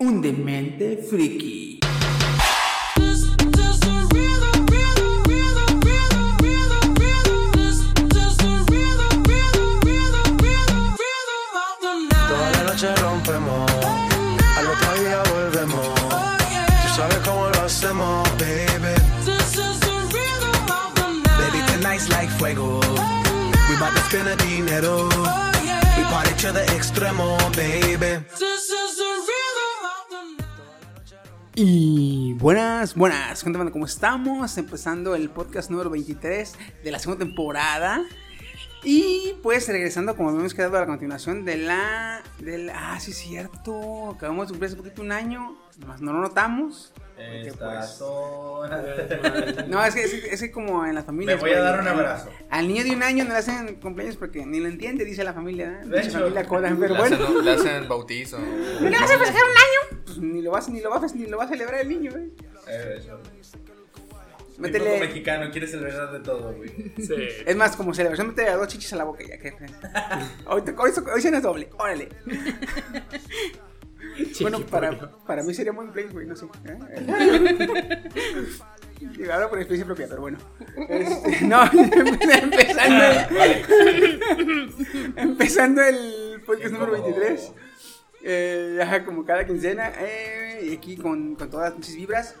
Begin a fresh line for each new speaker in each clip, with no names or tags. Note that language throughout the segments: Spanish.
un demente friki.
Toda la noche rompemos, al otro día volvemos. Tú sabes cómo lo hacemos, baby. Baby, tonight's like fuego. We bout to spend the dinero. We party to the extremo, baby.
Y buenas, buenas, cuéntame cómo estamos, empezando el podcast número 23 de la segunda temporada. Y pues regresando como habíamos quedado a la continuación de la, del, ah sí cierto, acabamos de cumplir hace poquito un año, más no lo notamos. porque, pues, no, es que, es, que- es que como en la familia.
Me voy a dar un abrazo.
Al niño de un año no le hacen cumpleaños porque ni lo entiende, dice la familia. ¿eh?
De
Dice
hecho.
familia coda, pero
Le
bueno.
hacen, le hacen bautizo.
¿No le vas a festejar un año? Pues ni lo vas, ni lo vas, ni lo va a celebrar el niño,
eso.
Métele-
Métele. mexicano, quiere celebrar de todo, güey.
Sí.
Es más, como celebración, métele a dos chichis a la boca ya, que. Hoy, te- hoy, hoy es doble, órale. Bueno, para, para mí sería muy plain, güey, no sé. ¿eh? Y Hablo por experiencia propia, pero bueno. Este, no, empezando el, empezando el podcast número 23. Eh, ajá, como cada quincena. eh, y aquí con, con todas mis vibras.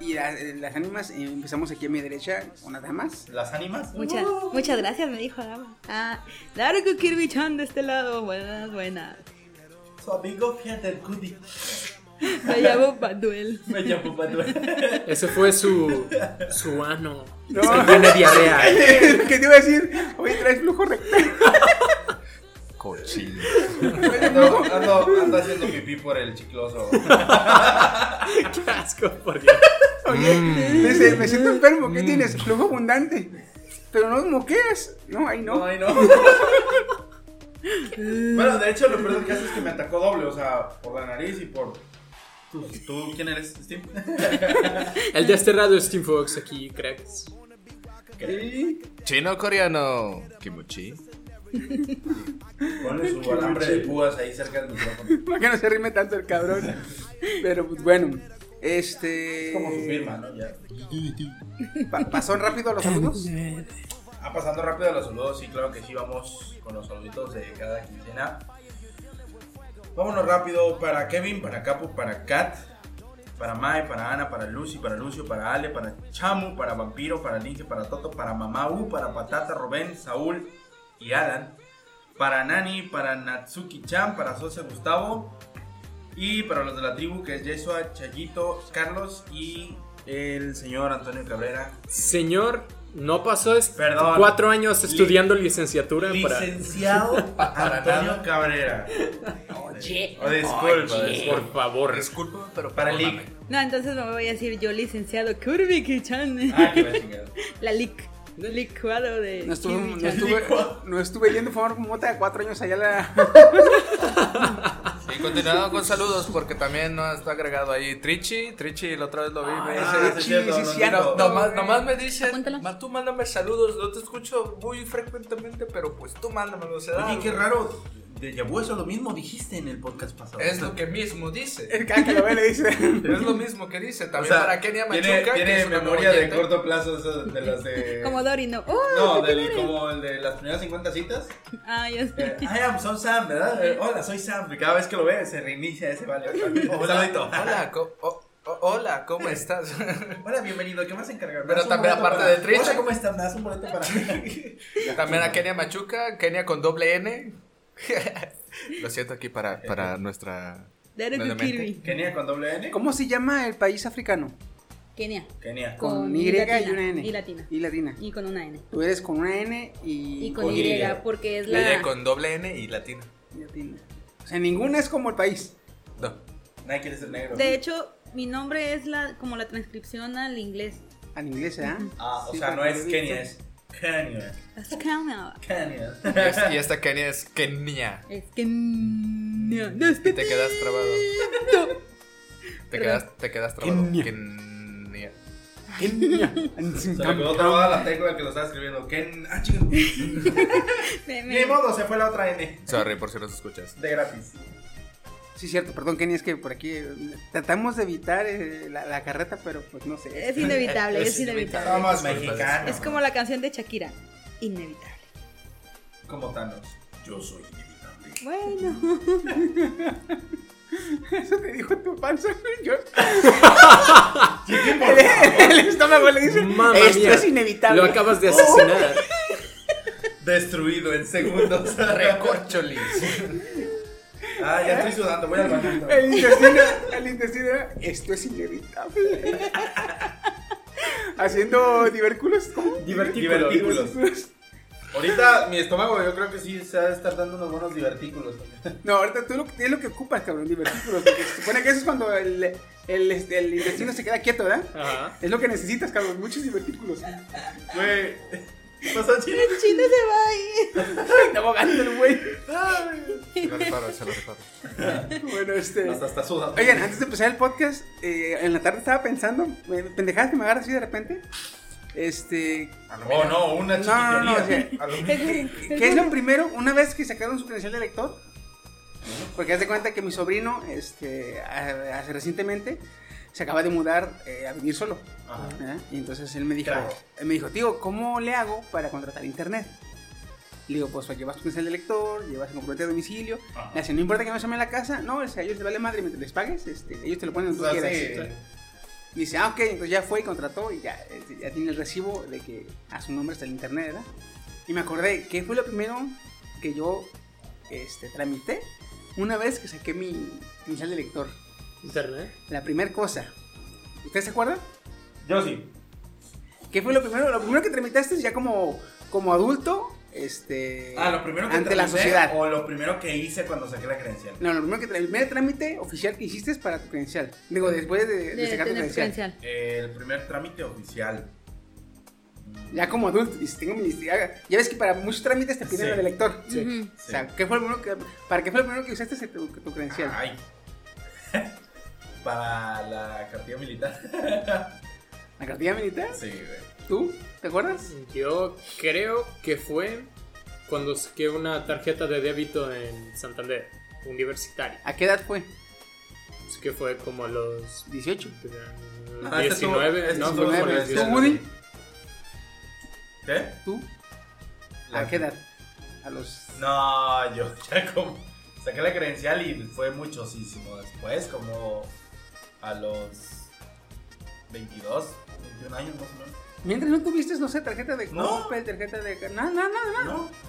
Y la- las ánimas, eh, empezamos aquí a mi derecha con las damas.
¿Las ánimas?
Muchas, muchas gracias, me dijo Dama. Ah, claro que Kirby Chan de este lado. Buenas, buenas.
Su amigo fíjate el cutie.
Me llamo Manuel.
Me llamo Manuel.
Ese fue su, su ano.
No.
Es que tiene diarrea.
¿Qué te iba a decir? Oye, traes flujo rectal.
Cochino.
Ando, ando, ando haciendo pipí por el chicloso.
Qué asco, por Dios.
Oye, dice, me siento enfermo. ¿Qué tienes? Flujo abundante. Pero no moqueas. No, ahí no.
No, ay, no. bueno, de hecho, lo peor del caso es que me atacó doble, o sea, por la nariz y por. ¿Tú, tú quién eres, Steve?
El desterrado Steam Fox aquí, cracks.
Chino coreano. Kimuchi.
Ponle su alambre de púas ahí cerca del micrófono.
Para que no se rime tanto el cabrón. Pero pues bueno. Este.
Es como su firma, ¿no? Ya.
Pa- ¿Pasó rápido los saludos?
Ah, pasando rápido a los saludos, sí, claro que sí, vamos con los saluditos de cada quincena. Vámonos rápido para Kevin, para Capu, para Kat, para Mai, para Ana, para Lucy, para Lucio, para Ale, para Chamu, para Vampiro, para Lince, para Toto, para Mamau, para Patata, Rubén, Saúl y Alan, para Nani, para Natsuki Chan, para Sosa Gustavo y para los de la tribu que es Yesua, Chayito, Carlos y el señor Antonio Cabrera.
Señor, no pasó es-
Perdón.
cuatro años
Li-
estudiando licenciatura para.
Licenciado Antonio Cabrera.
Oye.
O disculpa.
Por favor.
Disculpa, pero
Para leak.
No, entonces me voy a decir yo, licenciado Kirby Chan.
Ah, qué la
lic. Licuado de
No estuve, no, estuve, no estuve yendo a fumar mota de cuatro años allá la.
Y continuando con saludos, porque también no está agregado ahí Trichi. Trichi, la otra vez lo vi. me
Ah,
dice. Nomás, nomás me dice. "Ma, tú mándame saludos, no te escucho muy frecuentemente, pero pues tú mándamelo, se da.
Oye, qué raro. De Yabu, eso lo mismo dijiste en el podcast pasado.
Es lo que mismo dice.
El que lo ve le dice.
Es lo mismo que dice.
O
También
sea,
para Kenia Machuca.
tiene,
que
tiene
es
memoria de corto plazo de las de...
Como Dory, no. Oh,
No,
¿de quién
del, como el de las primeras 50 citas.
Ah, ya sé.
Eh, I am so Sam, ¿verdad? Eh, hola, soy Sam. Y cada vez que lo ve se reinicia ese vale.
Hola, hola, co- o- o- hola, ¿cómo estás?
Hola, bienvenido. ¿Qué más encargar? ¿Me
Pero también, aparte
para-
de Trish.
Hola, ¿cómo estás? ¿Me das un boleto para mí?
También a Kenia Machuca, Kenia con doble N. Lo siento aquí para, para nuestra.
Kirby.
Kenia con doble N.
¿Cómo se llama el país africano?
Kenia.
Kenia.
Con
Con Y
y
una N.
y latina.
Y latina.
Y con una N.
Tú eres con una N y.
Y con,
con
Y,
Y.
porque es
Ella
la.
con doble N y latina.
y latina. O sea, ninguna es como el país.
No.
Nadie quiere ser negro.
De hecho, mi nombre es la como la transcripción al inglés.
En inglés, ¿eh?
Ah, o
Sí,
sea, no es Kenia, es Kenya.
Es Kenia.
Kenia.
Y, es- y esta Kenia es Kenia.
Es Kenia.
Y te quedas trabado. Te
Perdón.
quedas, te quedas trabado.
Kenia.
Kenia.
Kenia.
Se me quedó trabada la tecla que lo estaba escribiendo. Ken. Ah, chico. Ni modo, se fue la otra N.
Sorry por si nos escuchas.
De gratis.
Sí, cierto, perdón, Kenia, es que por aquí eh, tratamos de evitar eh, la, la carreta, pero pues no sé.
Es inevitable, es inevitable.
Somos mexicanos.
Es como la canción de Shakira. Inevitable.
Como Thanos. Yo soy inevitable.
Bueno.
Eso te dijo tu panza. Yo. El, el estómago le dice:
Mamma
Esto
mía,
es inevitable.
Lo acabas de asesinar.
Destruido en segundos.
Recorcholis.
Ah, ya estoy sudando. Voy al baño.
El intestino, el intestino, esto es inevitable. Haciendo.
Divertículos.
Divertículos. Ahorita mi estómago yo creo que sí se ha de estar dando unos buenos divertículos.
No, ahorita tú lo, es lo que ocupas, cabrón, divertículos. Porque se supone que eso es cuando el, el, este, el intestino se queda quieto, ¿verdad?
Ajá.
Es lo que necesitas, cabrón, muchos divertículos.
Güey. ¿Qué pasó, chino?
El chino se va ahí.
Está ahogando el güey.
Se lo reparo, se lo reparo.
Bueno, este.
Hasta está sudando.
Oigan, antes de empezar el podcast, eh, en la tarde estaba pensando, eh, pendejadas que me agarra así de repente. Este.
Oh, no, una
No, no, no, o sea,
chiquitería.
¿Qué es lo primero? Una vez que sacaron su credencial de lector, porque haz de cuenta que mi sobrino, este, hace recientemente, se acaba de mudar eh, a vivir solo. ¿eh? Y entonces él me dijo,
Crack.
él me dijo, tío, ¿cómo le hago para contratar internet? Le digo, pues llevas tu credencial de lector, llevas el comprobante de domicilio.
Ajá.
Le dice, no importa que no se llame la casa, no, o sea, ellos les vale madre mientras les pagues, este, ellos te lo ponen donde tú quieras.
sí.
Dice, ah, ok, entonces ya fue y contrató y ya, este, ya tiene el recibo de que a su nombre está el internet, ¿verdad? Y me acordé, ¿qué fue lo primero que yo este, tramité una vez que saqué mi inicial de lector?
Internet.
La primera cosa. ¿Ustedes se acuerdan?
Yo sí.
¿Qué fue lo primero? Lo primero que tramitaste ya como, como adulto, este...
Ah, lo primero que
ante la sociedad.
O lo primero que hice cuando saqué la credencial.
No, lo primero que el primer trámite oficial que hiciste es para tu credencial. Digo, después de, de
De
sacar tu credencial.
credencial.
El primer trámite oficial.
Ya como adulto, dices, tengo mi ya, ves que para muchos trámites te piden
Sí.
el lector.
Ujú.
O sea, ¿qué fue lo primero que, ¿para qué fue lo primero que usaste tu credencial?
Ay. Para la cartilla militar.
¿La cartilla militar?
Sí, güey.
¿Tú? ¿Te acuerdas?
Yo creo que fue cuando saqué una tarjeta de débito en Santander, universitaria.
¿A qué edad fue?
Así que fue como a los
18.
Ah, este estuvo-
19,
este
no, fue como a
muy
los
bien.
¿Tú,
19.
Woody?
¿Qué?
¿Tú?
La-
¿A qué edad? A los...
No, yo ya como. Saqué la credencial y fue muchísimo después, como a los 22, 21 años más o menos.
Mientras no tuviste, no sé, tarjeta de
No.
Coppel, tarjeta de... Nada, nada, nada.
No.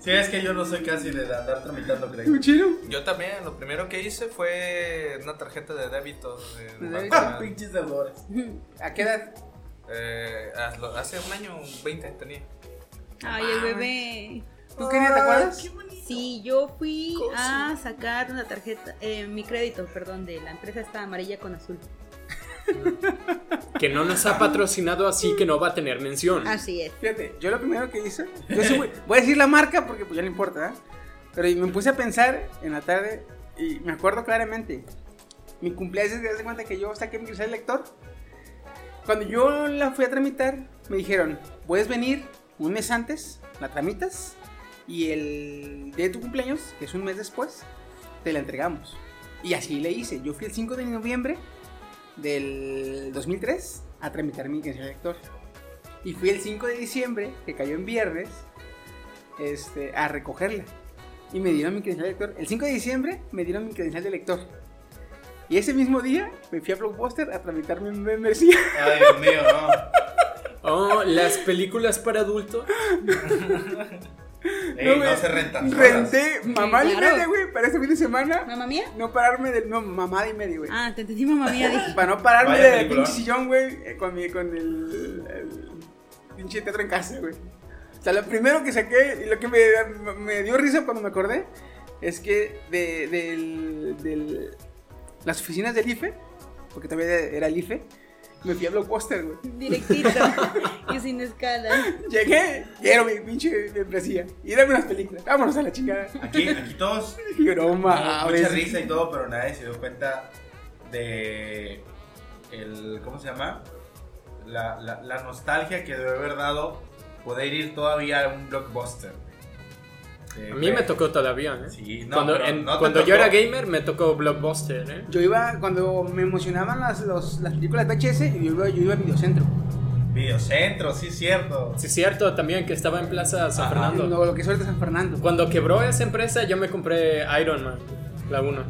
Sí, es que yo no soy casi de andar tramitando
¿Tú,
crédito.
chino?
Yo también, lo primero que hice fue una tarjeta de débito. de.
Pinches deudores.
¿A qué edad?
Eh, hace un año, 20 tenía.
Ay, el bebé.
¿Tú, Kenia, te acuerdas?
Sí, yo fui a sacar una tarjeta, eh, mi crédito, perdón, de la empresa esta amarilla con azul.
Que no nos ha patrocinado, así que no va a tener mención.
Así es.
Fíjate, yo lo primero que hice, yo sí voy, voy a decir la marca porque pues ya no importa, ¿eh? Pero me puse a pensar en la tarde y me acuerdo claramente. Mi cumpleaños, te das cuenta que yo saqué mi credencial de lector. Cuando yo la fui a tramitar, me dijeron, puedes venir un mes antes, la tramitas y el día de tu cumpleaños, que es un mes después, te la entregamos. Y así le hice. Yo fui el 5 de noviembre del 2003 a tramitar mi credencial de lector. Y fui el 5 de diciembre, que cayó en viernes, este, a recogerla. Y me dieron mi credencial de lector. El 5 de diciembre me dieron mi credencial de lector. Y ese mismo día me fui a Blockbuster a tramitar mi membresía.
Ay, Dios mío, no.
Oh, las películas para adultos.
Ey, no,
güey,
se rentan.
Renté mamá y
claro.
media, güey, para este fin de semana.
¿Mamá mía?
No pararme del. No, mamá y media, güey.
Ah, te entendí, mamá mía, dije.
Para no pararme del pinche sillón, güey, eh, con, mi, con el, el pinche teatro en casa, güey. O sea, lo primero que saqué y lo que me, me dio risa cuando me acordé es que de, del, del- las oficinas del IFE, porque todavía era el IFE, me fui a Blockbuster, güey.
Directito y sin escala.
Llegué, era mi pinche membresía. Y dame unas películas. Vámonos a la chingada.
Aquí, aquí todos
Y no
mucha
mames.
risa y todo, pero nadie se dio cuenta de el ¿cómo se llama? La, la, la nostalgia que debe haber dado poder ir todavía a un blockbuster.
A mí me tocó todavía, ¿eh?
Sí, no,
cuando en-
no
cuando yo era gamer me tocó Blockbuster, ¿eh?
Yo iba, cuando me emocionaban las, los- las películas VHS, yo iba, yo iba a Videocentro.
Videocentro, sí, cierto.
Sí, cierto, también que estaba en Plaza San
Ajá.
Fernando.
No, lo que ahorita San Fernando.
Cuando quebró esa empresa, yo me compré Iron Man, la 1.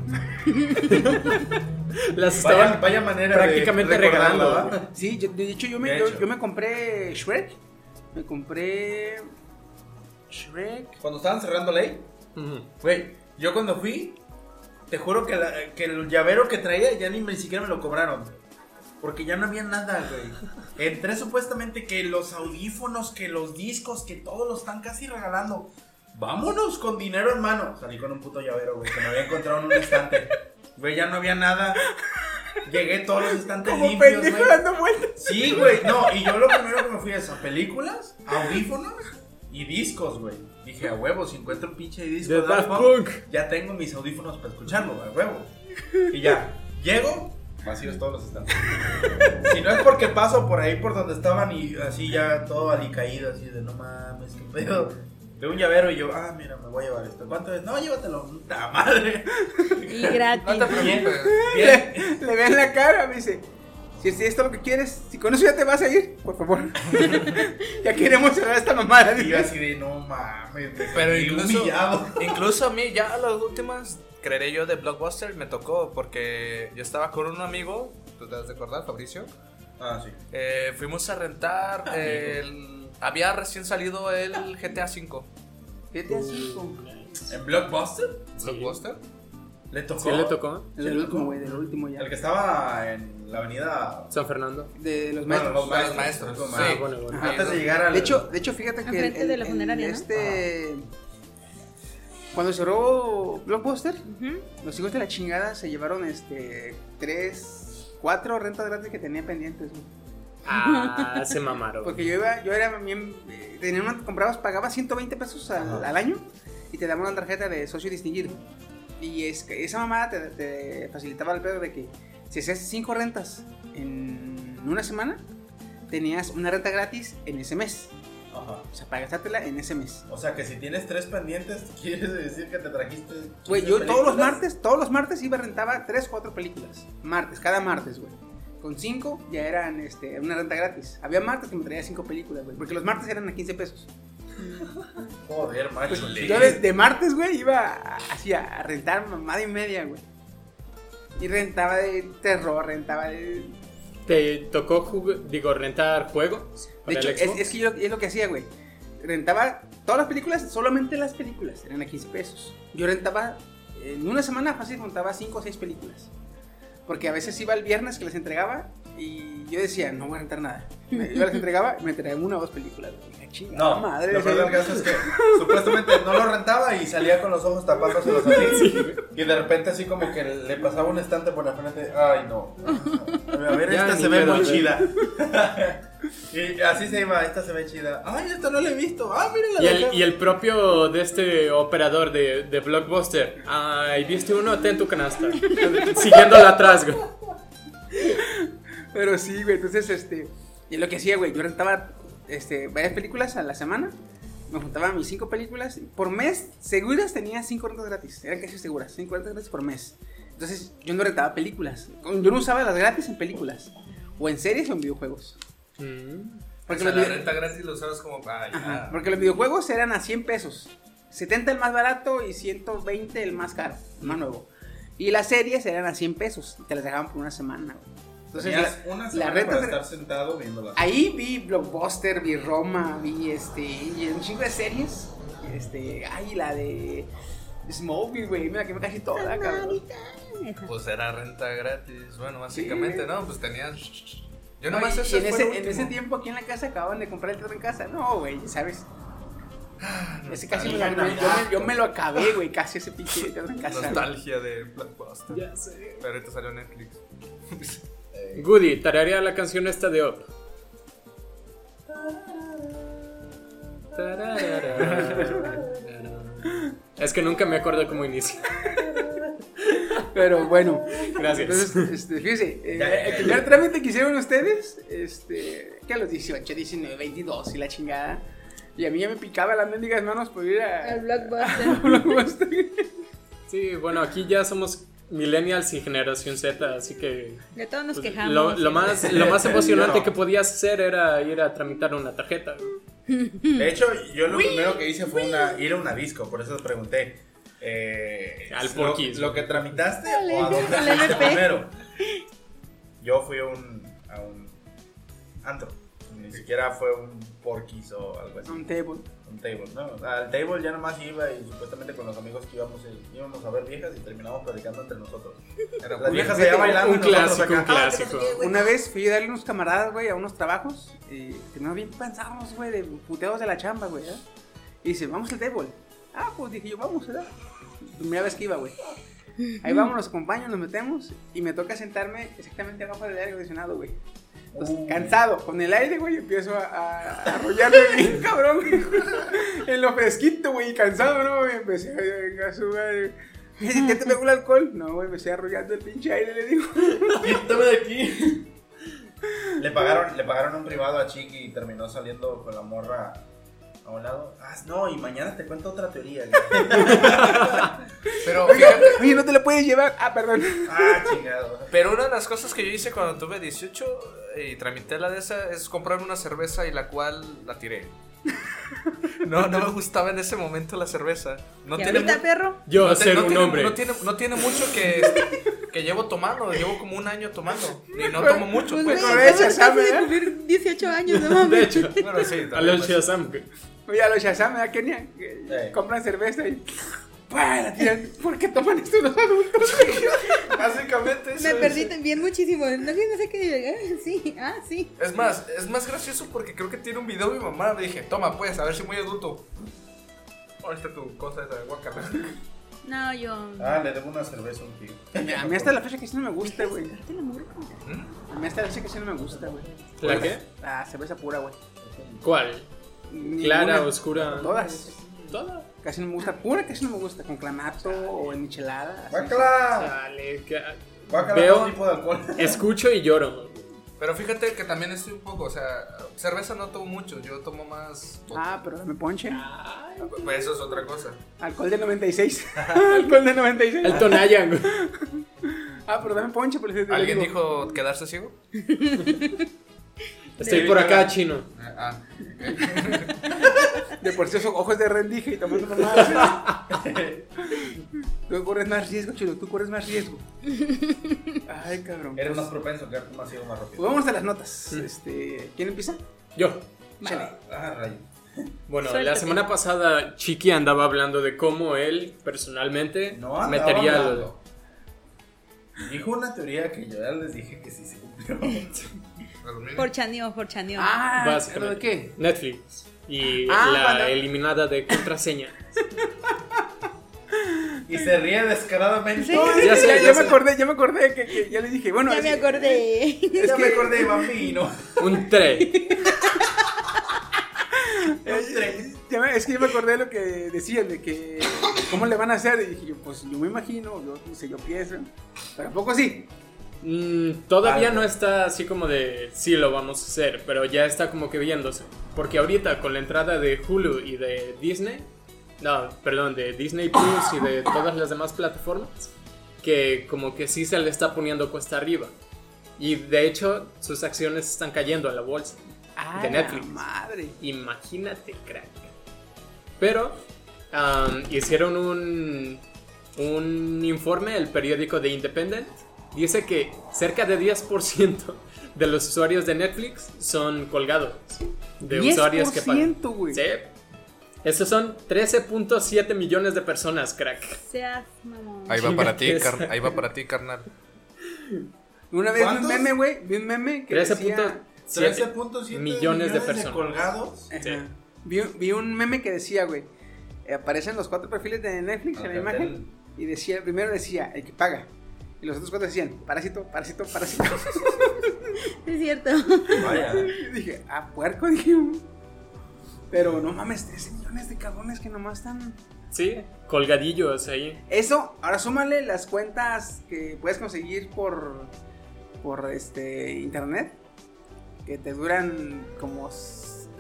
Las
Vaya,
estaban
vaya manera
prácticamente
de
regalando.
¿verdad?
Sí, yo- de hecho yo me, yo me compré Shrek. Me compré Shrek.
Cuando estaban cerrando ley, güey, yo cuando fui, te juro que, la- que el llavero que traía ya ni, ni siquiera me lo cobraron. Porque ya no había nada, güey. Entré supuestamente que los audífonos, que los discos, que todos los están casi regalando. Vámonos con dinero en mano. Salí con un puto llavero, güey, que me había encontrado en un estante. Güey, ya no había nada. Llegué todos los estantes
Como
limpios,
pendejo dando vueltas.
Sí, güey, no, y yo lo primero que me fui es a películas, audífonos y discos, güey. Dije, a huevo, si encuentro un pinche disco
De Daft Punk.
Punk, ya tengo mis audífonos para escucharlo, a huevo. Y ya, llego, vacíos todos los estantes. Si no es porque paso por ahí por donde estaban y así ya todo alicaído, así de no mames, qué pedo. De un llavero y yo, ah, mira, me voy a llevar esto. ¿Cuánto es? No, llévatelo, puta madre.
Y gratis.
No te preocupes.
Bien.
Le ve en la cara, me dice. Si es esto lo que quieres, si con eso ya te vas a ir, por favor. ya queremos cerrar esta mamada.
Y yo así de no mames, me
Pero incluso,
humillado.
incluso a mí ya las últimas, creeré yo, de Blockbuster me tocó porque yo estaba con un amigo, ¿tú te has de acordar, Fabricio?
Ah, sí.
Eh, fuimos a rentar, el- había recién salido el GTA V.
GTA cinco.
¿En Blockbuster?
Blockbuster.
¿Le tocó?
Sí le tocó,
Es del último, güey, del último ya.
El que estaba en la avenida.
San Fernando.
De los
Bueno,
maestros.
los maestros.
Los maestros, sí.
Ah, bueno, bueno.
Antes de llegar al.
De hecho, de hecho, fíjate que
Enfrente
el-
de la
el-
funeraria, ¿no?
este cuando cerró Blockbuster, los hijos de la chingada se llevaron este tres, cuatro rentas gratis que tenía pendientes.
Ah, se mamaron.
Porque yo iba, yo era bien, tenía una, comprabas, pagabas 120 pesos al, al año y te daban una tarjeta de socio distinguido. Y es que esa mamada te, te facilitaba el pedo de que si hacías cinco rentas en una semana, tenías una renta gratis en ese mes.
Ajá.
O sea, para gastártela en ese mes.
O sea que si tienes tres pendientes, ¿quieres decir que te trajiste. 15
Güey, yo todos los martes, todos los martes iba a rentaba 3, 4 películas. Martes, cada martes, güey. Con 5 ya eran este, una renta gratis. Había martes que me traía 5 películas, güey. Porque los martes eran a 15 pesos.
Joder, macho.
Pues, yo de, de martes, güey, iba a- así a rentar mamada y media, güey. Y rentaba de terror, rentaba de...
¿Te tocó digo, rentar juegos?
De hecho, es, que yo es lo que hacía, güey. Rentaba todas las películas, solamente las películas, eran a 15 pesos. Yo rentaba, en una semana fácil, montaba 5 o 6 películas. Porque a veces iba el viernes que les entregaba y yo decía, no voy a rentar nada. Yo les entregaba y me entregaban una o dos películas. "Chingada
No,
madre.
lo peor del caso es que supuestamente no lo rentaba y salía con los ojos tapándose los así. Y de repente así como que le pasaba un estante por la frente. Ay, no. A ver,
Ya
esta se ve muy
güey.
chida. y así se iba, esta se ve chida. Ay, esta no la he visto. Ah, mira la
Y el, y el propio de este operador de, de Blockbuster. Ay, viste uno, ten tu canasta. Siguiéndolo atrás, güey.
Pero sí, güey, entonces, este, y lo que hacía, güey, yo rentaba, este, varias películas a la semana, me juntaba mis cinco películas, por mes, seguras tenía cinco rentas gratis, eran casi seguras, cinco rentas gratis por mes. Entonces, yo no rentaba películas, yo no usaba las gratis en películas, o en series o en videojuegos.
Mm.
Porque,
o sea,
los,
la renta gratis lo usabas como para...
Ajá, porque los videojuegos eran a 100 pesos, 70 el más barato y 120 el más caro, el más nuevo. Y las series eran a 100 pesos, y te las dejaban por una semana, güey. Entonces,
Tenías una
la renta
para
de-
estar sentado viéndola.
Ahí vi Blockbuster, vi Roma, vi este, y un chingo de series. Este, ay, la de Smokey, güey, mira que me casi toda, cabrón.
Pues era renta gratis, bueno, básicamente,
Sí.
¿no? Pues tenías... Yo
No,
nomás
y- y
ese
en, ese, en ese tiempo aquí en la casa acaban de comprar el teatro en casa. No, güey, ¿sabes? Ese casi me lo, yo, me,
Navidad.
yo me lo acabé, güey, casi ese pinche de en casa.
Nostalgia de Blockbuster.
Ya sé.
Pero ahorita salió Netflix.
Goody, tararea la canción esta de Up. Es que nunca me acuerdo cómo inicia.
Pero bueno,
Gracias.
entonces, este, fíjese, eh, el primer trámite que hicieron ustedes, este, que a los 18, 19, 22 y la chingada. Y a mí ya me picaba las mendigas manos por ir a.
El blockbuster.
a Blockbuster.
Sí, bueno, aquí ya somos millennials y generación Z, así que
De todos nos
pues,
quejamos.
lo, lo más, lo más emocionante
no.
que podías hacer era ir a tramitar una tarjeta.
De hecho, yo lo primero que hice fue una, ir a una disco, por eso os pregunté. Eh,
Al
lo-. Lo, que tramitaste
Dale,
o a dónde fuiste primero? Yo fui a un, a un antro. Ni siquiera fue un Porky's o algo así.
Un table.
Un table, ¿no? Al table ya nomás iba y supuestamente con los amigos que íbamos, eh, íbamos a ver viejas y terminamos platicando entre nosotros. Las viejas allá bailando.
Un clásico, un
acá, "Ah,
clásico.
qué, güey".
Una vez fui a darle unos camaradas, güey, a unos trabajos. Y terminamos bien pensados, güey, de puteados de la chamba, güey. ¿eh? Y dice, vamos al table. Ah, pues dije yo, vamos, ¿verdad? Primera vez que iba, güey. Ahí vamos, nos acompañan, nos metemos. Y me toca sentarme exactamente abajo del aire acondicionado, güey.
Uh.
cansado, con el aire, güey, empiezo a, a, a arrollarme bien, cabrón. güey. en lo fresquito, güey, cansado, ¿no? Empecé a, venga, su madre. ¿Qué te pegó el alcohol? No, güey, me estoy arrollando el pinche aire, le digo.
Quítame de aquí. Le pagaron, le pagaron un privado a Chiqui y terminó saliendo con la morra a un lado. Ah, no, y mañana te cuento otra teoría.
Pero
Oye,
fíjate,
oye, no te lo puedes llevar. Ah, perdón.
ah, chingado.
pero una de las cosas que yo hice cuando tuve 18 y tramité la de esa es comprar una cerveza y la cual la tiré. No, no me gustaba en ese momento la cerveza. No
¿Y
tiene
ahorita,
mu-
perro?
Yo,
no te-
ser
no
un
tiene-
hombre.
No tiene, no tiene mucho que, que llevo tomando, llevo como un año tomando. Y no tomo mucho,
Pues,
pues.
güey, acabas de
¿eh?
cumplir 18 años, no
De
mames.
hecho,
Bueno, sí, también, pues.
Shazam.
Oye, a los Shazam, ¿verdad, Kenia? Que
Sí.
Compran cerveza y. ¡Pah! La tiran. ¿Por qué toman esto los adultos?
Básicamente eso
Me
es.
perdí bien muchísimo. No, no sé qué. ah, Sí, ah, sí.
Es más, es más gracioso porque creo que tiene un video mi mamá. Le dije, toma pues, a ver si muy adulto. Ahí está tu cosa esa de guacala.
No, yo.
Ah, le debo una cerveza a un tío.
A mí hasta la fecha que sí no me gusta, güey.
La como-
A mí hasta la fecha que sí no me gusta, güey.
¿La qué?
La cerveza pura, güey.
¿Cuál?
Ninguna.
Clara, oscura.
Todas.
Toda.
Casi no me gusta. Pura casi no me gusta. Con clamato o en michelada. así.
Guácala.
Dale, que-
Guácala
Veo-
tipo de alcohol.
Escucho y lloro.
Pero fíjate que también estoy un poco, o sea, cerveza no tomo mucho, yo tomo más.
Ah, pero me ponche.
Pues eso es otra cosa.
Alcohol de 96. Alcohol de 96.
El Tonayan.
Ah, pero dame ponche, por eso
¿Alguien dijo quedarse ciego?
Estoy por acá, chino.
Ah,
De por sí esos ojos de rendija y tomando mamadas. tú corres más riesgo, chulo. Tú corres más riesgo. Ay, cabrón.
Eres más propenso a quedarte más ciego más rápido.
Pues vamos a las notas. Este, ¿Quién empieza?
Yo.
Chale.
Ah, rayo.
Bueno, la semana pasada Chiqui andaba hablando de cómo él personalmente
No
metería lo-
Dijo una teoría que yo ya les dije que sí se cumplió.
Por chaneo, por chaneo.
Ah,
básicamente.
¿lo de qué?
Netflix y
Ah,
la eliminada de contraseña.
Y se ríe descaradamente.
Sí.
No,
Ya
ya,
sé,
ya,
ya
ya
sé.
me acordé, ya me acordé que, que ya le dije, bueno,
ya
es
me acordé.
Es
ya
que,
me acordé, bambino.
Un 3.
ya me- es que yo me acordé de lo que decían, de que cómo le van a hacer. Y dije, yo, pues yo me imagino, yo no sé, yo pienso. Pero a poco sí.
Mm, todavía
Algo.
no está así como de sí lo vamos a hacer, pero ya está como que viéndose. Porque ahorita con la entrada de Hulu y de Disney, no, perdón, de Disney Plus y de todas las demás plataformas, que como que sí se le está poniendo cuesta arriba. Y de hecho sus acciones están cayendo a la bolsa. De Netflix.
madre.
Imagínate, crack. Pero um, hicieron un, un informe, el periódico The Independent, dice que cerca de 10% de los usuarios de Netflix son colgados. De usuarios que pagan.
10%, güey.
Sí. Esos son 13.7 millones de personas, crack.
Seas mamón.
Ahí va para ti, car- ahí va para ti, carnal.
Una vez vi un meme, güey, vi un meme que
13
decía...
puntos-
13.7
millones de
de
personas.
colgados.
Sí.
Vi, vi un meme que decía, güey. eh, aparecen los cuatro perfiles de Netflix en la imagen. Y decía, primero decía, el que paga. Y los otros cuatro decían, parásito, parásito, parásito.
Es cierto.
Vaya.
Y dije, ah, puerco, dije. Pero no mames, 13 millones de cabrones que nomás están.
Sí, colgadillos ahí.
Eso, ahora súmale las cuentas que puedes conseguir por. por este. internet. Que te duran como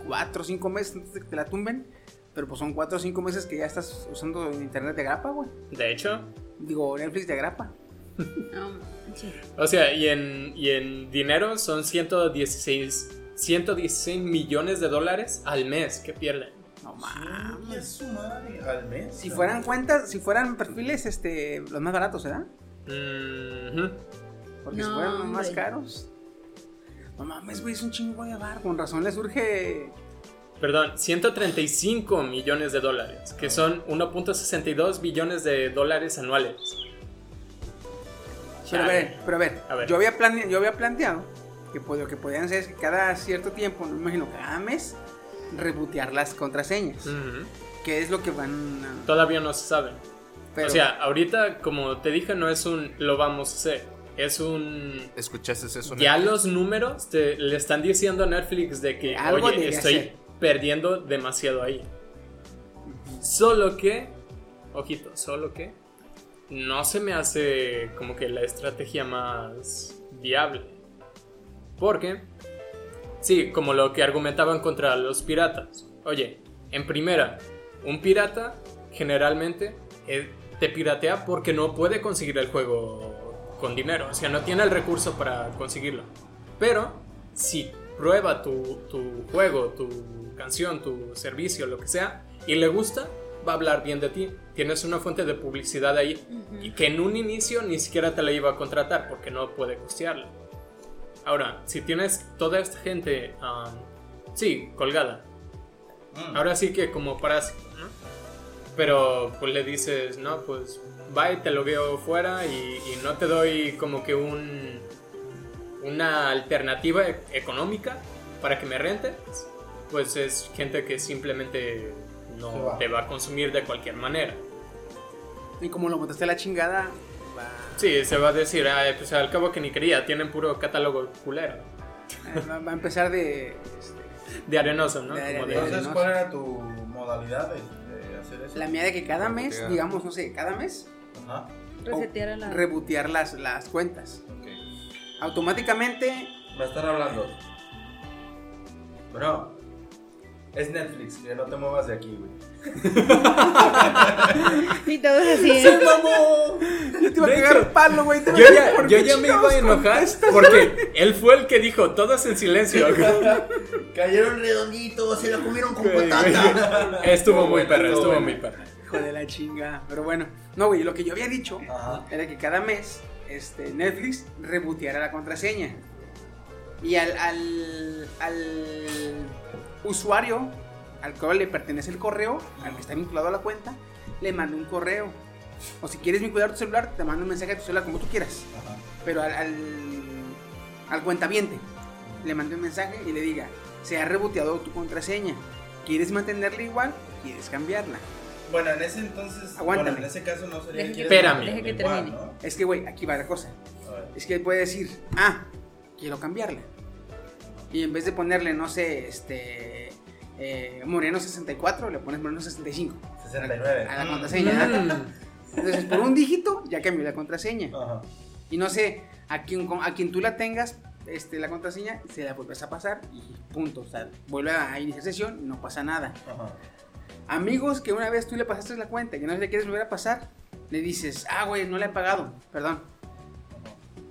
4 o 5 meses antes de que te la tumben. Pero pues son 4 o 5 meses que ya estás usando internet de grapa, güey.
De hecho,
Digo, Netflix de grapa.
No, sí.
o sea, y en, y en dinero son 116, 116 millones de dólares al mes que pierden.
No mames.
Madre, al mes.
Si fueran cuentas, si fueran perfiles, este, los más baratos, ¿verdad? Porque si
No,
fueran los más
hombre.
caros. No mames, güey, es un chingo de bar. Con razón le surge.
Perdón, 135 millones de dólares, que son 1.62 billones de dólares anuales.
Pero a ver, pero a ver,
A ver.
Yo, había plane- yo había planteado que pues, lo que podían hacer es que cada cierto tiempo, no me imagino, cada mes, rebotear las contraseñas.
Ujú.
Que es lo que van a.
Todavía no se sabe.
pero-
O sea, ahorita, como te dije, no es un lo vamos a hacer. Es un.
¿Escuchaste eso?
Ya
Netflix?
los números te- le están diciendo a Netflix de que,
Algo
oye, estoy perdiendo demasiado ahí. Solo que, ojito, solo que no se me hace como que la estrategia más viable. Porque, sí, como lo que argumentaban contra los piratas. Oye, en primera, un pirata generalmente eh, te piratea porque no puede conseguir el juego con dinero. O sea, no tiene el recurso para conseguirlo. Pero, si prueba tu, tu juego, tu canción, tu servicio, lo que sea, y le gusta, va a hablar bien de ti. Tienes una fuente de publicidad ahí y que en un inicio ni siquiera te la iba a contratar porque no puede costearla. Ahora, si tienes toda esta gente, um, sí, colgada.
Mm.
Ahora sí que como parásito, ¿no? Pero pues le dices, no, pues bye, te lo veo fuera y, y no te doy como que un una alternativa e- económica para que me rentes. Pues es gente que simplemente no
va.
te va a consumir de cualquier manera.
Y como lo botaste a la chingada, va,
Sí, se va a decir, ah, pues al cabo que ni quería, tienen puro catálogo culero.
eh, va- va a empezar de. este,
De arenoso, ¿no?
De
Como de-
Entonces, ¿cuál era tu modalidad de, de hacer eso?
la mía de que cada mes, digamos, no sé, cada mes,
Ajá.
Resetear a la.
rebotear las, las cuentas.
Ok.
Automáticamente,
Me están hablando. Bro, es Netflix, que no te muevas de aquí, güey.
Y todos así. ¿eh?
yo te iba a
hecho,
palo, güey.
Yo ya,
decir, ¿por
yo ya me iba a enojar porque él fue el que dijo todos en silencio.
Cayeron redonditos, se la comieron con patata.
estuvo muy
Bueno,
perra,
estuvo
estuvo
bueno.
muy perra.
Hijo de la chinga. Pero bueno, no, güey, lo que yo había dicho
Ajá.
era que cada mes este, Netflix reboteara la contraseña. Y al, al, al usuario al cual le pertenece el correo, al que está vinculado a la cuenta, le manda un correo. O si quieres vincular tu celular, te manda un mensaje a tu celular como tú quieras.
Ajá.
Pero al, al, al cuentaviente le manda un mensaje y le diga, se ha reboteado tu contraseña. ¿Quieres mantenerla igual? ¿Quieres cambiarla?
Bueno, en ese entonces,
Aguántame.
bueno, en ese caso no sería
Deja que-
Espérame.
deja que
igual,
termine.
¿no?
Es que, güey, aquí va la cosa. Es que él puede decir, ah, quiero cambiarla. Y en vez de ponerle, no sé, este, eh, Moreno 64, le pones Moreno 65
69.
a la contraseña.
Mm.
Entonces, por un dígito, ya cambió la contraseña.
Ajá.
Y no sé, a quien, a quien tú la tengas, este, la contraseña, se la vuelves a pasar y punto. O sea, vuelve a iniciar sesión y no pasa nada.
Ajá.
Amigos que una vez tú le pasaste la cuenta y no le quieres volver a pasar, le dices, ah, güey, no le he pagado, perdón.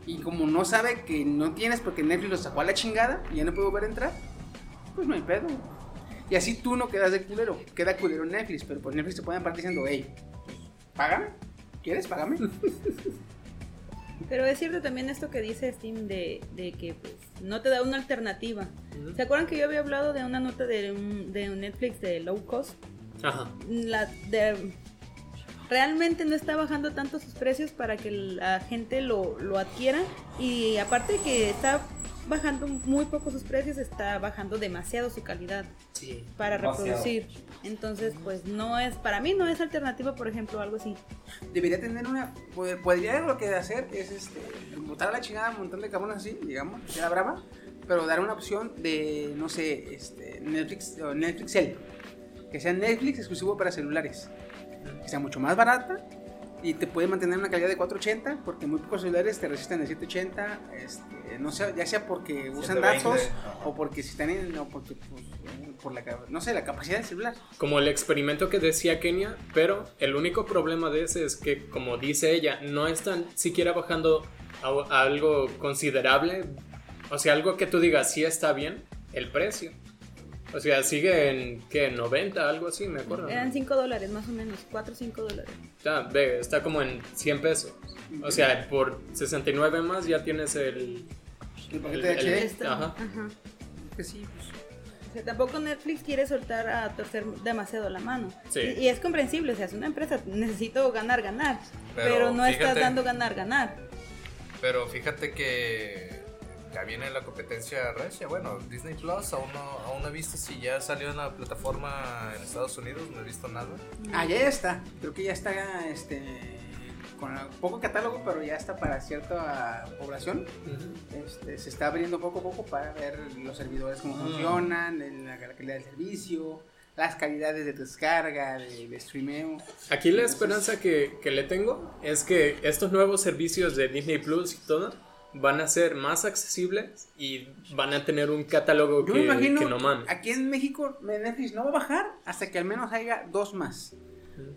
Y como no sabe que no tienes porque Netflix lo sacó a la chingada y ya no puede volver a entrar, pues no hay pedo. Y así tú no quedas de culero, queda culero Netflix, pero por Netflix te pueden aparte diciendo, hey, págame, ¿quieres? Págame.
Pero es cierto también esto que dice Steam de, de que pues, no te da una alternativa. ¿Se acuerdan que yo había hablado de una nota de un, de un Netflix de low cost?
Ajá.
La de, realmente no está bajando tanto sus precios para que la gente lo, lo adquiera. Y aparte que está bajando muy poco sus precios, está bajando demasiado su calidad
Sí.
para
Demasiado.
reproducir. Entonces, pues no es, para mí no es alternativa, por ejemplo, algo así.
Debería tener una. pod- Podría lo que hacer es este. Botar a la chingada un montón de cabrones así, digamos, que era brava. Pero dar una opción de, no sé, este, Netflix o Netflix Cell. Que sea Netflix exclusivo para celulares. Que sea mucho más barata. Y te puede mantener una calidad de 480. Porque muy pocos celulares te resisten de 780. Este, no sé, ya sea porque usan
720,
datos.
ajá.
O porque si están en. O porque, pues, por la, no sé, la capacidad del celular.
Como el experimento que decía Kenia, pero el único problema de ese es que, como dice ella, no están siquiera bajando a, a algo considerable. O sea, algo que tú digas, sí está bien, el precio. O sea, sigue en, ¿qué? 90, algo así, me acuerdo.
Eran 5 dólares, más o menos, 4 o 5 dólares.
Está, ve, está como en 100 pesos. O sea, por 69 más ya tienes el...
El
el-
paquete de HD.
Ajá.
ajá.
Que sí, pues.
O sea, tampoco Netflix quiere soltar a torcer demasiado la mano.
Sí.
Y, y es comprensible, o sea, es una empresa, necesito ganar, ganar. Pero,
Pero
no estás
fíjate-
dando ganar, ganar.
Pero fíjate que ya viene la competencia recia. Bueno, Disney Plus aún no, aún no he visto si ya salió en la plataforma en Estados Unidos, no he visto nada.
Ah, ya está. Creo que ya está este, con poco catálogo, pero ya está para cierta población.
Ujú.
Este, se está abriendo poco a poco para ver los servidores cómo funcionan, el- la, la calidad del servicio, las calidades de descarga, de, de streameo.
Aquí la esperanza que, que le tengo es que estos nuevos servicios de Disney Plus y todo van a ser más accesibles y van a tener un catálogo
Yo
que,
me imagino
que no mames.
aquí en México Netflix no va a bajar hasta que al menos haya dos más.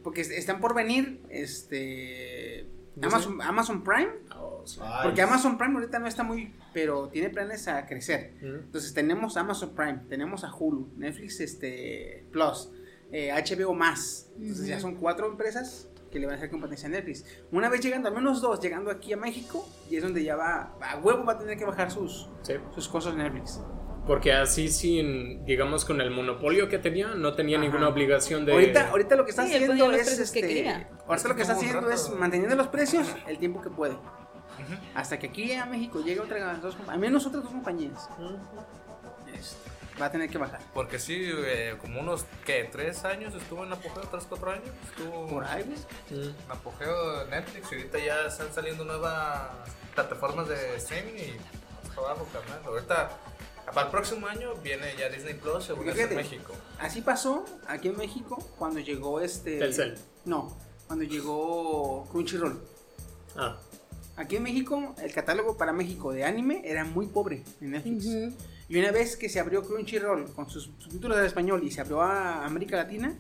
Porque est- están por venir este Amazon, Amazon Prime.
Oh, sí.
Porque Amazon Prime ahorita no está muy, pero tiene planes a crecer. Entonces tenemos Amazon Prime, tenemos a Hulu, Netflix este, Plus, eh, HBO más. Entonces ya son cuatro empresas que le van a hacer competencia a Netflix. Una vez llegando, al menos dos, llegando aquí a México, y es donde ya va, a huevo va a tener que bajar sus,
Sí.
sus cosas Netflix.
Porque así sin, digamos, con el monopolio que tenía, no tenía
Ajá.
ninguna obligación de...
Ahorita, ahorita lo que está
Sí,
haciendo es,
que
este,
quería.
ahorita lo que está haciendo
rato.
es manteniendo los precios el tiempo que puede. Hasta que aquí a México llegue otra, dos, al menos otras dos compañías. Este, va a tener que bajar.
Porque sí, eh, como unos, ¿qué? ¿Tres años estuvo en apogeo? ¿Tres, cuatro años? Estuvo
Por ahí, güey.
En apogeo de Netflix y ahorita ya están saliendo nuevas plataformas de streaming y más abajo, carnal. Ahorita, para el próximo año viene ya Disney Plus según en. México.
Así pasó aquí en México cuando llegó este.
Telcel.
No, cuando llegó Crunchyroll.
Ah,
Aquí en México, el catálogo para México de anime era muy pobre en Netflix.
Ujú.
Y una vez que se abrió Crunchyroll con sus subtítulos en español y se abrió a América Latina,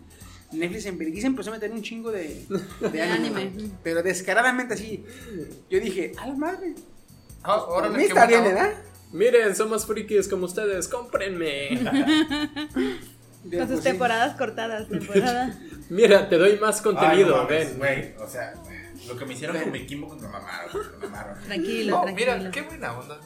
Netflix en empezó a meter un chingo de, de anime.
anime.
Pero descaradamente así. Yo dije, a la madre.
Ah,
Por
órale,
mí
qué
está bien. ¿verdad?
miren, somos frikis como ustedes, cómprenme.
Con sus
sí.
temporadas cortadas, temporada.
Mira, te doy más
Ay,
contenido,
no mames,
ven.
güey. O sea, lo que me hicieron con mi Kimbo me mamaron, me mamaron.
tranquilo,
Oh,
tranquilo.
mira, qué buena onda.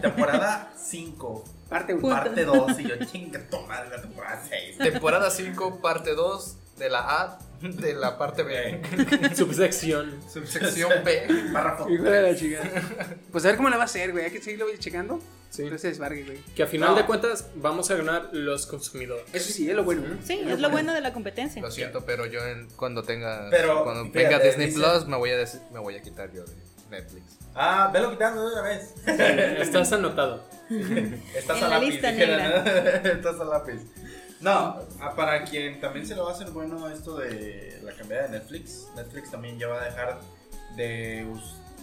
Temporada 5,
Parte uno.
Puta.
parte 2, y yo chinga tu madre la temporada 6.
Temporada 5, parte 2 de la A de la parte B.
Subsección.
Subsección B.
Párrafo.
Hijo de la chingada. Pues a ver cómo le va a hacer, güey. Hay que seguirlo checando.
Sí.
Entonces desbargue, güey.
Que a final
No.
de cuentas vamos a ganar los consumidores.
Eso sí, es lo bueno.
Sí, es lo bueno de la competencia.
Lo siento, pero yo en- cuando tenga
Pero,
cuando
fíjate,
venga Disney
dice-
Plus me voy a des- me voy a quitar yo de Netflix.
Ah, velo quitando de una vez.
Estás anotado.
Estás
En
a
la
lápiz.
lista negra.
Estás a lápiz. No, para quien también se le va a hacer bueno esto de la cambiada de Netflix, Netflix también ya va a dejar de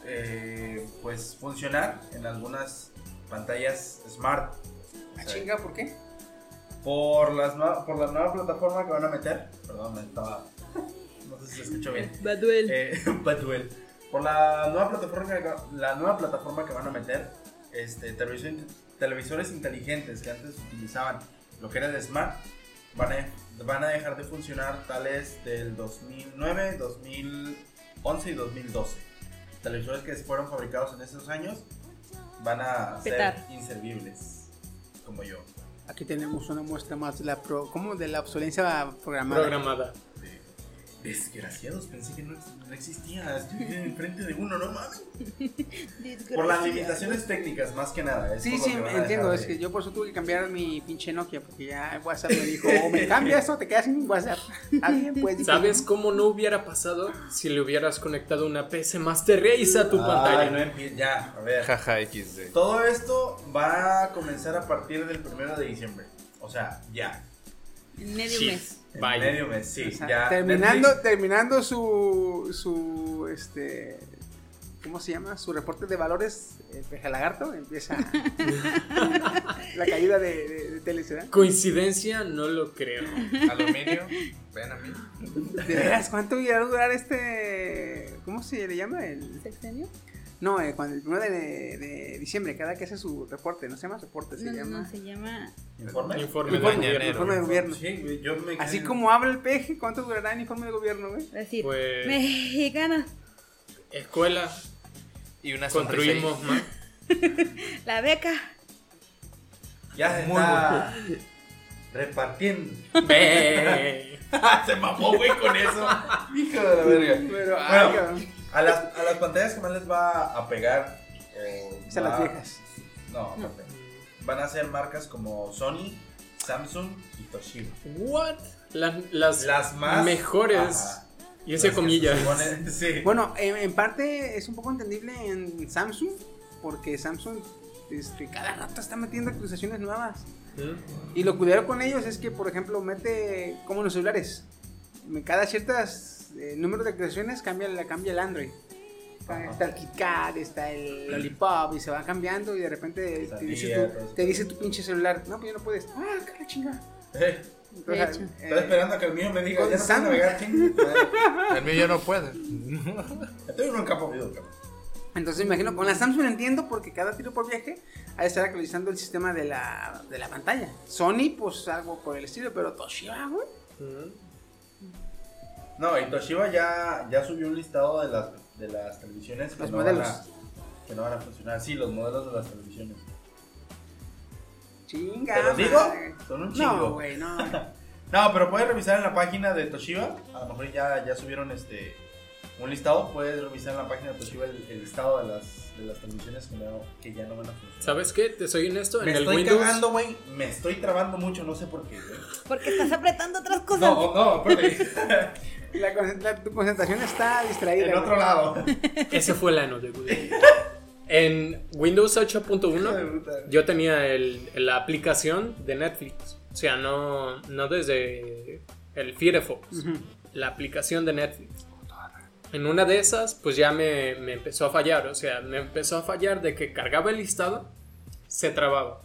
eh, pues funcionar en algunas pantallas smart.
Ah, chinga, ¿por qué?
Por, las por la nueva plataforma que van a meter. Perdón, me estaba. No sé si se escuchó bien.
Baduel.
Eh, Batwell. Por la nueva plataforma la nueva plataforma que van a meter, este, televisor- televisores inteligentes que antes utilizaban lo que era de Smart, van a, van a dejar de funcionar tales del 2009, 2011 y 2012. Televisores que fueron fabricados en esos años van a
Petar.
ser inservibles, como yo.
Aquí tenemos una muestra más de la, pro, ¿cómo? De la obsolencia programada.
Programada.
Desgraciados, pensé que no, no existía. Estoy enfrente de uno, no mames. Por las limitaciones técnicas, más que nada. es
Sí, sí, entiendo. Es que yo por eso tuve que cambiar mi pinche Nokia. Porque ya WhatsApp me dijo: o me cambias o te quedas sin WhatsApp. Pues.
¿Sabes cómo no hubiera pasado si le hubieras conectado una PC Master Race a tu
Ay,
pantalla?
no ya, a ver.
Jaja XD.
Todo esto va a comenzar a partir del primero de diciembre. O sea, ya.
En medio mes.
Vaya.
medio mes, sí.
o sea,
ya.
terminando,
Netflix-
terminando su, su, este, ¿cómo se llama? Su reporte de valores, el peje lagarto, empieza la caída de, de, de.
Coincidencia, no lo creo.
Aluminio, ven a mí.
De veras, ¿cuánto irá a durar este, cómo se le llama? El,
¿Sexenio?
No, eh, cuando el primero de, de diciembre, cada que hace su reporte, no se llama reporte, se
No,
llama...
no, se llama.
¿Informe?
Informe de
Informe,
gobierno.
informe de gobierno.
Sí, güey, yo me
Así como habla el peje, ¿cuánto durará el informe de gobierno, güey?
Es decir,
Pues-
mexicana.
Escuela,
Y una
construimos más.
La beca.
Ya se
Muy
está repartiendo.
Ve.
se mamó, güey, con eso. Hijo de la verga.
Pero,
Bueno. A las, a las pantallas que más les va a pegar. o
Es a las viejas.
No, aparte. Van a ser marcas como Sony, Samsung y Toshiba.
What? Las, las,
Las más
mejores.
Ajá.
Y ese comillas.
se sí.
Bueno, en, en parte es un poco entendible en Samsung, porque Samsung este, cada rato está metiendo actualizaciones nuevas.
¿Mm?
Y lo culero con ellos es que, por ejemplo, mete como en los celulares. me- Cada ciertas eh, número de actualizaciones cambia, la- cambia el Android. Está,
Ajá.
está el KitKat, está el Lollipop y se va cambiando y de repente te dice, tu, te dice tu pinche celular, no, pues ya no puedes. Ah, qué la chinga.
Eh. Estoy esperando a que el mío me diga, ya no puedo navegar.
El mío ya no puede.
Estoy cabrón.
Entonces me imagino, con la Samsung entiendo porque cada tiro por viaje ha de estar actualizando el sistema de la, de la pantalla. Sony, pues algo por el estilo, pero Toshiba, güey.
No, y Toshiba ya, ya subió un listado de las, de las televisiones que
Los
no,
modelos.
Van a, que no van a funcionar. Sí, los modelos de las televisiones.
Chinga.
¿Te los digo? Son un chingo.
No, güey, no.
No, pero puedes revisar en la página de Toshiba. A lo mejor ya, ya subieron este un listado. Puedes revisar en la página de Toshiba el, el listado de las, de las televisiones que, no- que ya no van a funcionar.
¿Sabes qué? Te soy honesto.
Me
en el
estoy
Windows.
cagando, güey. Me estoy trabando mucho, no sé por qué, güey.
Porque estás apretando otras cosas.
No, no, espérate.
La tu concentración está distraída.
En otro lado.
Ese fue el ano de Google. En Windows
Hijo de
8.1
puta.
yo tenía el- la aplicación de Netflix. O sea, no, no desde el Firefox.
Ujú.
La aplicación de Netflix. En una de esas, pues ya me, me empezó a fallar. O sea, me empezó a fallar de que cargaba el listado, se trababa.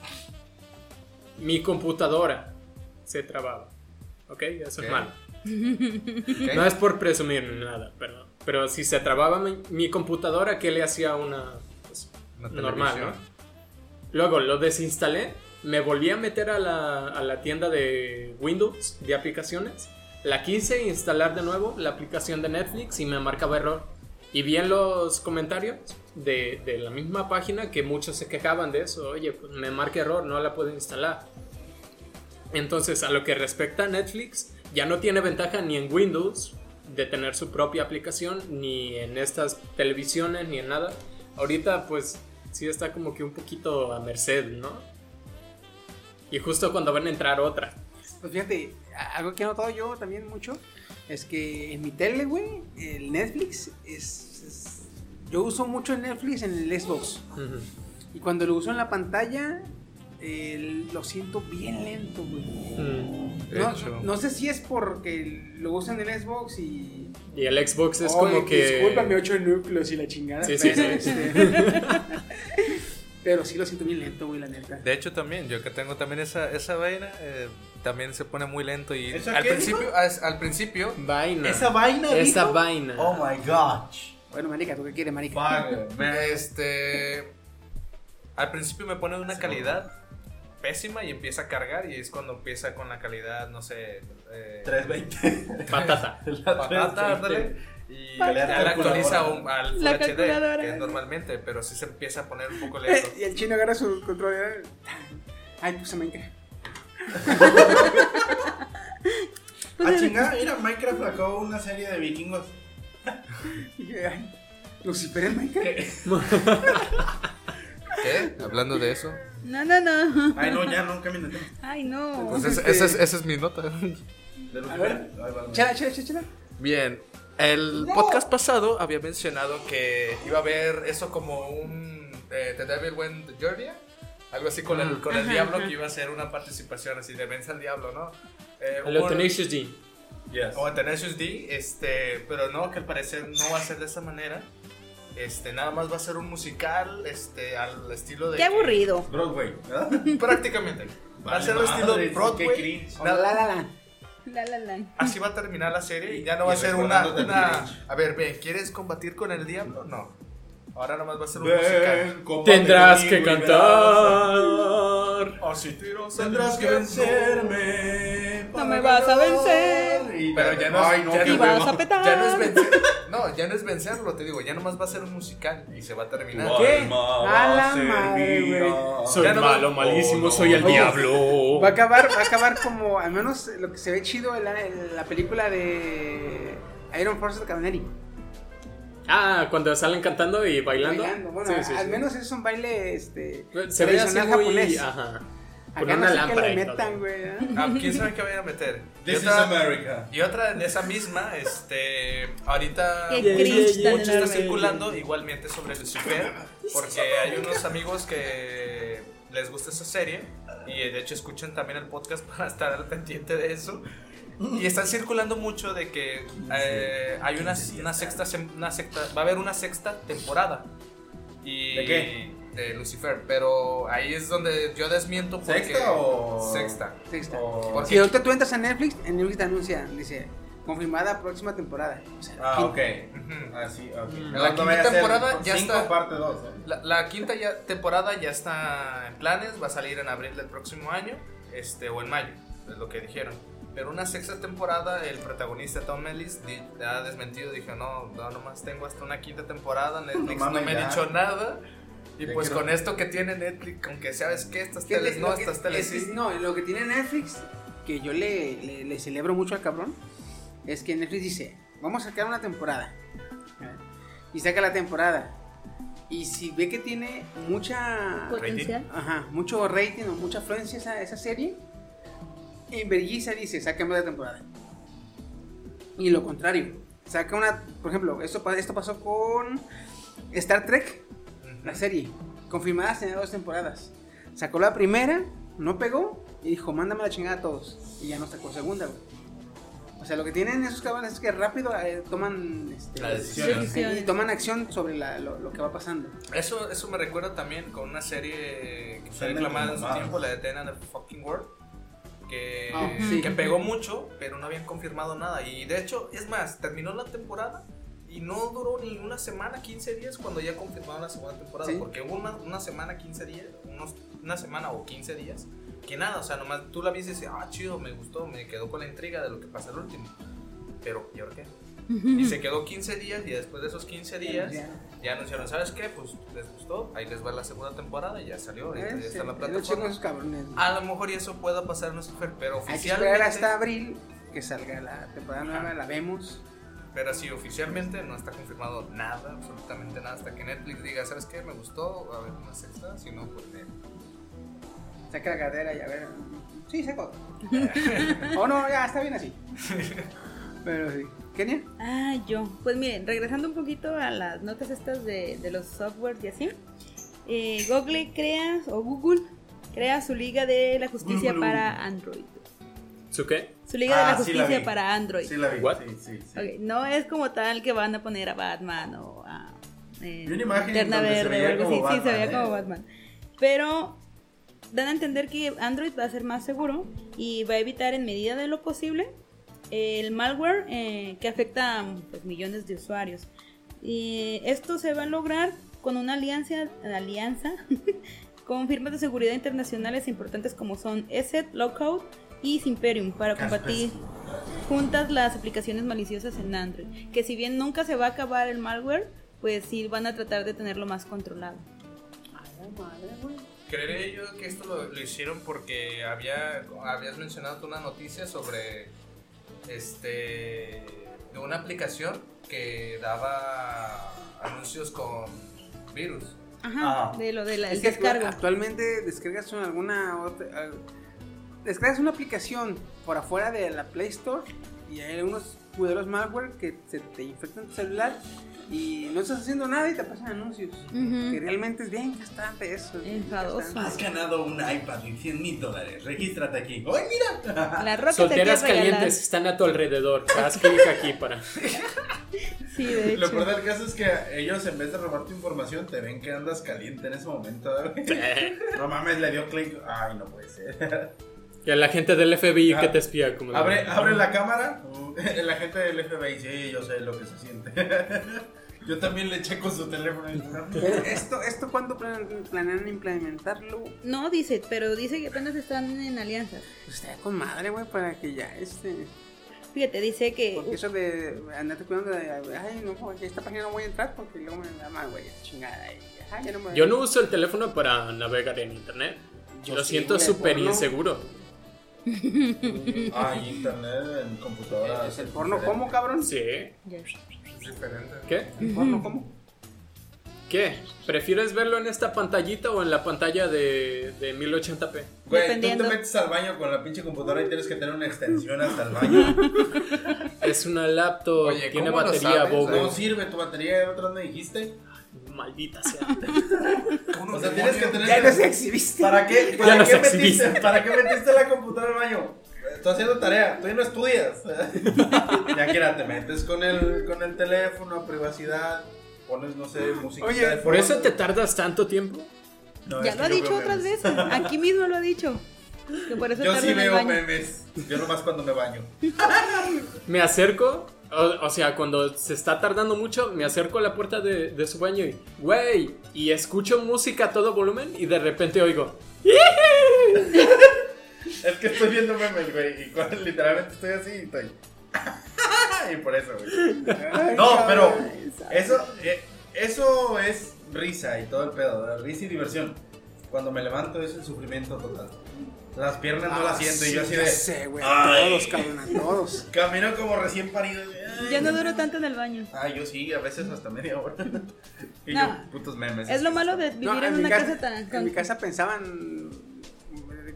Mi computadora se trababa. ¿Ok? Eso es malo. No es por presumir ni nada, pero, pero si se trababa mi, mi computadora, ¿qué le hacía una pues,
Una
normal? ¿no? Luego lo desinstalé, me volví a meter a la, a la tienda de Windows de aplicaciones, la quise instalar de nuevo, la aplicación de Netflix, y me marcaba error. Y vi en los comentarios de, de la misma página que muchos se quejaban de eso. Oye, pues me marca error, no la puedo instalar. Entonces, a lo que respecta a Netflix, ya no tiene ventaja ni en Windows de tener su propia aplicación, ni en estas televisiones, ni en nada. Ahorita, pues, sí está como que un poquito a merced, ¿no? Y justo cuando van a entrar otra.
Pues fíjate, algo que he notado yo también mucho es que en mi tele, güey, el Netflix es, es- Yo uso mucho el Netflix en el Xbox.
Ujú.
Y cuando lo uso en la pantalla, eh, lo siento bien lento, güey.
Mm.
De
No,
hecho.
no sé si es porque lo uso en el Xbox y.
Y el Xbox es como que...
Discúlpame, 8 núcleos y la chingada.
Sí, sí,
pero,
sí.
pero sí lo siento bien lento, güey, la neta.
De hecho, también, yo que tengo también esa, esa vaina, eh, también se pone muy lento y
¿Esa
al
qué,
principio, al, al principio,
Vaina.
¿Esa vaina,
Esa
dijo?
vaina.
Oh my gosh.
Bueno, marica, ¿tú qué quieres, marica?
Fuck, man.
este, al principio me pone una calidad pésima y empieza a cargar y es cuando empieza con la calidad, no sé, eh,
320.
Patata.
patata, ándale, y la actualiza un- al Full
La
HD,
calculadora.
que es normalmente, pero sí se empieza a poner un poco lento.
y el chino agarra su control. Ay, puse Minecraft.
Ah, chingada, mira, Minecraft sacó una serie de vikingos.
Y dije, ay, Lucifer es Minecraft.
¿Qué? Hablando de eso.
No, no, no.
Ay, no, ya no cambien de tema.
Ay, no.
Pues esa, esa es, esa es mi nota.
De
A
Lucifer.
ver,
Ahí va.
Chala, chala, chala, chala.
Bien, el podcast pasado había mencionado que iba a haber eso como un eh, The Devil Went the Journey, algo así con el, con el
Ajá,
diablo
ajá.
que iba a ser una participación así de vence al diablo, ¿no? Eh,
El Tenacious D.
Yes.
o en Tenacious D, este, pero no, que al parecer no va a ser de esa manera. Este, nada más va a ser un musical, este, al estilo de.
Qué
que-
aburrido.
Broadway, ¿verdad?
Prácticamente. Va a ser al estilo de
qué
Broadway.
cringe.
O la la la la.
La, la, la.
Así va a terminar la serie y ya no va a ser una, una... A ver, ve, ¿quieres combatir con el diablo? No. Ahora nomás va a ser un musical.
Ven, combate
Tendrás que cantar.
Así tiros
verás. Tendrás que vencerme.
No me vas a vencer.
Y-
Pero ya no,
Ay, no,
ya no-
vas a petar.
ya no es vencer. No, ya no es vencerlo, te digo. Ya nomás va a ser un musical y se va a terminar.
¿Qué? A la madre, güey.
Soy
Ya no va-
malo, malísimo,
Oh,
soy el
no.
diablo.
Va a acabar, va a acabar como, al menos lo que se ve chido en la, en la película de Iron Force Canary.
Ah, cuando salen cantando y bailando.
Bailando. Bueno,
Sí, sí,
al
sí.
menos es un baile este,
Se ve así muy.
japonés.
Ajá. Con
Acá no
una
sé qué
lámpara.
le
y todo.
metan, güey. ¿eh?
Ah, ¿Quién sabe qué vayan a meter? Y
This is
otra,
America.
y otra en esa misma, este, ahorita
Qué
mucho- mucho está circulando igualmente sobre Lucifer, porque hay unos amigos que les gusta esa serie y de hecho escuchan también el podcast para estar al pendiente de eso. Y están circulando mucho de que eh, hay una, una sexta, una sexta, va a haber una sexta temporada. Y,
¿De qué?
De Lucifer, pero ahí es donde yo desmiento porque...
¿Sexta o...?
Sexta.
Sexta.
O-
Porque-
Si ahorita tú entras a Netflix, en Netflix te anuncia, dice, confirmada próxima temporada. O sea,
Ah, ok.
Ujú.
Ah, ok.
Mm.
No,
La
no
quinta temporada
por
ya está.
parte 2, ¿eh?
La, la quinta ya, temporada ya está en planes, va a salir en abril del próximo año, este, o en mayo, es lo que dijeron. Pero una sexta temporada, el protagonista Tom Ellis ha desmentido, dijo, no, no, nomás tengo hasta una quinta temporada, Netflix no, me ha dicho nada. Y
Ya
pues
creo.
con esto que tiene Netflix, aunque sabes que estas teles no,
que-
estas teles
es
sí.
No, lo que tiene Netflix, que yo le, le, le celebro mucho al cabrón, es que Netflix dice, vamos a sacar una temporada. ¿eh? Y saca la temporada. Y si ve que tiene mucha...
Potencial.
Ajá, mucho rating o mucha afluencia esa, esa serie, en vergüenza dice, sácame la temporada. Y lo contrario, saca una, por ejemplo, esto, esto pasó con Star Trek, la serie, confirmadas en dos temporadas. Sacó la primera, no pegó, y dijo, mándame la chingada a todos. Y ya no sacó segunda, güey. O sea, lo que tienen esos cabrones es que rápido eh, toman este,
La decisión.
Y toman acción sobre la- lo, lo que va pasando.
Eso, eso me recuerda también con una serie que fue reclamada en su tiempo, la de the Fucking World. Que,
Ah, sí.
que pegó mucho, pero no habían confirmado nada. Y de hecho, es más, terminó la temporada y no duró ni una semana, 15 días cuando ya confirmaron la segunda temporada.
Sí.
Porque hubo una, una semana, 15 días, unos, una semana o 15 días, que nada, o sea, nomás tú la viste y dices, ah, chido, me gustó, me quedó con la intriga de lo que pasa el último. Pero, ¿y ahora qué? Y se quedó 15 días y después de esos 15 días
Ya.
anunciaron, ¿sabes qué? Pues les gustó, ahí les va la segunda temporada y ya salió, ya
Es,
está la plataforma. A lo mejor y eso pueda pasar en Lucifer, pero
Hay que
oficialmente,
esperar hasta abril que salga la temporada nueva, la vemos.
pero sí, oficialmente no está confirmado nada, absolutamente nada, hasta que Netflix diga, ¿sabes qué? Me gustó, a ver una sexta, si no, pues eh,
Saca la cadera y a ver. Sí, saco. o no, ya está bien así. Pero sí. ¿Kenia?
Ah, yo. Pues miren, regresando un poquito a las notas estas de, de los software y así. eh, Google crea, o Google crea su Liga de la Justicia
Google.
para Android.
¿Su qué?
Su Liga de la
Ah, sí la
Justicia para Android.
Sí, la vi.
What?
Sí, sí, sí.
No es como tal que van a poner a Batman o a eh,
una imagen
Linterna
donde se
Verde
veía
o algo así.
como
Sí, se
Batman,
veía
¿eh?
como Batman. Pero dan a entender que Android va a ser más seguro y va a evitar en medida de lo posible el malware eh, que afecta a pues, millones de usuarios. Y esto se va a lograr con una alianza, alianza con firmas de seguridad internacionales importantes como son ESET, Lockout y Simperium para combatir juntas las aplicaciones maliciosas en Android. Que si bien nunca se va a acabar el malware, pues sí van a tratar de tenerlo más controlado.
Creeré yo que esto lo, lo hicieron porque había habías mencionado tú una noticia sobre este de una aplicación que daba anuncios con virus.
Ajá,
Ajá.
de lo
Es que actu-
descargo.
actualmente descargas una- alguna otra. ah, descargas una aplicación por afuera de la Play Store y hay unos modelos malware que se te infectan tu celular y no estás haciendo nada y te pasan anuncios.
Ujú.
Que realmente es bien gastante eso.
Enfadoso.
Has ganado un iPad y 100 mil dólares. Regístrate aquí. ¡Ay, mira!
La roca te
Solteras
regalar.
calientes están a tu alrededor. Haz clic aquí para.
Sí, de
Lo
hecho.
peor del caso es que ellos, en vez de robar tu información, te ven que andas caliente en ese momento. No mames, le dio clic. Ay, no puede ser.
Y a la gente del FBI que
Ah.
te espía. Como
Abre, abre la cámara. La gente del FBI, sí, yo sé lo que se siente. Yo también le checo su teléfono.
esto, esto ¿cuándo plan- planean implementarlo?
No dice, pero dice que apenas están en alianzas.
Pues estaría con madre, güey, para que ya este.
Fíjate, dice que
Porque eso de andarte cuidando de. Ay, no, esta página no voy a entrar porque luego me da mal, güey, chingada. Y, ay, ya no me-
Yo no uso el teléfono para navegar en internet.
Yo
Lo
sí,
siento súper inseguro.
Ah, y internet en computadora.
¿Es el porno cómo, cabrón?
Sí.
Diferente.
¿Qué?
¿El porno cómo?
¿Qué? ¿Prefieres verlo en esta pantallita o en la pantalla de, de 1080p?
Güey, tú te metes al baño con la pinche computadora y tienes que tener una extensión hasta el baño.
Es una laptop,
Oye,
tiene
¿cómo lo
batería,
sabes?
bobo.
¿Cómo sirve tu batería? ¿Otra me dijiste?
Maldita sea.
O sea, tienes que tener.
Ya nos exhibiste.
¿Para qué, para
nos
qué
exhibiste.
metiste, ¿Para qué metiste la computadora al baño? Estoy haciendo tarea, tú ya no estudias. ya que era, te metes con el, con el teléfono, privacidad, pones, no sé, música.
Oye,
de
¿Por eso te tardas tanto tiempo?
No,
ya lo ha dicho otras
memes.
veces. Aquí mismo lo ha dicho. Que por eso
Yo
tarda
sí
en el
veo memes. Yo nomás cuando me baño.
Me acerco, o, o sea, cuando se está tardando mucho, me acerco a la puerta de, de su baño y, güey, y escucho música a todo volumen y de repente oigo,
Es que estoy viendo memes, güey. Y cuando literalmente estoy así y estoy. y por eso, güey.
Ay,
No, pero eso, eh, eso es risa y todo el pedo, ¿verdad? risa y diversión. Cuando me levanto es el sufrimiento total. Las piernas no las siento y yo así
Ah,
de.
sé, güey. Todos, cabrón, a todos.
Camino como recién parido.
Ya no duro tanto en el baño.
Ay, yo sí, a veces hasta media hora. y
No.
yo, putos memes.
Es lo malo de vivir
No,
en
mi
una
casa,
casa tan.
En mi casa pensaban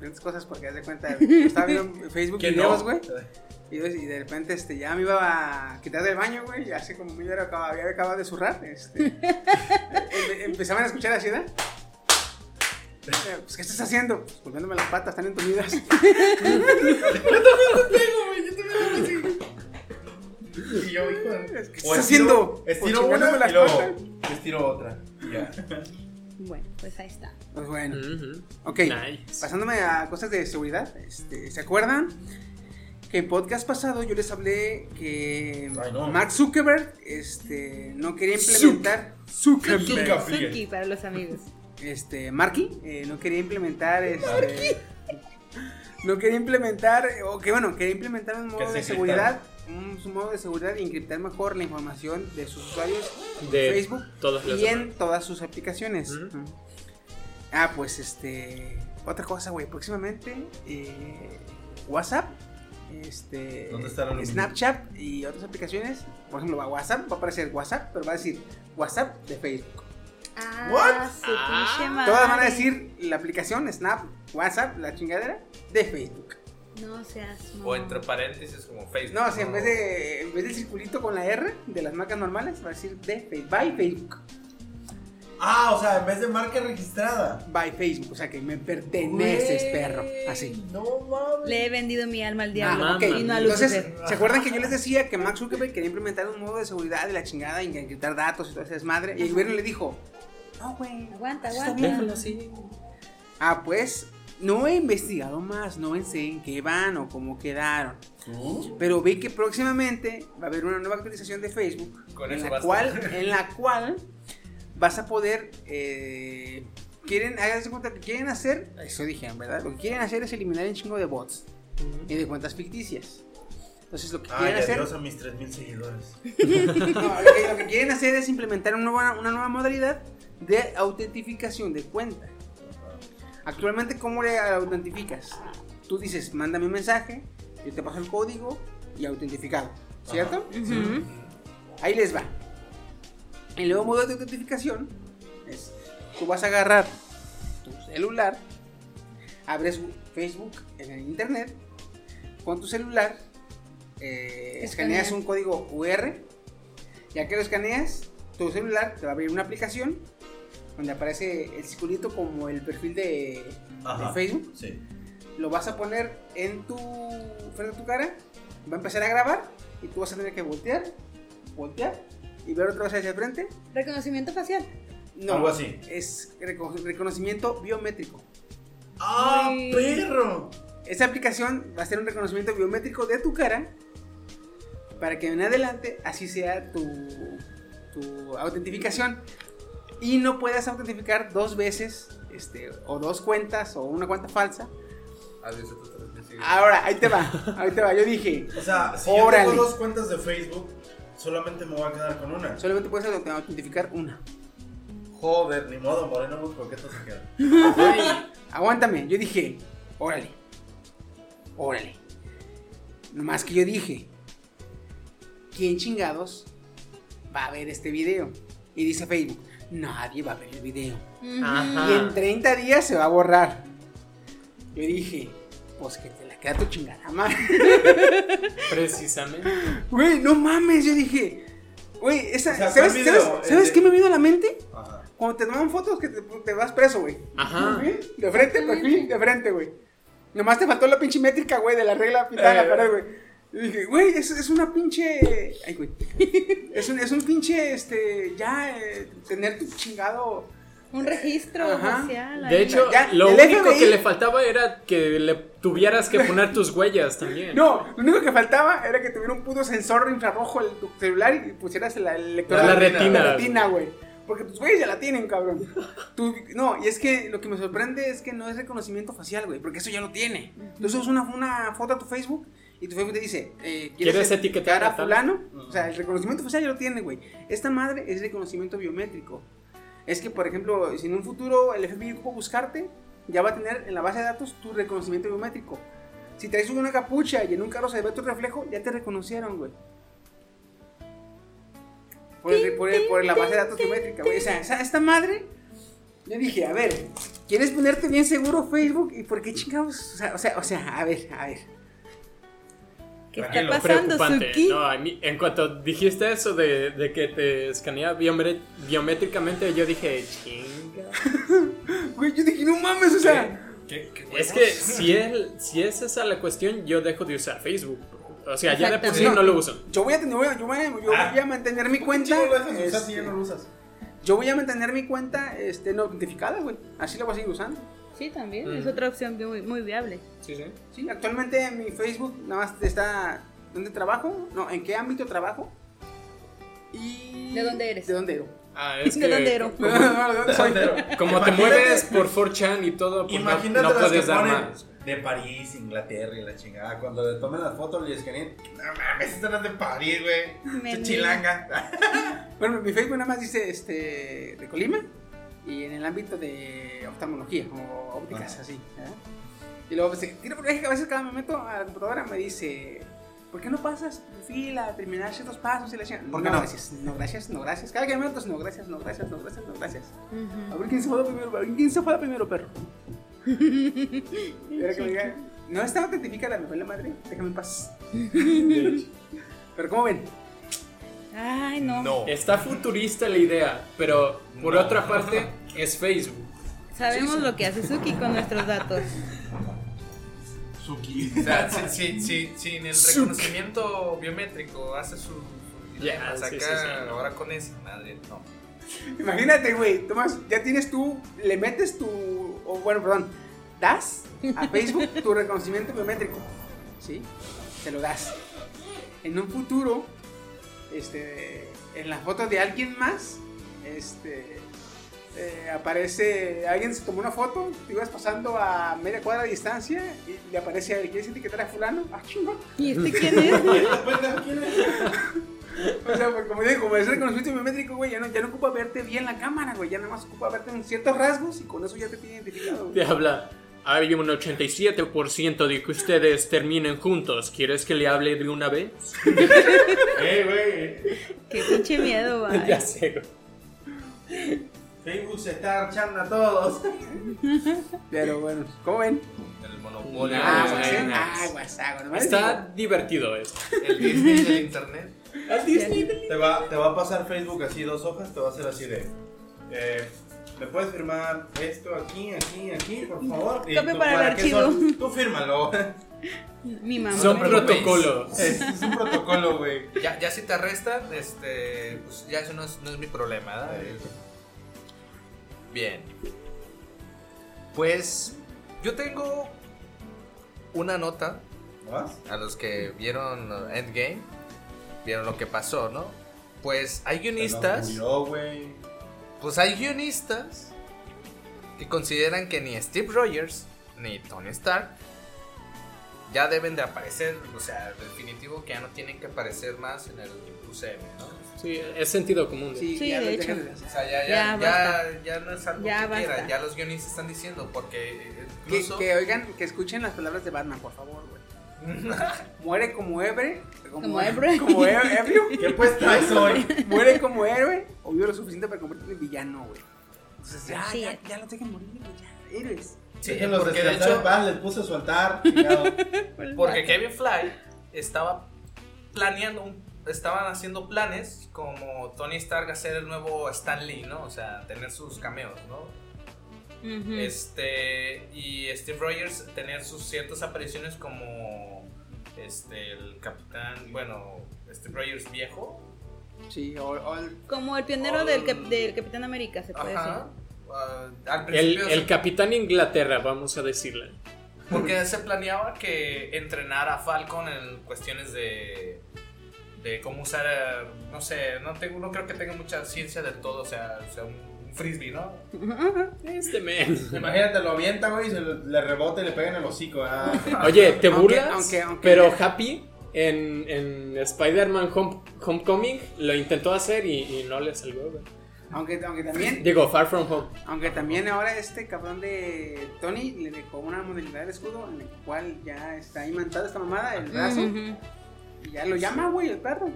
diferentes cosas porque haz de cuenta, yo estaba viendo Facebook videos,
no.
güey. Y, yo- y de repente este, ya me iba a quitar del baño, güey. Y hace como media hora acababa, había acabado de zurrar. Este, Empe- empezaban a escuchar así, ¿verdad? Eh, Pues, ¿qué estás haciendo? Pues, volviéndome las patas, están entumidas.
Y yo, hijo
¿Qué estás
estiro-
haciendo?
Estiro una
las
y luego
patas.
estiro otra. y ya.
Bueno, pues ahí está.
Pues bueno. Ok,
Nice.
pasándome a cosas de seguridad, este, ¿se acuerdan? Que en podcast pasado yo les hablé que
Ay, no.
Mark Zuckerberg este, no quería implementar
Suki,
Zuckerberg.
Suki para los amigos.
este, Marky eh, no quería implementar este, no quería implementar o que bueno quería implementar un modo de seguridad un modo de seguridad y encriptar mejor la información de sus usuarios en
De
Facebook
todas las
y en
demás.
todas sus aplicaciones ah pues este otra cosa güey próximamente eh, WhatsApp este
¿Dónde está?
Snapchat y otras aplicaciones por ejemplo va WhatsApp va a aparecer WhatsApp pero va a decir WhatsApp de Facebook
Ah,
What?
su
Ah.
Todas van a decir la aplicación Snap, WhatsApp, la chingadera de Facebook.
No seas.
O
mamón.
entre paréntesis como Facebook.
No, o sea, en vez de en vez del circulito con la R de las marcas normales va a decir de Facebook, by Facebook,
Ah, o sea, en vez de marca registrada.
by Facebook, o sea que me perteneces, perro, así.
No mames.
Le he vendido mi alma al diablo.
Ah,
no
entonces. ¿se acuerdan que yo les decía que Max Zuckerberg quería implementar un modo de seguridad de la chingada y encriptar datos y todo ese desmadre? Y el gobierno le dijo, no, güey,
Aguanta,
está
aguanta.
bien".
Déjalo así.
Ah, pues, no he investigado más, no sé en qué van o cómo quedaron. Pero vi que próximamente va a haber una nueva actualización de Facebook
Con
en la, cual, en la cual vas a poder eh, quieren háganse cuenta que quieren hacer eso dijeron verdad lo que quieren hacer es eliminar un chingo de bots y de cuentas ficticias. Entonces lo que
Ay,
quieren hacer
a mis 3000 seguidores.
no, lo, que, lo que quieren hacer es implementar una nueva, una nueva modalidad de autentificación de cuenta actualmente cómo le autentificas tú dices mándame un mensaje yo te paso el código y autentificado cierto. Ahí les va. El nuevo modo de autentificación es, tú vas a agarrar tu celular, abres Facebook en el internet, con tu celular, eh, escaneas
Escaneas.
un código UR, ya que lo escaneas, tu celular te va a abrir una aplicación donde aparece el circulito como el perfil de,
Ajá.
de Facebook,
Sí.
lo vas a poner en tu frente a tu cara, va a empezar a grabar y tú vas a tener que voltear, voltear y ver otra vez hacia el frente.
Reconocimiento facial.
No,
Algo así.
Es reco- reconocimiento biométrico.
¡Ah,
Ay.
perro!
Esta aplicación va a hacer un reconocimiento biométrico de tu cara para que en adelante así sea tu, tu autentificación y no puedas autentificar dos veces este, o dos cuentas o una cuenta falsa.
Adiós a tu transmisión.
Ahora, ahí te va, ahí te va. Yo dije,
O sea, si
Órale.
yo tengo dos cuentas de Facebook, solamente me voy a quedar con una.
solamente puedes aut- autentificar una.
Joder, ni modo, Moreno muy coqueto se queda.
Aguántame. Yo dije, órale. Órale. Nomás que yo dije, ¿quién chingados va a ver este video? Y dice Facebook, nadie va a ver el video.
Ajá.
Y en 30 días se va a borrar. Yo dije, pues que te la queda tu chingada madre.
Precisamente.
Güey, no mames. Yo dije, güey, esa,
O sea,
¿sabes,
¿cuál video?
¿sabes,
El
¿sabes
de-
qué me vino a la mente?
Ajá.
Cuando te toman fotos que te, te vas preso, güey.
Ajá.
De frente, perfil, de frente, güey. Nomás te faltó la pinche métrica, güey, de la regla pintada en
Eh.
la pared, güey. Y dije, güey, es, es una pinche. Ay, güey. Es un, es un pinche, este. Ya, eh, tener tu chingado.
Un registro
Ajá.
facial.
De
ahí.
hecho,
Ya,
lo único
FBI
que le faltaba era que le tuvieras que poner tus huellas también.
No, lo único que faltaba era que tuviera un puto sensor infrarrojo en tu celular y pusieras la, el lector
La retina.
La retina, güey. Porque tus güeyes ya la tienen, cabrón. Tú- no, y es que lo que me sorprende es que no es reconocimiento facial, güey, porque eso ya lo tiene. Subes una, una foto a tu Facebook y tu Facebook te dice, eh,
¿Quieres etiquetar
a fulano? O sea, el reconocimiento facial ya lo tiene, güey. Esta madre es reconocimiento biométrico. Es que, por ejemplo, si en un futuro el FBI ocupa buscarte, ya va a tener en la base de datos tu reconocimiento biométrico. Si traes una capucha y en un carro se ve tu reflejo, ya te reconocieron, güey. Por, el- por el- por la base de datos biométrica, güey. O sea, esta madre, yo dije, a ver, ¿quieres ponerte bien seguro Facebook? ¿Y por qué chingados? O sea, o sea, o sea, a ver, a ver.
¿Qué está pasando. Suki?
No, a mí, en cuanto dijiste eso de, de que te escanea biomé- biométricamente, yo dije, chinga.
Güey, yo dije, no mames, o sea.
¿Qué, qué
Es que si, es, si es esa la cuestión, yo dejo de usar Facebook. O sea, ya de por sí no lo uso.
Yo voy a, tener- yo voy a, yo voy a-
Ah.
mantener mi
¿Qué
cuenta.
si
este,
ya no lo usas?
Yo voy a mantener mi cuenta este, no autentificada, güey. Así la voy a seguir usando.
Sí, también.
Mm.
Es otra opción muy, muy viable.
Sí, sí.
Sí, actualmente mi Facebook nada más está. ¿Dónde trabajo? No, ¿en qué ámbito trabajo? Y.
¿De dónde eres?
¿De dónde ero?
Ah, es
¿De
que
dónde ero?
No, no, no, ¿de dónde soy?
Como te mueves por 4chan y todo, pues no,
Imagínate
no
las que
dar
ponen
más.
de París, Inglaterra y la chingada. Cuando le tomen las fotos, le escaneen. No mames, esta no es de París, güey. Chilanga.
Bueno, mi Facebook nada más dice este, de Colima y en el ámbito de oftalmología o ópticas,
Ah.
así. ¿eh? Y luego, pues, tiro por que a veces cada me meto a la computadora me dice, ¿por qué no pasas tu perfil a terminar ciertos pasos y la chingada?
¿Por qué
no,
no?
gracias, no, gracias, no, gracias. Cada que me meto, es, no, gracias, no, gracias, no, gracias, no, gracias. A
Ujú.
ver quién se fue primero, a ver quién se fue primero, perro. Era que me diga, no estaba autentificada, me fue la madre, déjame en paz. Pero ¿cómo ven?
Ay, no.
Está futurista la idea, pero por otra parte es Facebook.
Sabemos lo que hace Suki con nuestros datos.
Suki.
O sea, si, si, si, si en el reconocimiento biométrico hace su, su
Ya,
dilema,
sí,
saca
sí, sí.
ahora con esa madre, no.
Imagínate, güey, Tomás, ya tienes tú, le metes tu, o bueno, perdón, das a Facebook tu reconocimiento biométrico, ¿sí? Se lo das. En un futuro, este, en la foto de alguien más, este, eh, aparece, alguien se tomó una foto, te ibas pasando a media cuadra de distancia y le aparece, ¿quieres etiquetar a fulano? Ah, chingón.
¿Y este quién es?
O sea, pues, como digo, como es reconocimiento biométrico, güey, ya no, ya no ocupa verte bien la cámara, güey, ya nada más ocupa verte en ciertos rasgos y con eso ya te tiene identificado. güey.
Te habla. Hay un 87% de que ustedes terminen juntos. ¿Quieres que le hable de una vez?
Eh, güey.
Qué pinche miedo, va.
ya sé.
Facebook se está echando a todos.
Pero bueno, ¿cómo ven?
El monopolio.
Ah. Ah, guasago, nomás
Está divertido esto.
El Disney del internet.
Te va, te va a pasar Facebook así dos hojas, te va a hacer así de. Eh, ¿Me puedes firmar esto aquí, aquí, aquí, por favor? Y
Copia
tú,
para el archivo.
son? Tú fírmalo.
Mi mamá.
Son protocolos.
Es, es un protocolo, güey.
Ya, ya si te arrestan, este, pues ya eso no es, no es mi problema, ¿verdad? Bien. Pues yo tengo una nota
¿Vas?
a los que vieron Endgame, vieron lo que pasó, ¿no? Pues hay guionistas,
Murió, güey.
Pues hay guionistas que consideran que ni Steve Rogers ni Tony Stark ya deben de aparecer, o sea, definitivo que ya no tienen que aparecer más en el UCM, ¿no?
Sí, es sentido común.
Sí,
Sí,
ya
de hecho.
dejan.
O sea, ya,
Ya,
ya, ya, no es algo
Ya
que
basta.
quieran, ya los guionistas están diciendo, porque
Que,
incluso...
que oigan, que escuchen las palabras de Batman, por favor, güey. Muere como héroe.
Como héroe.
Como ebrio.
¿Qué pues traes hoy?
Muere como héroe o vive lo suficiente para convertirse en villano, güey. Entonces ya, ya,
es.
ya lo dejen morir, güey, ya, héroes.
Sí,
Déjenlos
porque de hecho,
paz, les puse su altar.
porque Kevin Fly estaba planeando, un- estaban haciendo planes como Tony Stark hacer el nuevo Stan Lee, ¿no? O sea, tener sus cameos, ¿no? Este, y Steve Rogers tener sus ciertas apariciones como este, el capitán, bueno, Steve Rogers viejo.
Sí, o, o el-
Como el pionero
All-
del, cap- del Capitán América, se puede
Ajá. Ah, al
El,
principio
el capitán Inglaterra, vamos a decirle.
Porque se planeaba que entrenar a Falcon en cuestiones de de cómo usar, no sé, no tengo, no creo que tenga mucha ciencia del todo, o sea, o sea, un frisbee, ¿no?
Este men.
Imagínate, lo avienta, güey, y se le, le rebota y le pega en el hocico. Ah.
Oye, ¿te burlas?
aunque- aunque-
Pero Happy en, en Spider-Man Home- Homecoming lo intentó hacer y, y no le salió, güey.
aunque, aunque también,
Digo, Far From Home.
aunque también ahora este cabrón de Tony le dejó una modalidad de escudo en el cual ya está imantado esta mamada, el brazo, y ya lo llama, güey, el perro.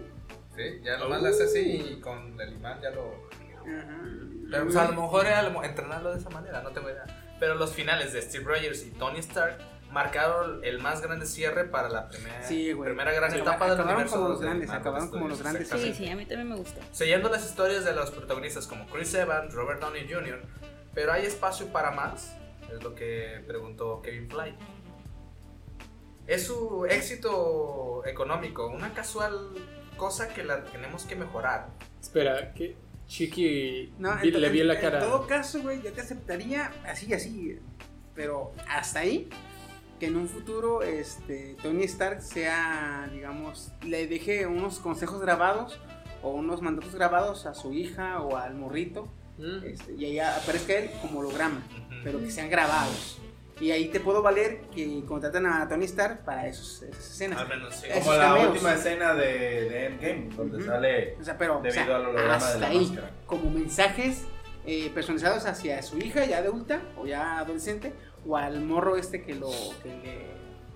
Sí, ya nomás le hace así y con el imán ya lo...
Ajá.
Pero pues, a lo mejor era lo- entrenarlo de esa manera, no tengo idea. Pero los finales de Steve Rogers y Tony Stark marcaron el más grande cierre para la primera,
Sí,
primera gran
Sí,
etapa del
acabaron
universo
como los
de
grandes, acabaron como los grandes.
Sí, sí, a mí también me gustó.
Siguiendo las historias de los protagonistas como Chris Evans, Robert Downey Jr., pero hay espacio para más, es lo que preguntó Kevin Fly. Es su éxito económico, una casual cosa que la tenemos que mejorar.
Espera, que Chiqui
No,
vi- le vi la cara.
En todo caso, güey, yo te aceptaría así, así. Pero hasta ahí, que en un futuro este, Tony Stark sea, digamos, le deje unos consejos grabados o unos mandatos grabados a su hija o al morrito.
Mm.
este, y ahí aparezca él como holograma, pero que sean grabados. Y ahí te puedo valer que contraten a Tony Stark para esos, esas escenas.
Al menos sí.
Como la
cameos.
última escena de, de Endgame, donde
Ujú.
sale
O sea, pero o
debido
sea,
al holograma
hasta
de la
ahí,
máscara.
como mensajes eh, personalizados hacia su hija ya adulta o ya adolescente o al morro este que lo que, le,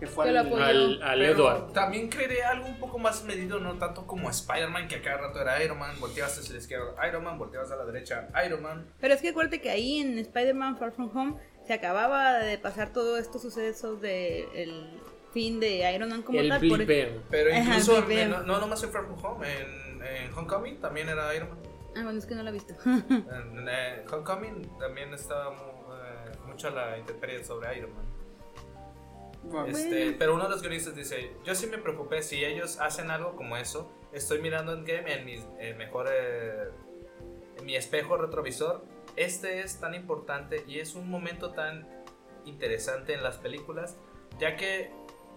que fue al-.
Al, al
Pero
Edward.
también creeré algo un poco más medido, no tanto como Spider-Man, que a cada rato era Iron Man, volteabas hacia la izquierda Iron Man, volteabas a la derecha Iron Man.
Pero es que acuérdate que ahí en Spider-Man Far From Home se acababa de pasar todos estos sucesos de el fin de Iron Man como
El
tal. por-.
Pero incluso, en- no, no nomás en Far From Home, en, en Homecoming también era Iron Man.
Ah, bueno, es que no lo he visto.
En, eh, Homecoming también estaba eh, mucho la intemperie sobre Iron Man. Este, pero uno de los guionistas dice, yo sí me preocupé si ellos hacen algo como eso, estoy mirando en game en mi eh, mejor eh, en mi espejo retrovisor. Este es tan importante y es un momento tan interesante en las películas, ya que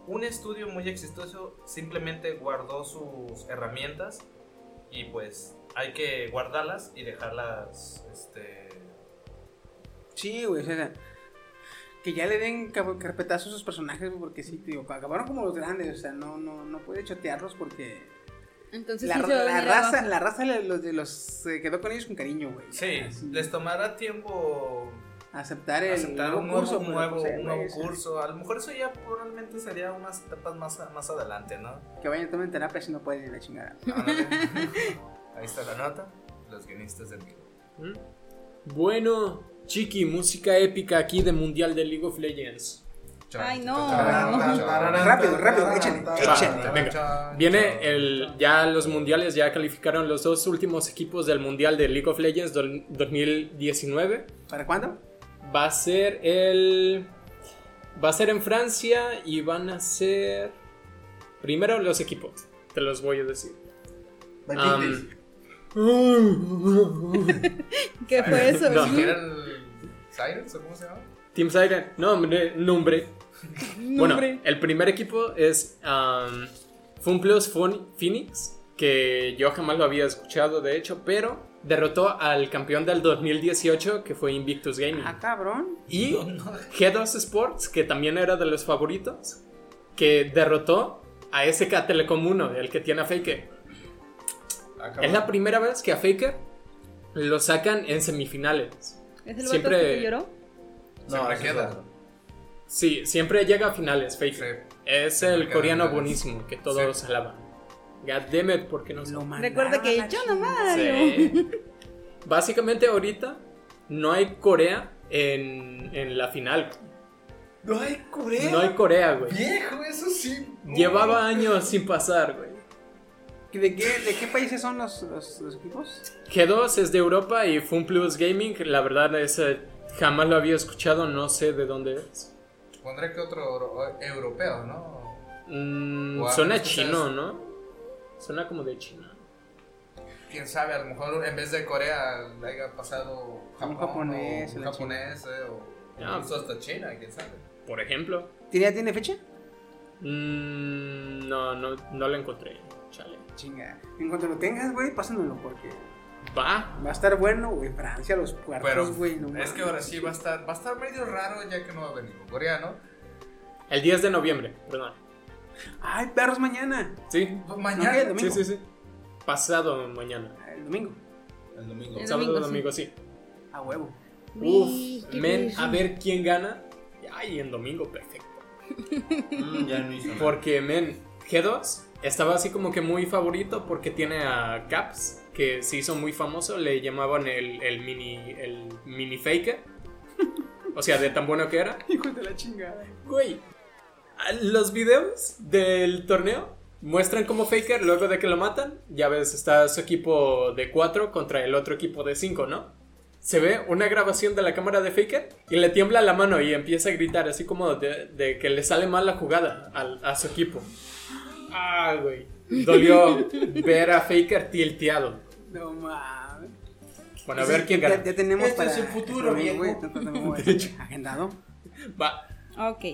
un estudio muy exitoso simplemente guardó sus herramientas y pues hay que guardarlas y dejarlas este
Sí, güey, o sea, que ya le den cab- carpetazo a sus personajes, porque sí, tío, acabaron como los grandes, o sea, no, no, no puede chotearlos porque
Entonces
la,
sí
la raza, la raza los, de los se quedó con ellos con cariño, güey.
sí,
Así,
les tomará tiempo
aceptar el
aceptar
nuevo
un nuevo,
curso,
nuevo,
pues,
un nuevo
sea,
curso. A lo mejor eso ya probablemente sería unas etapas más, más adelante, ¿no?
Que vayan a tomar terapia si no pueden ir la chingada.
Ahí está la nota. Los guionistas del video.
Mm. Bueno, Chiqui, música épica aquí de Mundial de League of Legends.
Ay, no.
Rápido, rápido, échale, échale.
venga. Viene el. Ya los mundiales, ya calificaron los dos últimos equipos del Mundial de League of Legends del 2019.
¿Para cuándo?
Va a ser el. Va a ser en Francia y van a ser. Primero los equipos, te los voy a decir.
¿Qué fue eso?
No.
¿Qué era el Sirens o cómo se llama?
Team Siren, nombre, nombre. Bueno, el primer equipo es um, Funplus Fun- Phoenix, que yo jamás lo había escuchado de hecho, pero derrotó al campeón del 2018 que fue Invictus Gaming.
Ah, cabrón.
Y G2 Sports, que también era de los favoritos, que derrotó a SK Telecom 1, el que tiene a Faker. Es la primera vez que a Faker lo sacan en semifinales.
¿Es el
Siempre-
vato que lloró?
Siempre
ese
queda.
es.
Sí, siempre llega a finales, Faker.
Sí.
Es
Siempre
el coreano buenísimo que todos alaban. God damn it, ¿por qué no?
Lo mandaron
Recuerda que yo nomás.
Sí. Básicamente ahorita no hay Corea en, en la final.
No hay Corea.
No hay Corea, güey.
Viejo, eso sí.
Llevaba años sin pasar, güey.
¿De qué, ¿De qué países son los, los, los equipos?
G2 es de Europa y Funplus Gaming, la verdad ese jamás lo había escuchado, no sé de dónde es.
Pondré que otro euro- europeo, ¿no?
Mm, suena chino, ¿no? Suena como de China.
Quién sabe, a lo mejor en vez de Corea le haya pasado Japón,
japonés,
o un
la
japonés, eh, o
Ah.
incluso hasta China, quién sabe.
Por ejemplo.
¿Tiene, ¿Tiene fecha?
Mm, no, no, no lo encontré. Chale.
Chinga. En cuanto lo tengas, güey, pásamelo porque
Va.
va a estar bueno, güey. Francia, los cuartos, güey. no
es que ahora sí va a estar, va a estar medio raro ya que no va a venir coreano.
El 10 de noviembre, perdón.
Ay, perros mañana.
Sí.
¿No
mañana.
qué?
Sí,
¿Domingo?
sí, sí. Pasado mañana.
El domingo.
El domingo.
El
Sábado,
domingo,
domingo, sí.
A huevo.
Uf, men, a ver quién gana. Ay, en domingo, perfecto.
Mm, ya no hizo nada.
Porque, men, G2 estaba así como que muy favorito porque tiene a Caps, que se hizo muy famoso, le llamaban el, el mini el mini faker. O sea, de tan bueno que era.
Hijo de la chingada.
Güey, a- los videos del torneo muestran como faker luego de que lo matan. Ya ves, está su equipo de 4 contra el otro equipo de 5, ¿no? Se ve una grabación de la cámara de Faker y le tiembla la mano y empieza a gritar así como de, de que le sale mal la jugada al- a, su equipo. Ah, güey. Dolió ver a Faker tilteado.
No mames.
Bueno, a ver quién gana.
Ya, ya tenemos
Este
para.
es el futuro, viejo.
tenemos agendado.
Va.
Ok.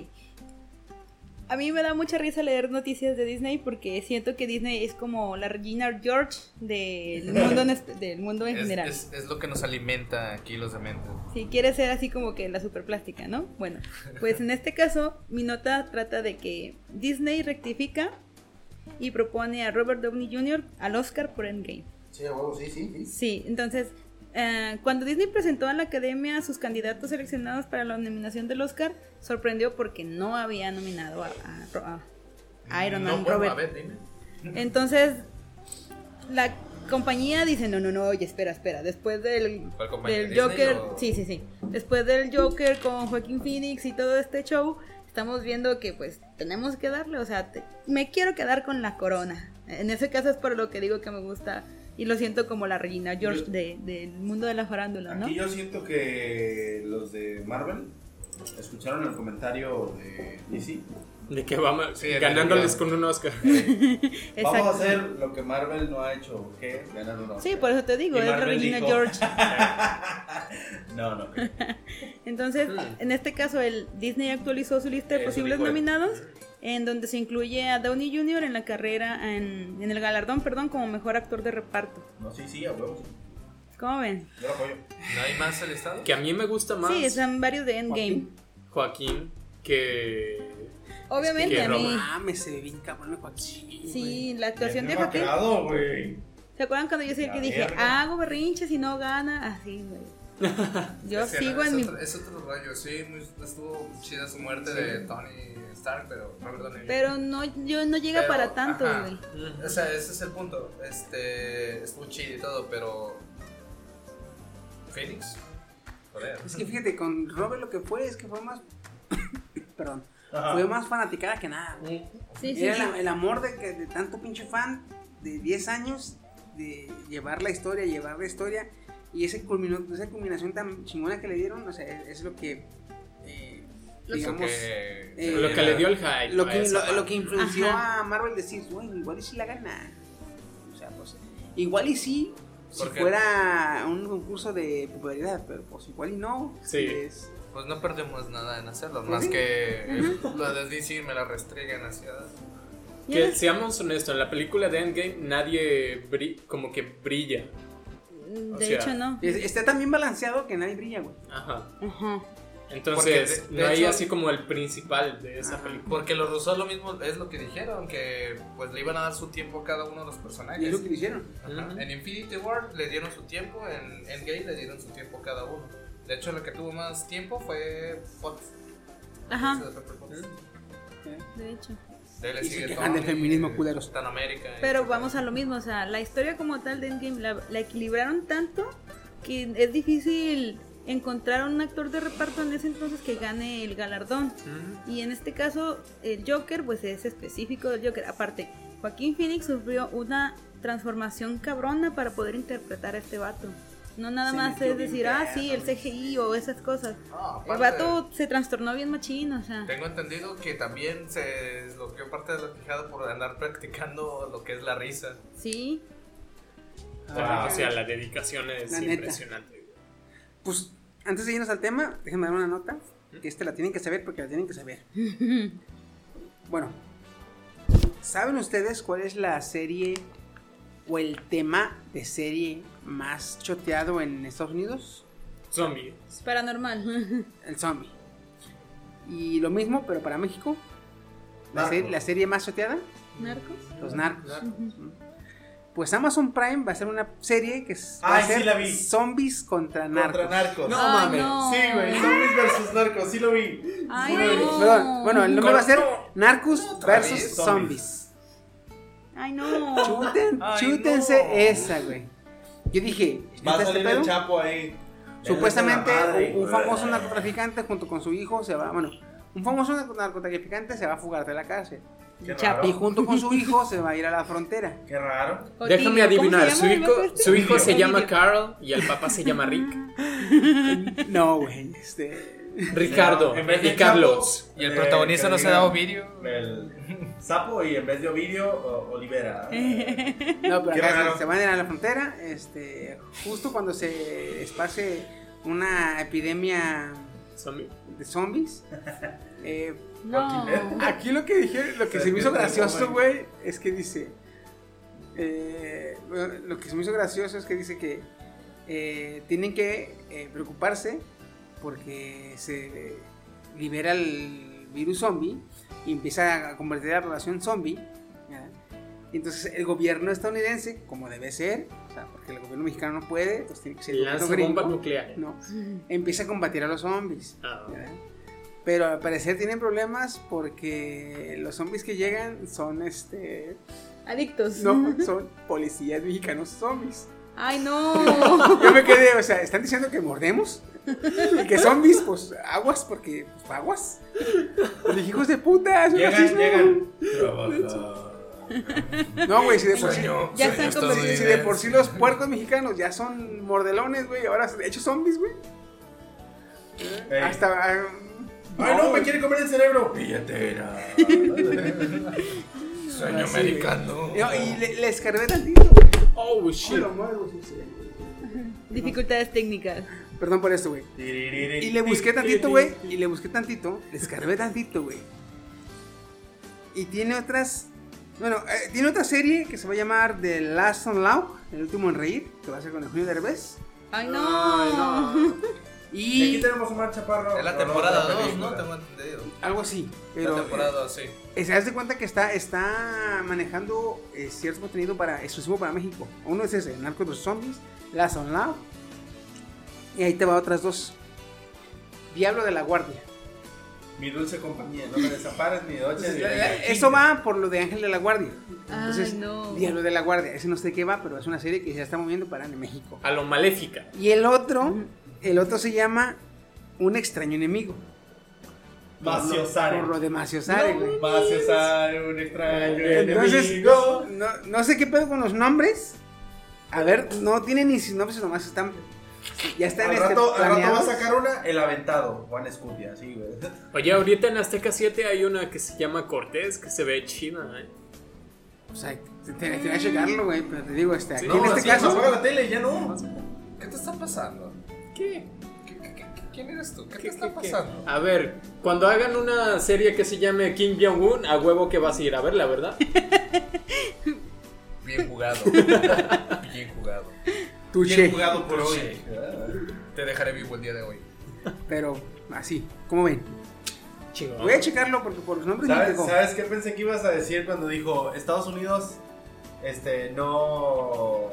A mí me da mucha risa leer noticias de Disney porque siento que Disney es como la Regina George del mundo en, del mundo en
Es,
general.
es- es lo que nos alimenta aquí los dementes.
Si quiere ser así como que la superplástica, ¿no? Bueno, pues en este caso mi nota trata de que Disney rectifica y propone a Robert Downey Jr. al Oscar por Endgame.
Sí, a huevo, sí, sí, sí.
Sí, entonces, eh, cuando Disney presentó a la academia a sus candidatos seleccionados para la nominación del Oscar, sorprendió porque no había nominado a, a Iron
No,
Man
bueno,
Robert.
a ver, dime.
Entonces, la compañía dice, no, no, no, oye, espera, espera, después del,
¿Cuál compañía?
del
¿Disney
Joker,
o-
sí, sí, sí, después del Joker con Joaquín Phoenix y todo este show, estamos viendo que pues tenemos que darle, o sea, te- me quiero quedar con la corona. En ese caso es por lo que digo que me gusta y lo siento como la Regina George
Yo-
de- del mundo de la farándula, ¿no?
Aquí yo siento que los de Marvel escucharon el comentario de DC.
De que vamos
Sí,
ganándoles con un Oscar.
Vamos a hacer lo que Marvel no ha hecho, ¿qué? Ganar un Oscar.
Sí, por eso te digo,
Y
es Regina
dijo-
George.
No, no.
Entonces,
Hmm.
en este caso, el Disney actualizó su lista de
Eso
posibles
él.
En donde se incluye a Downey Jr. en la carrera, en, en el galardón, perdón, como mejor actor de reparto.
No, sí, sí, a huevo. sí.
¿Cómo ven?
Yo lo apoyo.
¿No hay más el estado?
Que a mí me gusta más
Sí, están varios de Endgame.
Joaquín que.
Obviamente,
que
a mí.
Mames, se ve bien cabrón el Joaquín.
Sí, la actuación de Joaquín.
quedado.
¿Se acuerdan cuando yo sí
La
que dije, hago berrinche si no gana? Así, güey. Yo
Sí,
sigo
es
en mi.
otro, es otro rollo, sí, muy- estuvo chida su muerte de Tony Stark, pero Robert Downey.
Pero no, yo no llega
Pero,
para tanto, güey.
O sea, ese es el punto. Este, estuvo chido y todo, pero. Phoenix. Joder.
Es que fíjate, con Robert lo que fue es que fue más. Perdón.
Ajá.
Fue más fanaticada que nada. güey.
Sí, sí,
Era
sí.
la- el amor de, que, de tanto pinche fan de 10 años de llevar la historia, llevar la historia. Y ese culminó, esa culminación tan chingona que le dieron, o sea, es, es lo que. eh,
Lo que-
digamos.
Que-
eh,
Lo que le dio el hype.
lo que, lo, lo que influenció
Ajá.
a Marvel decir, bueno, igual y si la gana. O sea, pues, igual y sí, si fuera un concurso de popularidad, pero pues igual y no.
Sí.
Es-
Pues no perdemos nada en hacerlo,
Pues
más
sí.
que lo de DC me la restringen hacia.
Que seamos honestos, en la película de Endgame nadie como que brilla.
De
o sea,
hecho, no.
es- está tan bien balanceado que nadie brilla, güey.
Ajá.
Ajá.
Entonces,
Porque de- de
no hay
hecho-
así como el principal de esa
Ajá.
película.
Porque los rusos lo mismo es lo que dijeron, que pues le iban a dar su tiempo a cada uno de los
Y es
personajes.
lo que le hicieron.
Ajá. En Infinity War le dieron su tiempo, en Endgame le dieron su tiempo a cada uno. De hecho, lo que tuvo más tiempo fue Fox.
Ajá.
De
hecho.
Y se quejan del feminismo, culeros.
América.
Pero vamos a lo mismo, o sea, la historia como tal de Endgame la, la equilibraron tanto que es difícil encontrar un actor de reparto en ese entonces que gane el galardón. Y en este caso, el Joker, pues es específico del Joker. Aparte, Joaquín Phoenix sufrió una transformación cabrona para poder interpretar a este vato. No nada
Se
más es decir, ah, sí, el. CGI o esas cosas.
No,
El se trastornó bien machín, o sea.
Tengo entendido que también se desbloqueó parte de la quejada por andar practicando lo que es la risa.
Sí.
Ah, o sea, la dedicación es
La neta.
impresionante.
Pues antes de irnos al tema, déjenme dar una nota. Que este la tienen que saber porque la tienen que saber. bueno, ¿saben ustedes cuál es la serie o el tema de serie más choteado en Estados Unidos?
Zombie.
Paranormal.
El zombie. Y lo mismo, pero para México. La, serie más choteada,
¿Narcos?
Los Narcos. Pues Amazon Prime va a hacer una serie que es- va
Ay,
a ser
sí la vi.
zombies contra narcos.
Contra narcos.
No
Ay,
mames.
no.
Sí, güey. Zombies versus narcos. Sí lo vi.
Ay,
Sí
no.
Perdón, bueno, el nombre va a ser Narcos
Otra
versus
vez,
Zombies.
Ay, no.
Ay,
chútense
no.
esta, güey. Yo dije,
Va a
¿está este
salir el? Chapo ahí.
Supuestamente
madre.
un, un famoso narcotraficante junto con su hijo se va, bueno, un famoso narco- narcotraficante se va a fugar de la cárcel.
Chapo.
Y junto con su hijo se va a ir a la frontera.
Qué raro.
Déjame
¿cómo se
adivinar, su hijo,
este?
su hijo se llama Carl y el papá se llama Rick.
No, güey, este...
Ricardo
En vez de
y Carlos.
Y el
Eh,
protagonista
que
no se
digan
da Ovidio.
El sapo y en vez de Ovidio, Olivera.
No, pero acá se, se van a ir a la frontera, este, justo cuando se esparce una epidemia
Zombie.
de zombies. Eh,
No.
Aquí lo que dije, lo que
Se
se me hizo gracioso, güey, es que dice. eh, lo que se me hizo gracioso es que dice que eh, tienen que eh, preocuparse porque se libera el virus zombie y empieza a convertir a la población zombie. entonces el gobierno estadounidense, como debe ser, o sea, porque el gobierno mexicano no puede, pues tiene que ser el
Lanza
gringo,
nucleares.
¿no? empieza a combatir a los zombies.
Ah.
Pero al parecer tienen problemas porque los zombies que llegan son este.
Adictos.
No, son policías mexicanos zombies.
Ay, no.
Yo me quedé, o sea, ¿están diciendo que mordemos? Y que zombies, pues aguas, porque pues, aguas. Le dije, hijos de puta, es un
Llegan,
racismo".
llegan.
No, güey, si de por sí.
Ya
sueño
están como-
Si, si de por sí los puercos mexicanos ya son mordelones, güey, ahora hechos zombies, güey.
Ey.
Hasta.
Ay, no, me quiere comer el cerebro.
Billetera. Sueño
Así,
americano.
y le, cargué tantito.
Oh, shit.
Sí, sí.
Dificultades técnicas.
Perdón por esto, güey. Y le busqué tantito, güey. Y le busqué tantito. Le escarbé tantito, güey. Y tiene otras. Bueno, eh, tiene otra serie que se va a llamar The Last on Law, el último en reír, que va a ser con el Julio Derbez.
Ay, no.
Y aquí
Y
tenemos a Omar Chaparro.
Es la temporada
otra
2,
película.
¿no? Tengo entendido.
algo así.
La
Pero.
temporada 2, sí.
eh, se das de cuenta que está, está manejando eh, cierto contenido para, exclusivo para México. Uno es ese, Narcos vs Zombies, Last on Law. Y ahí te va otras dos. Diablo de la Guardia.
Mi dulce compañía. No me desampares ni de noche.
Entonces,
ni
la-
de
la-
día.
eso va por lo de Ángel de la Guardia.
Ay,
Entonces,
no.
Diablo de la Guardia. Ese no sé qué va, pero es una serie que se está moviendo para México.
A lo maléfica.
Y el otro el otro se llama Un extraño enemigo.
Maciosare.
Por lo de Maciosare, güey.
Maciosare, un extraño
Entonces,
enemigo.
no, no sé qué pedo con los nombres. A ver, no tienen ni nombres, nomás están. Ya están
Al
este,
rato, al rato va a sacar una, el aventado, Juan Escutia, sí, güey.
Oye, ahorita en Azteca 7 hay una que se llama Cortés, que se ve china, ¿eh?
O sea, te- te- tenía que checarlo, güey. Pero te digo, este, aquí
No,
en este
así,
caso.
apaga la tele, ya no.
¿Qué te está pasando?
¿Qué?
¿Qué- qué- qué- ¿Quién eres tú? ¿Qué, te
¿Qué-
está
qué- qué?
pasando?
A ver, cuando hagan una serie que se llame Kim Jong-un, a huevo que vas a ir a verla, ¿verdad?
Bien jugado. Bien jugado.
Tuche.
Bien jugado por hoy.
Te dejaré vivo el día de hoy.
Pero así, ¿cómo ven?
Chingón.
Voy a checarlo porque por los nombres
¿Sabes,
pegó.
¿Sabes qué pensé que ibas a decir cuando dijo Estados Unidos? Este, no.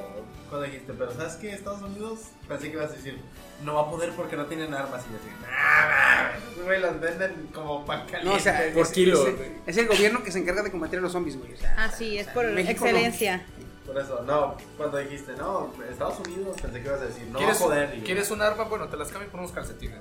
Cuando dijiste, pero ¿sabes qué? Estados Unidos, pensé que ibas a decir, no va a poder porque no tienen armas. Y yo así, "Nah, nah, güey, las venden como pan caliente.
No, o sea,
por
es,
kilo,
es- es el gobierno que se encarga de combatir a los zombies, güey. O sea,
Así es, por
México no.
excelencia.
Por eso, no, cuando dijiste, no, Estados Unidos, pensé que ibas a decir, no va a
¿Quieres,
poder.
¿Quieres un arma? Bueno, te las cambio por unos calcetines.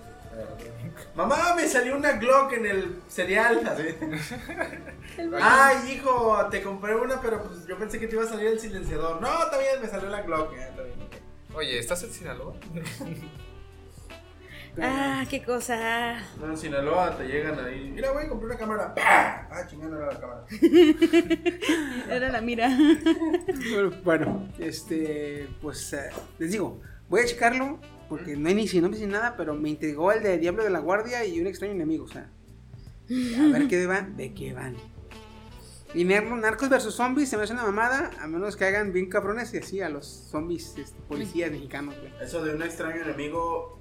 Mamá, me salió una Glock en el cereal. así. Ay, hijo, te compré una, pero pues yo pensé que te iba a salir el silenciador. No, bien, me salió la Glock. eh, está bien.
Oye, ¿estás en Sinaloa?
Ah, qué cosa.
No, en Sinaloa te llegan ahí. Mira, güey, compré una cámara. ¡Pah! Ah, chingada, era la cámara.
Era la mira.
Bueno, Bueno, este, pues eh, les digo, voy a checarlo porque no hay ni si nombres ni nada, pero me intrigó el de Diablo de la Guardia y un extraño enemigo, o sea, a ver qué van, de qué van. Y Nar- Narcos versus zombies se me hace una mamada, a menos que hagan bien cabrones y así a los zombies este, policías mexicanos, güey.
Eso de un extraño enemigo,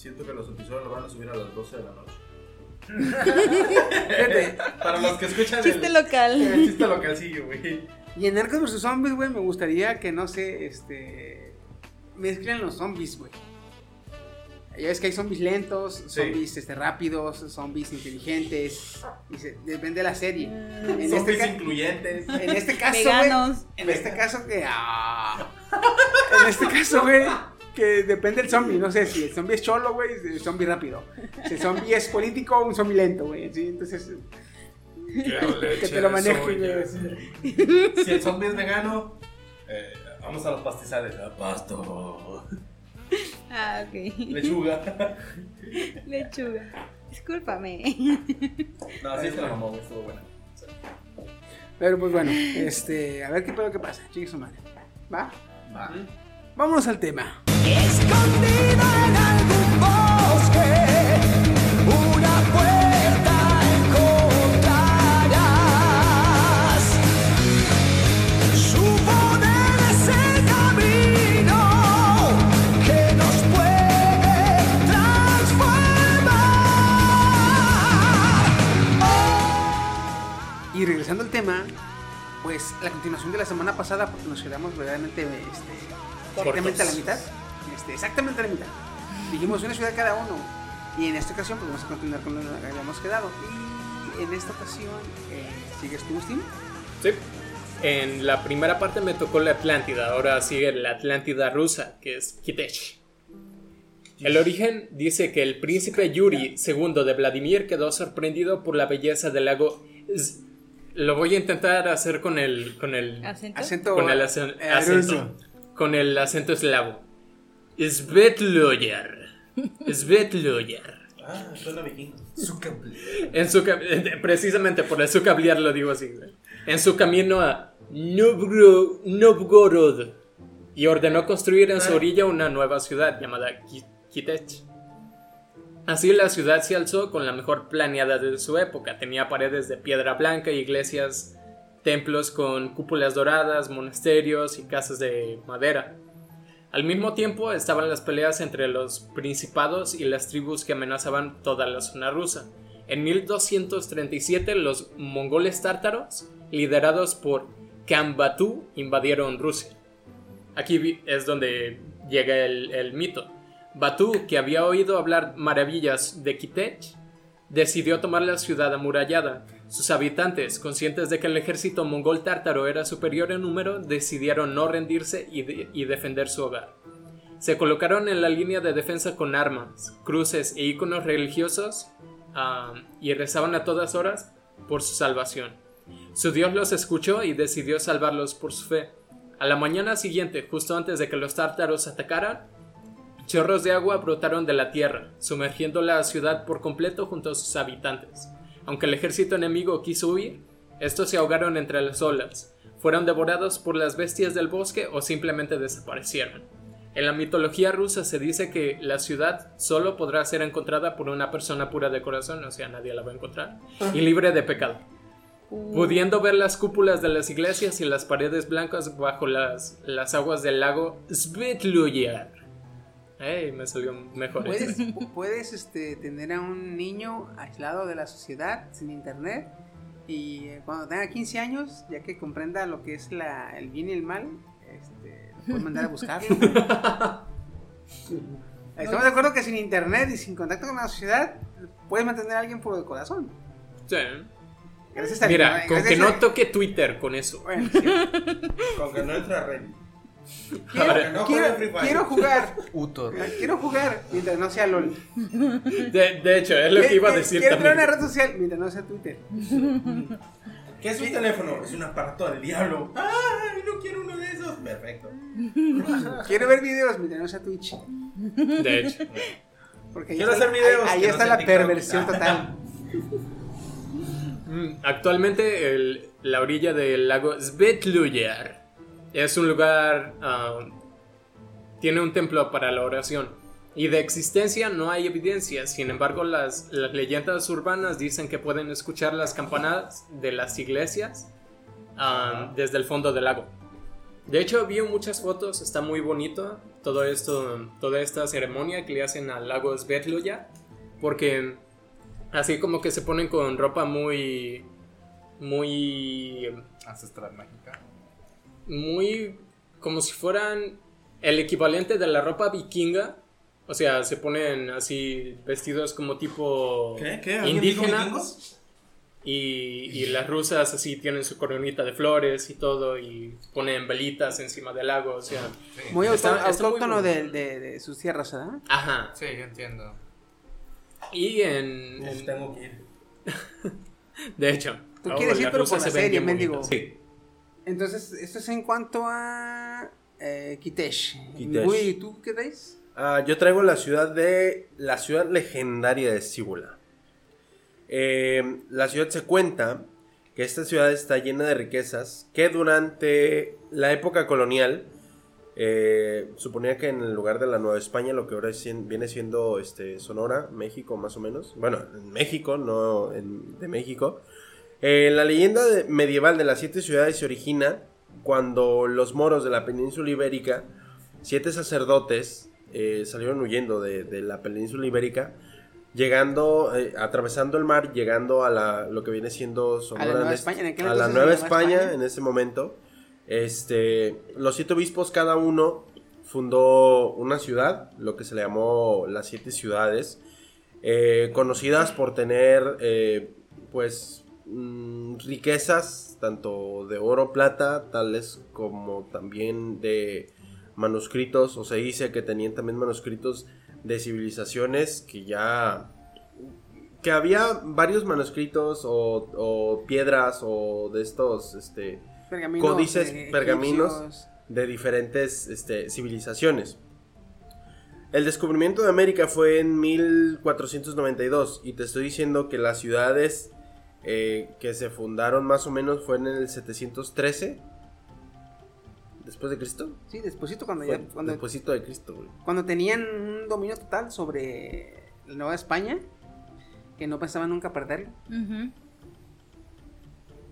siento que los episodios lo van a subir a las 12 de la noche. Para los que escuchan
Chiste
el,
local.
el chiste localcillo, güey.
y en Narcos versus zombies, güey, me gustaría que no sé, este, mezclen los zombies, güey. Ya ves que hay zombies lentos,
Sí.
zombies este, rápidos, zombies inteligentes. Y se, depende de la serie. En este,
Zombies
ca-
incluyentes.
en este caso,
Veganos.
güey. En este caso que. ah. en este caso, güey. Que depende del zombie. No sé si el zombie es cholo, güey. El zombie rápido. Si el zombie es político, un zombie lento, güey. ¿sí? Entonces. que te lo manejes, güey.
Si el zombie es vegano, eh, vamos a los pastizales. A pasto.
Ah, ok.
Lechuga.
Lechuga. Discúlpame.
No, sí se la mamó, güey, estuvo buena.
Pero pues bueno, este. A ver qué pedo que pasa. Chingue su madre. ¿Va?
Va.
Vámonos al tema.
Escondido en algún bosque, una puerta encontrarás. Su poder es el camino que nos puede transformar.
Y regresando al tema, pues la continuación de la semana pasada, porque nos quedamos verdaderamente este, exactamente a la mitad. Este, exactamente a la mitad. Dijimos una ciudad cada uno. Y en esta ocasión, pues vamos a continuar con lo que habíamos quedado. Y en esta ocasión, eh, ¿sigues tú, Steve?
Sí. En la primera parte me tocó la Atlántida, ahora sigue la Atlántida rusa, que es Kitech. El origen dice que el príncipe Yuri II de Vladimir quedó sorprendido por la belleza del lago. Z- Lo voy a intentar hacer con el con el
¿Acento?
Con el acen- acento. Con el acento eslavo. Svetloyer. Svetloyer.
Ah, suena vikingo.
En su cam- precisamente por el su cablear lo digo así. En su camino a Novgorod y ordenó construir en su orilla una nueva ciudad llamada Ki- Kitech. Así la ciudad se alzó con la mejor planeada de su época. Tenía paredes de piedra blanca, iglesias, templos con cúpulas doradas, monasterios y casas de madera. Al mismo tiempo estaban las peleas entre los principados y las tribus que amenazaban toda la zona rusa. En 1237 los mongoles tártaros, liderados por Kambatu, invadieron Rusia. Aquí es donde llega el, el mito. Batú, que había oído hablar maravillas de Kitech, decidió tomar la ciudad amurallada. Sus habitantes, conscientes de que el ejército mongol tártaro era superior en número, decidieron no rendirse y, de- y defender su hogar. se colocaron en la línea de defensa con armas, cruces e iconos religiosos ah, y rezaban a todas horas por su salvación. Su Dios los escuchó y decidió salvarlos por su fe. A la mañana siguiente, justo antes de que los tártaros atacaran, chorros de agua brotaron de la tierra, sumergiendo la ciudad por completo junto a sus habitantes. Aunque el ejército enemigo quiso huir, estos se ahogaron entre las olas, fueron devorados por las bestias del bosque o simplemente desaparecieron. En la mitología rusa se dice que la ciudad solo podrá ser encontrada por una persona pura de corazón, o sea, nadie la va a encontrar, y libre de pecado. Pudiendo ver las cúpulas de las iglesias y las paredes blancas bajo las, las aguas del lago. Me salió mejor.
Puedes, pu- puedes este, tener a un niño aislado de la sociedad, sin internet, y eh, cuando tenga 15 años, ya que comprenda lo que es la, el bien y el mal, este, lo puedes mandar a buscarlo. Estamos de acuerdo que sin internet y sin contacto con la sociedad, puedes mantener a alguien por el corazón.
Sí.
Gracias a
Mira, con que no toque Twitter con eso.
Bueno, sí.
Con que no entre a Reddit.
Quiero,
Ahora, no
quiero-
juegue Free Fire.
quiero jugar,
Utor.
quiero jugar mientras no sea LOL.
De, de hecho, es lo que iba a decir
Quiero entrar a
también.
una red social mientras no sea Twitter.
¿Qué es un teléfono? Es un aparato del diablo. ¡Ay, no quiero uno de esos! Perfecto.
Quiero ver videos mientras no sea Twitch.
De hecho.
Porque ahí
Quiero
está-
hacer videos
Ahí, ahí
que no
está la
TikTok.
perversión total.
Mm, Actualmente el- la orilla del lago Svetluyar es un lugar... ah, tiene un templo para la oración. Y de existencia no hay evidencia, sin embargo las, las leyendas urbanas dicen que pueden escuchar las campanadas de las iglesias ah, desde el fondo del lago. De hecho vi muchas fotos, está muy bonito todo esto, toda esta ceremonia que le hacen al lago Svetluyar, porque así como que se ponen con ropa muy, muy
Ancestral mágica.
Muy como si fueran el equivalente de la ropa vikinga. O sea, se ponen así vestidos como tipo
¿Qué? ¿Qué? ¿Alguien dijo
indígenas. Y, y las rusas así tienen su coronita de flores y todo y ponen velitas encima del lago. O sea,
Muy
Está-
auto-
está muy
autóctono de, de, de sus tierras, ¿verdad?
ajá.
Sí, yo entiendo.
Y en,
Uf,
en-
tengo que ir.
de hecho,
Tú
oh,
quieres ir,
las
pero por la serie, mendigo.
Sí.
Entonces, esto es en cuanto a eh, Kitesh.
Kitesh.
Uy, ¿tú qué traes?
Ah, yo traigo la ciudad de. La ciudad legendaria de Síbula. Eh, la ciudad se cuenta que esta ciudad está llena de riquezas que durante la época colonial. eh, suponía que en el lugar de la Nueva España, lo que ahora es viene siendo este, Sonora, México más o menos. Bueno, en México, no en- de México. Eh, la leyenda de- medieval de las siete ciudades se origina cuando los moros de la península ibérica, siete sacerdotes, eh, salieron huyendo de, de la península ibérica, llegando, eh, atravesando el mar, llegando a la, lo que viene siendo Sonora,
España, en
a la Nueva España. en ese momento. Este, los siete obispos, cada uno fundó una ciudad, lo que se le llamó las siete ciudades, eh, conocidas por tener, eh, pues, mm, riquezas tanto de oro, plata, tales como también de manuscritos, o se dice que tenían también manuscritos de civilizaciones que ya que había varios manuscritos o, o piedras o de estos este
Pergaminos.
Códices, pergaminos.
egipcios.
de diferentes este, civilizaciones. El descubrimiento de América fue en 1492 y te estoy diciendo que las ciudades eh, que se fundaron más o menos fue en el 713 después de Cristo.
Sí, despuésito cuando
Fue
ya. Cuando,
despuésito de Cristo. güey.
cuando tenían un dominio total sobre la Nueva España, que no pensaban nunca perderlo,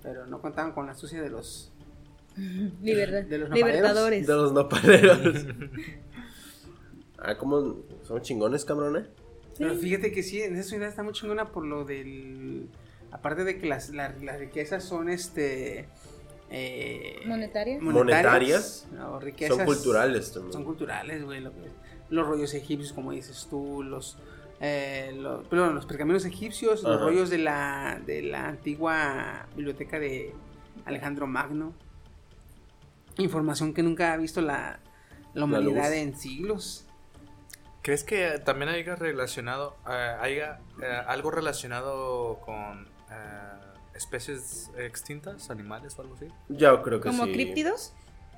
pero no contaban con la astucia de los.
Libertad-
De los
Libertadores.
De los nopaleros. ah, como son chingones, cabrones.
Pero fíjate que sí, en esa ciudad está muy chingona por lo del. Aparte de que las, la- las riquezas son este. eh,
Monetarias.
Monetarias.
riquezas.
Son culturales también.
Son culturales, güey. lo los rollos egipcios, como dices tú, los. eh, los, perdón, los pergaminos egipcios, los rollos de la, de la antigua biblioteca de Alejandro Magno. Información que nunca ha visto la, la humanidad en siglos.
¿Crees que también haya relacionado, eh, haya eh, algo relacionado con eh, especies extintas, animales o algo así?
Yo creo que
¿Como
sí.
críptidos?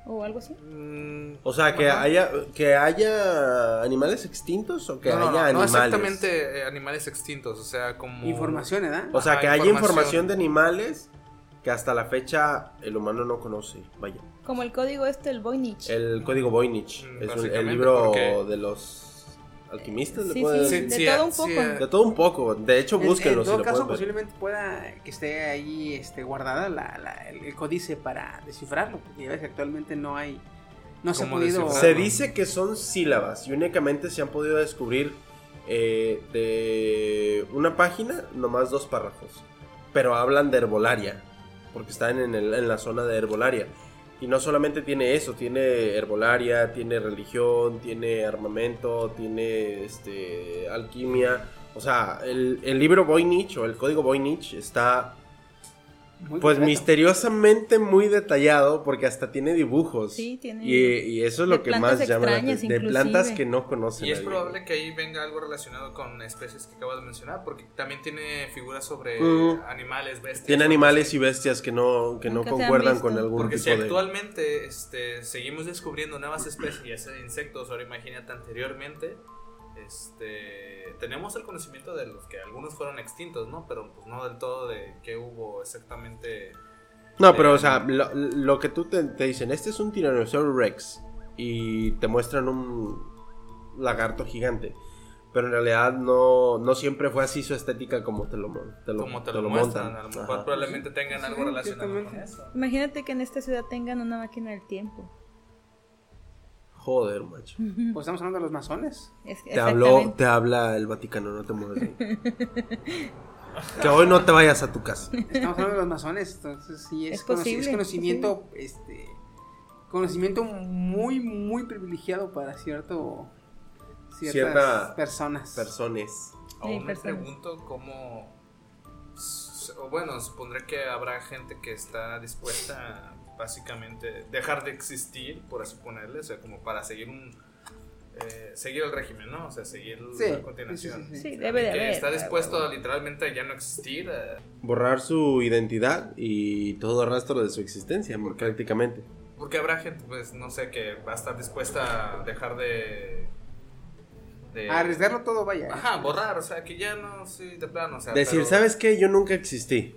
¿O algo así?
Mm,
O sea, que
ajá.
haya, que haya animales extintos o que
no, no,
haya
no, no
animales.
exactamente eh, animales extintos, o sea, como...
Información, ¿verdad?
O sea,
Ajá,
que haya
información.
de animales que hasta la fecha el humano no conoce. Vaya.
Como el código este, el Voynich.
El código Voynich
Mm,
es un- el libro
porque-
de los alquimistas. ¿le
Sí,
puede
sí,
decir?
de
sí,
todo un
sí,
poco.
De todo un poco. De hecho,
En-
búsquenlo
En,
si
todo caso, posiblemente pueda que esté ahí este, guardada la, la- el, el códice para descifrarlo, porque ya ves que actualmente no hay. No se ha
¿Cómo
podido.
descifrarlo?
Se dice que son sílabas y únicamente se han podido descubrir eh, de una página, nomás dos párrafos. Pero hablan de herbolaria, porque están en, el- en la zona de herbolaria. Y no solamente tiene eso, tiene herbolaria, tiene religión, tiene armamento, tiene este, alquimia. O sea, el, el libro Voynich o el código Voynich está
muy
pues
completo.
misteriosamente muy detallado porque hasta tiene dibujos.
Sí, tiene
Y, y eso es lo que más llama la
extrañas,
atención. De plantas que no conocen.
Y es
nadie.
probable que ahí venga algo relacionado con especies que acabas de mencionar, porque también tiene figuras sobre
Mm.
animales, bestias.
Tiene animales
así.
y bestias que no, que no concuerdan con algún
Porque
tipo
si
de...
actualmente este, seguimos descubriendo nuevas especies, ya sea de insectos, ahora imagínate anteriormente, este, tenemos el conocimiento de los que algunos fueron extintos, ¿no? Pero pues no del todo de qué hubo exactamente.
No, pero
de-
o sea, lo, lo que tú te, te dicen, este es un Tyrannosaurus Rex y te muestran un lagarto gigante. Pero en realidad no, no siempre fue así su estética como te lo, te lo,
Como te,
te
lo, muestran, a lo mejor
Ajá.
probablemente tengan algo relacionado con eso.
Imagínate que en esta ciudad tengan una máquina del tiempo.
Joder, macho.
Pues estamos hablando de los masones.
Es-
Te, habló, te habla el Vaticano, no te muevas. Que hoy no te vayas a tu casa.
Estamos hablando de los masones, entonces sí es,
Es posible,
es conocimiento, este, conocimiento muy, muy privilegiado para cierto, ciertas
Cierta
personas.
Personas.
Aún me
personas.
pregunto cómo. Bueno, supondré que habrá gente que está dispuesta a básicamente dejar de existir, por así ponerle, o sea, como para seguir un. eh, seguir el régimen, ¿no? O sea, seguir
Sí,
la continuación.
sí, sí,
Sí, debe de
que
haber.
Está dispuesto literalmente a ya no existir. eh,
Borrar su identidad y todo rastro de su existencia, prácticamente.
porque habrá gente, pues, no sé, que va a estar dispuesta a dejar de. de
A arriesgarlo todo, vaya.
Ajá, borrar, o sea, que ya no, sí, de plano, o sea.
Decir,
pero-
¿sabes qué? Yo nunca existí.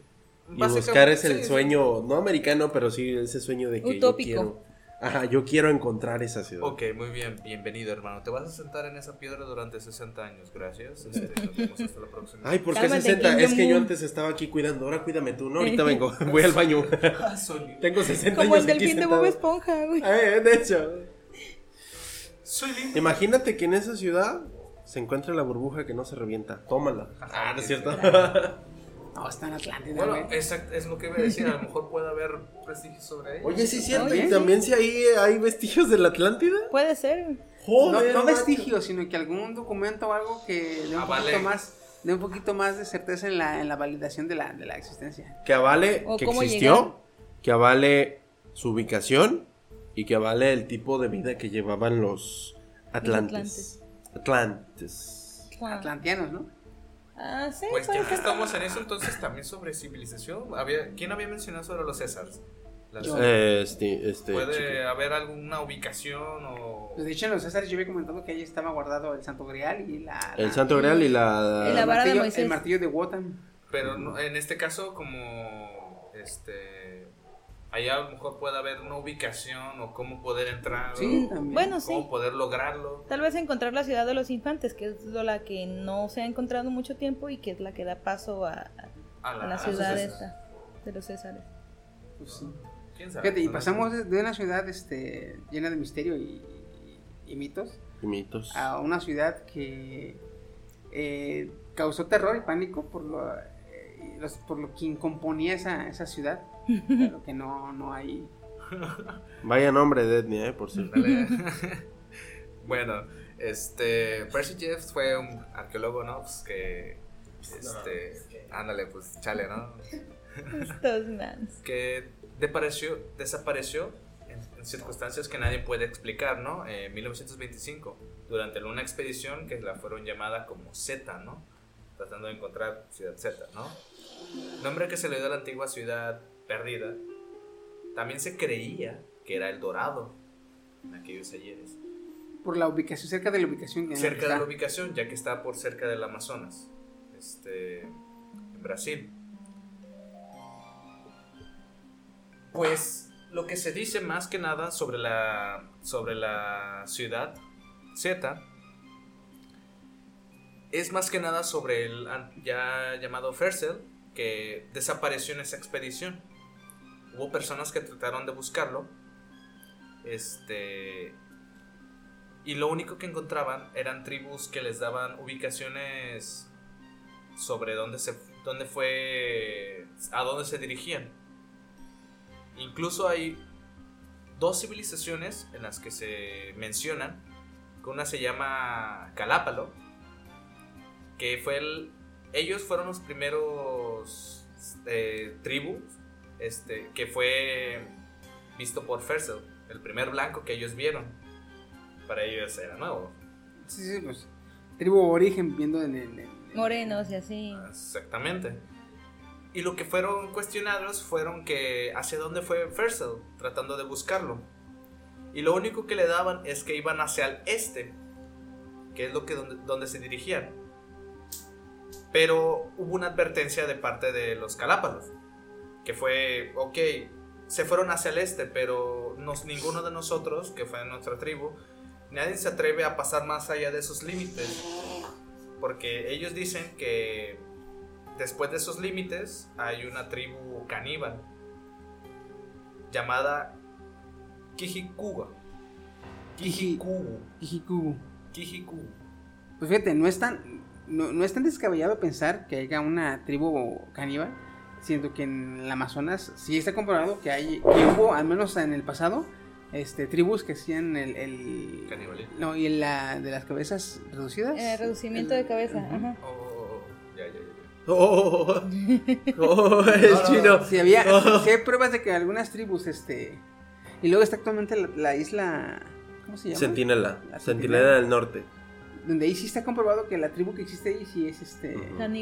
Y buscar es el
sí, sí.
sueño, no americano, pero sí ese sueño de que
Utópico.
yo quiero. Ajá, yo quiero encontrar esa ciudad.
Ok, muy bien, bienvenido hermano. Te vas a sentar en esa piedra durante 60 años, gracias. Este, nos vemos hasta la próxima.
Ay, ¿por qué
Cálmate,
60?
Kim
Es que yo antes estaba aquí cuidando, ahora cuídame tú, no, ahorita vengo, voy al baño.
Ah,
Tengo 60
Como
años
el
aquí
delfín de. Bob Esponja, güey.
Eh, de hecho.
soy lindo.
Imagínate que en esa ciudad se encuentra la burbuja que no se revienta. Tómala. Ah, ¿no es cierto?
No, está en Atlántida,
Bueno,
güey.
es lo que iba a decir. A lo mejor puede haber prestigios sobre ella.
Oye, sí es cierto.
Oye,
¿Y
sí.
también si ahí hay vestigios de la Atlántida?
Puede ser.
no,
Joder.
no
macho.
vestigios, sino que algún documento o algo que dé un
Avale.
poquito más, dé un poquito más de certeza en la, en la validación de la, de la existencia.
Que avale
O
que existió,
llegaron.
que avale su ubicación y que avale el tipo de vida que llevaban los atlantes. Atlantes.
Ah,
Atlantianos, ¿no?
Ah, sí,
Pues ya que
ser.
estamos en eso, entonces también sobre civilización. Había, ¿Quién había mencionado sobre los Césars?
Este, este.
¿Puede
chico.
haber alguna ubicación o...?
Pues de hecho en los Césares yo había comentado que ahí estaba guardado el Santo Grial y la...
El
la-
Santo Grial y la.
Y la vara de
martillo,
Moisés.
el martillo de Wotan.
Pero no- en este caso, como este, ahí a lo mejor puede haber una ubicación o cómo poder entrar,
Sí,
o
sí.
cómo poder lograrlo.
Tal vez encontrar la ciudad de los infantes, que es la que no se ha encontrado en mucho tiempo y que es la que da paso a, a
A,
la
a
ciudad esta de los Césares.
Pues sí.
¿Quién sabe?
Fíjate, y pasamos de, una ciudad este, llena de misterio y, y mitos
y mitos.
a una ciudad que eh, causó terror y pánico por lo, eh, los- por lo quien componía esa, esa ciudad. Pero que no, no hay.
Vaya nombre de etnia, eh, por cierto.
Bueno, este, Percy Jeff fue un arqueólogo, ¿no? Pues que, este, ándale, pues chale, ¿no?
Estos mans.
que desapareció, desapareció en, en circunstancias que nadie puede explicar, ¿no? En 1925, durante una expedición que la fueron llamada como Z, ¿no? Tratando de encontrar Ciudad Z, ¿no? Nombre que se le dio a la antigua ciudad perdida. También se creía que era el Dorado en aquellos ayeres.
Por la ubicación, cerca de la ubicación que
Cerca de la ubicación, ya que está por cerca del Amazonas, este, en Brasil. Pues lo que se dice más que nada sobre la, sobre la ciudad Z es más que nada sobre el ya llamado Fersel que desapareció en esa expedición. Hubo personas que trataron de buscarlo. Este. Y lo único que encontraban eran tribus que les daban ubicaciones sobre dónde se dónde fue a dónde se dirigían. Incluso hay dos civilizaciones en las que se mencionan, una se llama Calápalo, que fue el ellos fueron los primeros eh, tribus este, que fue visto por Fersel, el primer blanco que ellos vieron. Para ellos era nuevo.
Sí, sí, pues. Tribu origen viendo en el. en-
Morenos y así.
Exactamente. Y lo que fueron cuestionados fueron que hacia dónde fue Fersel, tratando de buscarlo. Y lo único que le daban es que iban hacia el este, que es lo que donde, donde se dirigían. Pero hubo una advertencia de parte de los Galápagos, que fue, ok, se fueron hacia el este, pero nos, ninguno de nosotros, que fue nuestra tribu, nadie se atreve a pasar más allá de esos límites. Porque ellos dicen que después de esos límites hay una tribu caníbal llamada Kijikuga. Kijikugu.
Kijikugu.
Kijikugu.
Pues fíjate, no es tan. No, no es tan descabellado pensar que haya una tribu caníbal. Siento que en el Amazonas sí está comprobado que hay. Que hubo, al menos en el pasado, este, tribus que hacían el. el
Canibalismo.
no, y la de las cabezas reducidas.
Eh, reducimiento de cabeza. Ajá.
Oh, ya, ya, ya.
Oh, oh, es chino.
Sí, había, sí hay pruebas de que algunas tribus, este. Y luego está actualmente la, la isla. ¿Cómo se llama?
Centinela.
La
Centinela del norte.
Donde ahí sí está comprobado que la tribu que existe ahí sí es este.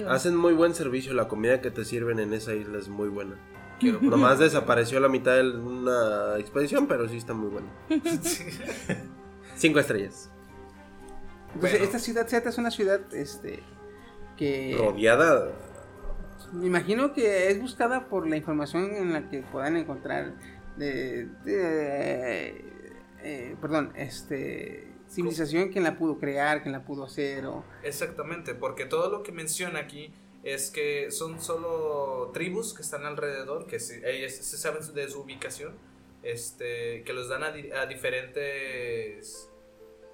Hacen muy buen servicio. La comida que te sirven en esa isla es muy buena.
Quiero
Nomás desapareció la mitad de una expedición, pero sí está muy buena. Cinco estrellas.
Entonces,
Bueno.
esta ciudad Z es una ciudad, este. Que.
Rodeada.
Me imagino que es buscada por la información en la que puedan encontrar de, de- eh, perdón, este civilización quién la pudo crear, quién la pudo hacer o
Exactamente, porque todo lo que menciona aquí es que son solo tribus que están alrededor, que se, ellas se saben de su ubicación, este, que los dan a, di- a diferentes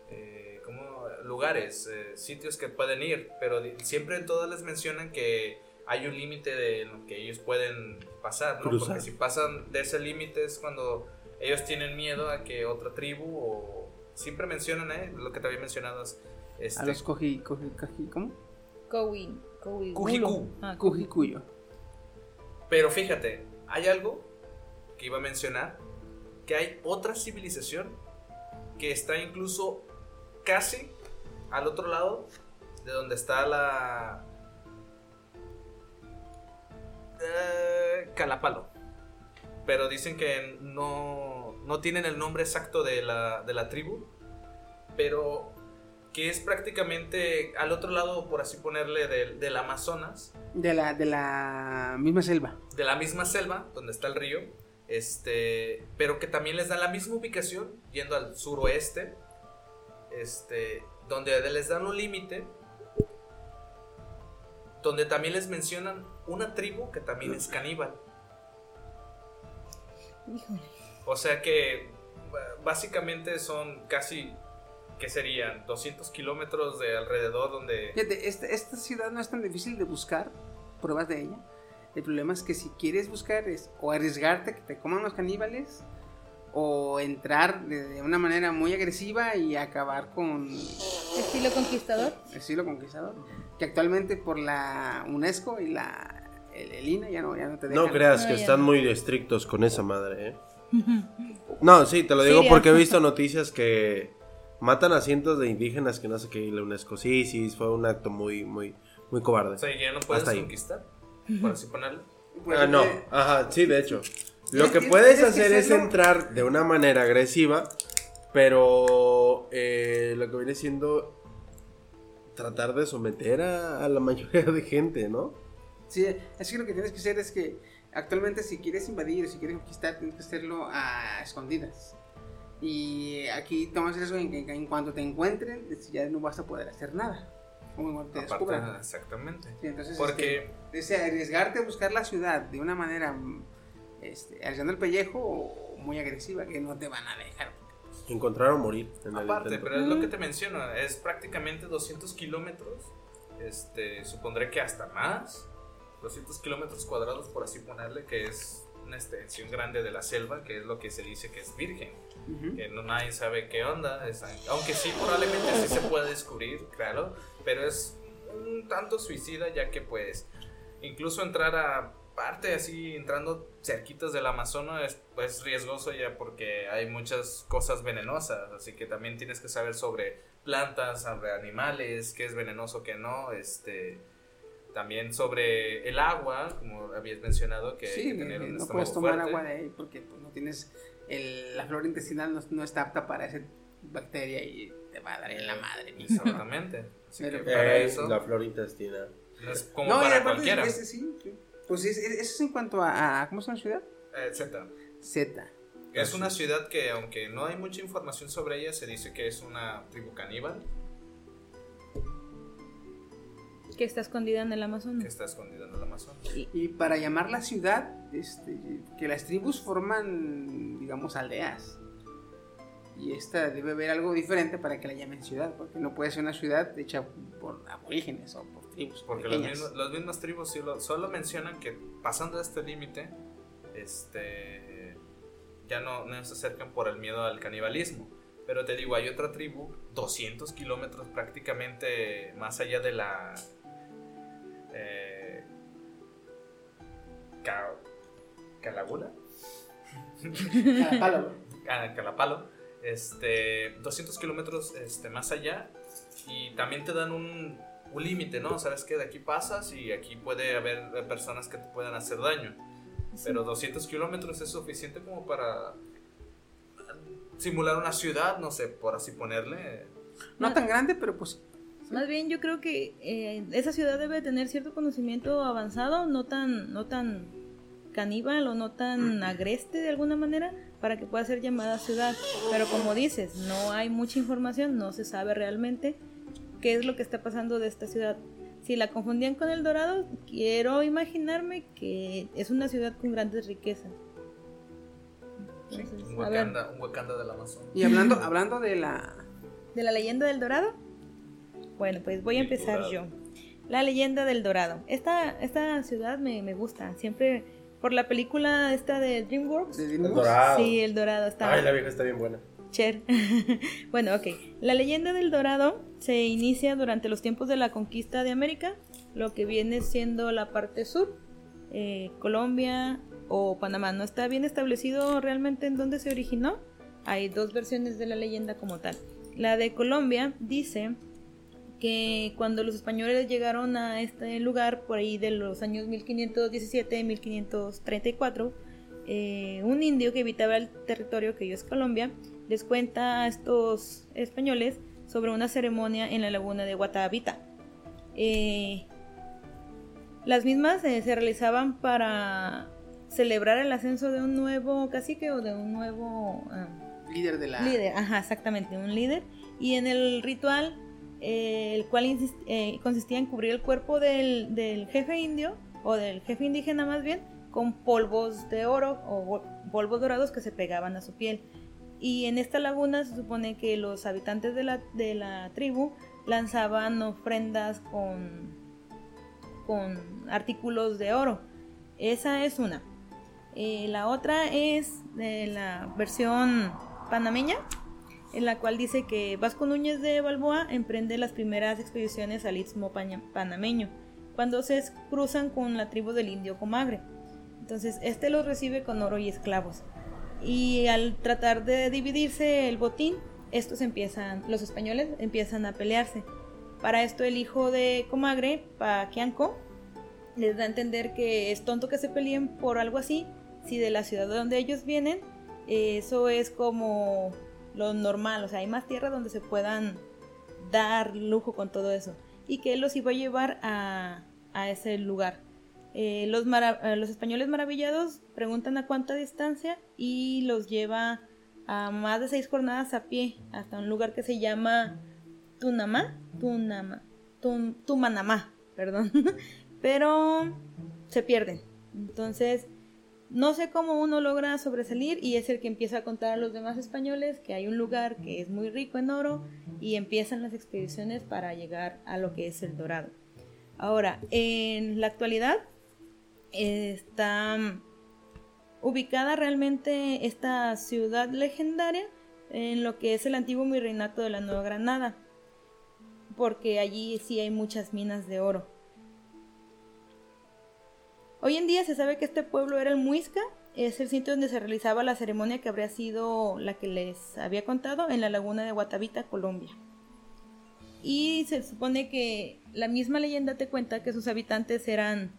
eh, ¿cómo? lugares, eh, sitios que pueden ir, pero di- siempre todas les mencionan que hay un límite de lo que ellos pueden pasar, ¿no?
Cruzar.
Porque si pasan de ese límite es cuando ellos tienen miedo a que otra tribu o siempre mencionan, ¿eh? Lo que te había mencionado es, este,
a los coji, coji, coji- ¿cómo?
Cowi.
Cujicu.
Ah,
Cojicuyo.
Pero fíjate, hay algo que iba a mencionar, que hay otra civilización que está incluso casi al otro lado de donde está la... eh, Calapalo. Pero dicen que no, no tienen el nombre exacto de la, de la tribu, pero que es prácticamente al otro lado, por así ponerle, del, del Amazonas,
De la, de la misma selva.
de la misma selva donde está el río, este, pero que también les da la misma ubicación yendo al suroeste, este, donde les dan un límite, donde también les mencionan una tribu que también es caníbal.
Híjole.
O sea que básicamente son casi, ¿qué serían? 200 kilómetros de alrededor donde...
Fíjate, esta, esta ciudad no es tan difícil de buscar pruebas de ella. El problema es que si quieres buscar es o arriesgarte que te coman los caníbales o entrar de, de una manera muy agresiva y acabar con
Estilo conquistador.
el siglo conquistador, que actualmente por la UNESCO y la el, el INA ya no, ya no te dejan.
No creas
No,
que están
no.
muy estrictos con esa madre, ¿eh? No, sí, te lo digo
Siria.
porque he visto noticias que matan a cientos de indígenas que no sé qué, y la UNESCO sí, sí, fue un acto muy, muy, muy cobarde.
O sea, ya no puedes
Hasta ahí.
conquistar, por así ponerlo.
Pues,
ah, no, ajá, sí, de hecho. Lo que
que-
puedes
que
hacer es entrar de una manera agresiva, pero eh, lo que viene siendo tratar de someter a, a la mayoría de gente, ¿no?
Sí, es que lo que tienes que hacer es que actualmente si quieres invadir o si quieres conquistar, tienes que hacerlo a escondidas. Y aquí tomas eso en que en cuanto te encuentren, ya no vas a poder hacer nada. En te
Aparte,
descubran.
exactamente.
Sí, entonces,
Porque-
este, es arriesgarte a buscar la ciudad de una manera este, arriesgando el pellejo o muy agresiva que no te van a dejar.
Encontrar o morir en el
Aparte,
intento.
pero es lo que te menciono, es prácticamente 200 kilómetros, este, supondré que hasta más, 200 kilómetros cuadrados por así ponerle, que es una extensión grande de la selva, que es lo que se dice que es virgen, que no nadie sabe qué onda, es- aunque sí probablemente sí se puede descubrir, claro, pero es un tanto suicida ya que pues incluso entrar a parte así entrando cerquitas del Amazonas es pues riesgoso ya porque hay muchas cosas venenosas, así que también tienes que saber sobre plantas, sobre animales, qué es venenoso, qué no, este también sobre el agua, como habías mencionado que hay
Sí,
que tener un
no puedes tomar
fuerte.
agua de ahí porque pues, no tienes el- la flora intestinal no, no está apta para esa bacteria y te va a dar en la madre.
Exactamente. Así
Pero-
que para
Eh,
eso
la flor intestinal.
no es como
No, y
para
aparte,
cualquiera.
sí, sí. Pues es- es- eso es en cuanto a, a- ¿cómo se llama la ciudad?
Eh, Z.
Z.
Es una ciudad que, aunque no hay mucha información sobre ella, se dice que es una tribu caníbal
Que está escondida en el
que
Amazonas.
está escondida en el Amazonas.
Y para llamar la ciudad, este, que las tribus forman, digamos, aldeas. Y esta debe haber algo diferente para que la llamen ciudad, porque no puede ser una ciudad hecha por aborígenes o por tribus.
Porque los
pequeñas.
mismos, las mismas tribus sí lo- solo mencionan que pasando este límite, este, ya no, no se acercan por el miedo al canibalismo. Pero te digo, hay otra tribu, 200 kilómetros prácticamente más allá de la... Eh, Ca- ¿Calagula?
Cada palo.
a Calapalo, este, 200 kilómetros este, más allá y también te dan un, un límite, ¿no? Sabes que de aquí pasas y aquí puede haber eh, personas que te puedan hacer daño, pero 200 kilómetros es suficiente como para simular una ciudad, no sé, por así ponerle.
No tan grande, pero pues
Más bien yo creo que eh, esa ciudad debe tener cierto conocimiento avanzado, no tan, no tan caníbal o no tan agreste de alguna manera para que pueda ser llamada ciudad. Pero como dices, no hay mucha información, no se sabe realmente qué es lo que está pasando de esta ciudad. Si la confundían con El Dorado, quiero imaginarme que es una ciudad con grandes riquezas. Entonces,
Un
a ver,
Wakanda, un Wakanda del Amazonas.
Y hablando, hablando de la.
¿De la leyenda del Dorado? Bueno, pues voy a
El
empezar yo. La leyenda del Dorado. Esta, esta ciudad me, me gusta. Siempre por la película esta de DreamWorks.
de
El
Dreamworks.
dorado.
Sí, el Dorado está.
Ay, la vieja está bien buena.
Cher. bueno, ok. La leyenda del Dorado se inicia durante los tiempos de la conquista de América, lo que viene siendo la parte sur, eh, Colombia o Panamá. No está bien establecido realmente en dónde se originó. Hay dos versiones de la leyenda como tal. La de Colombia dice que cuando los españoles llegaron a este lugar por ahí de los años 1517-1534, eh, un indio que habitaba el territorio que hoy es Colombia les cuenta a estos españoles sobre una ceremonia en la laguna de Guatavita. Eh, las mismas eh, se realizaban para celebrar el ascenso de un nuevo cacique o de un nuevo ah,
Líder de la.
líder, ajá, exactamente, un líder. Y en el ritual, eh, el cual eh, consistía en cubrir el cuerpo del, jefe indio, o del jefe indígena más bien, con polvos de oro o polvos dorados que se pegaban a su piel. Y en esta laguna se supone que los habitantes de la, de la tribu lanzaban ofrendas con, con artículos de oro. Esa es una. Eh, la otra es de la versión panameña, en la cual dice que Vasco Núñez de Balboa emprende las primeras expediciones al istmo panameño, cuando se cruzan con la tribu del indio Comagre. Entonces, este los recibe con oro y esclavos. Y al tratar de dividirse el botín, estos empiezan, los españoles empiezan a pelearse. Para esto el hijo de Comagre, Paquianco, les da a entender que es tonto que se peleen por algo así, si de la ciudad de donde ellos vienen, eso es como lo normal, o sea, hay más tierra donde se puedan dar lujo con todo eso, y que él los iba a llevar a, a ese lugar. Eh, eh, los españoles maravillados preguntan a cuánta distancia y los lleva a más de seis jornadas a pie hasta un lugar que se llama Tunamá, Tunamá, Tum- Tumanamá, perdón, pero se pierden. Entonces, no sé cómo uno logra sobresalir y es el que empieza a contar a los demás españoles que hay un lugar que es muy rico en oro y empiezan las expediciones para llegar a lo que es el Dorado. Ahora, en la actualidad está ubicada realmente esta ciudad legendaria en lo que es el antiguo virreinato de la Nueva Granada, porque allí sí hay muchas minas de oro. Hoy en día se sabe que este pueblo era el Muisca, es el sitio donde se realizaba la ceremonia que habría sido la que les había contado en la laguna de Guatavita, Colombia. Y se supone que la misma leyenda te cuenta que sus habitantes eran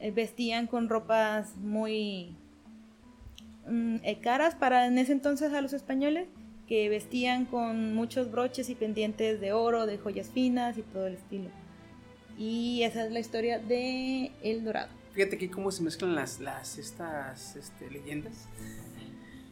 eh, vestían con ropas muy mm, eh, caras para en ese entonces a los españoles, que vestían con muchos broches y pendientes de oro, de joyas finas y todo el estilo. Y esa es la historia de El Dorado.
Fíjate que cómo se mezclan las, las estas este, leyendas.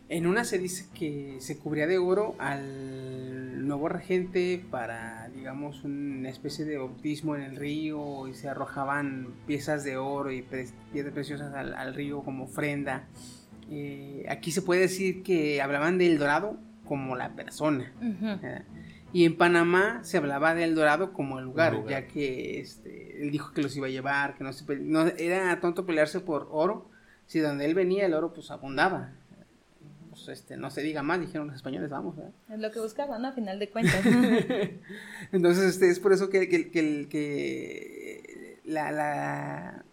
En una se dice que se cubría de oro al nuevo regente para, digamos, una especie de bautismo en el río y se arrojaban piezas de oro y pre- piedras preciosas al, al río como ofrenda. Eh, aquí se puede decir que hablaban del dorado como la persona. ¿verdad? Y en Panamá se hablaba del Dorado como el lugar,
lugar.
ya que este, él dijo que los iba a llevar, que no se pele- no era tonto pelearse por oro, si donde él venía el oro pues abundaba. Pues este, no se diga más, dijeron los españoles, vamos. ¿verdad?
Es lo que buscaban, ¿no? A final de cuentas.
Entonces este, es por eso que, que, que el- que la, la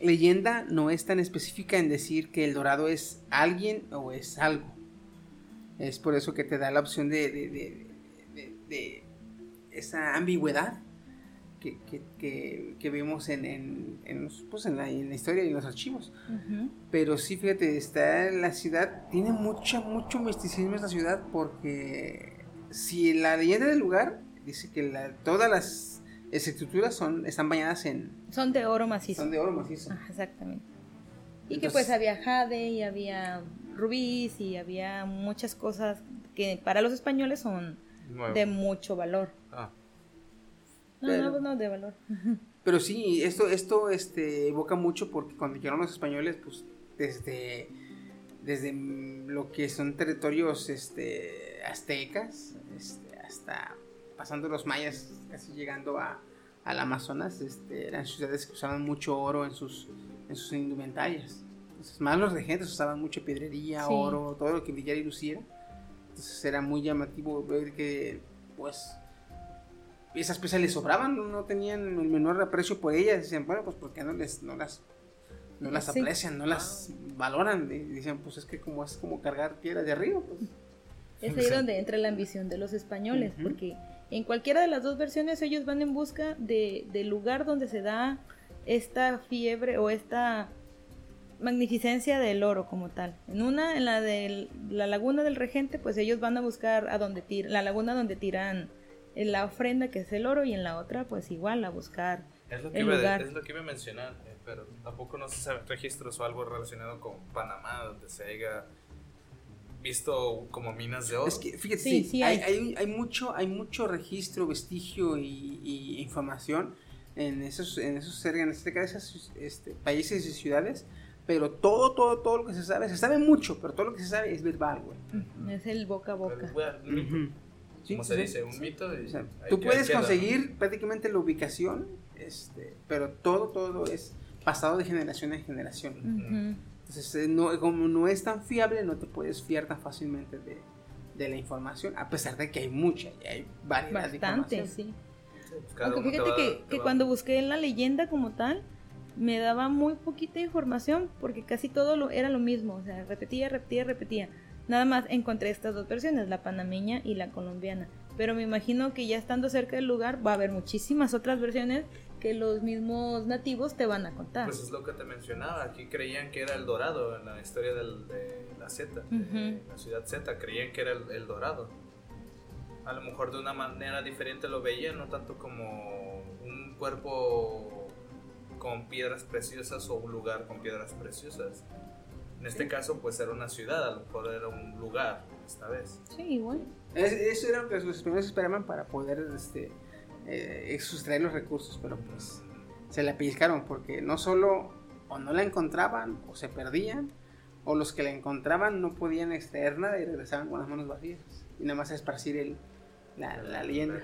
leyenda no es tan específica en decir que el dorado es alguien o es algo. Es por eso que te da la opción de, de- de- de- esa ambigüedad que, que- que- que vemos en, en- en los- pues, en la, en la historia y en los archivos.
Ujú.
Pero sí, fíjate, está en la ciudad, tiene mucha, mucho misticismo esta ciudad porque si la leyenda del lugar dice que la- todas las estructuras son, están bañadas en,
Son de oro macizo.
son de oro macizo.
Ajá, exactamente. Y que pues había jade y había rubíes y había muchas cosas que para los españoles son
Nuevo.
de mucho valor.
Ah.
No,
Pero-
no, pues no, de valor.
Pero sí, esto, esto este, evoca mucho porque cuando llegaron los españoles, pues desde, desde lo que son territorios este, aztecas, este, hasta pasando los mayas, casi llegando a, al Amazonas, este, eran ciudades que usaban mucho oro en sus, en sus indumentarias. Entonces, más los regentes usaban mucho piedrería,
Sí.
oro, todo lo que brillara y luciera. Entonces era muy llamativo ver que, pues, esas piezas les sobraban, no, no tenían el menor aprecio por ellas. Decían, bueno, pues ¿por qué no, les, no las, no las
Sí.
aprecian, no las valoran? Y dicen, pues es que como es como cargar piedras de arriba, pues.
Es ahí donde entra la ambición de los españoles, porque en cualquiera de las dos versiones ellos van en busca de, del lugar donde se da esta fiebre o esta magnificencia del oro como tal. En una, en la de la laguna del regente, pues ellos van a buscar a donde tira, la laguna donde tiran eh, la ofrenda que es el oro y en la otra pues igual a buscar
Es lo que,
el
iba,
lugar.
es lo que iba a mencionar, eh, pero tampoco no se sabe registros o algo relacionado con Panamá, donde se haya visto como minas de oro.
Es que, fíjate,
Sí,
sí,
sí
hay,
hay.
hay, hay mucho, hay mucho registro, vestigio y, y información en esos, en esos, en este caso, esos este, países y ciudades, pero todo, todo, todo lo que se sabe, se sabe mucho, pero todo lo que se sabe es verbal, güey.
Es el boca a boca.
Sí,
como se dice, un mito. y
O sea, tú puedes
queda, ¿no?
conseguir prácticamente la ubicación, este, pero todo, todo es pasado de generación en generación.
Ujú.
Entonces, eh, no, como no es tan fiable, no te puedes fiar tan fácilmente de, de la información, a pesar de que hay mucha, y hay variedad de
Bastante,
información.
sí.
Sí, pues
Aunque fíjate
va-
que, que cuando busqué la leyenda como tal, me daba muy poquita información porque casi todo lo, era lo mismo, o sea, repetía, repetía, repetía. Nada más encontré estas dos versiones, la panameña y la colombiana. Pero me imagino que ya estando cerca del lugar va a haber muchísimas otras versiones que los mismos nativos te van a contar.
Pues es lo que te mencionaba, aquí creían que era el dorado en la historia del- de la Z, de
Ujú.
la ciudad Z, creían que era el, el dorado. A lo mejor de una manera diferente lo veían, no tanto como un cuerpo con piedras preciosas o un lugar con piedras preciosas. En este caso, pues era una ciudad, a lo mejor era un lugar esta vez.
Sí, igual.
Es- eso era lo que los primeros esperaban para poder este, eh, sustraer los recursos, pero pues se la pellizcaron porque no solo o no la encontraban o se perdían o los que la encontraban no podían extraer nada y regresaban con las manos vacías y nada más a esparcir el, la, la leyenda.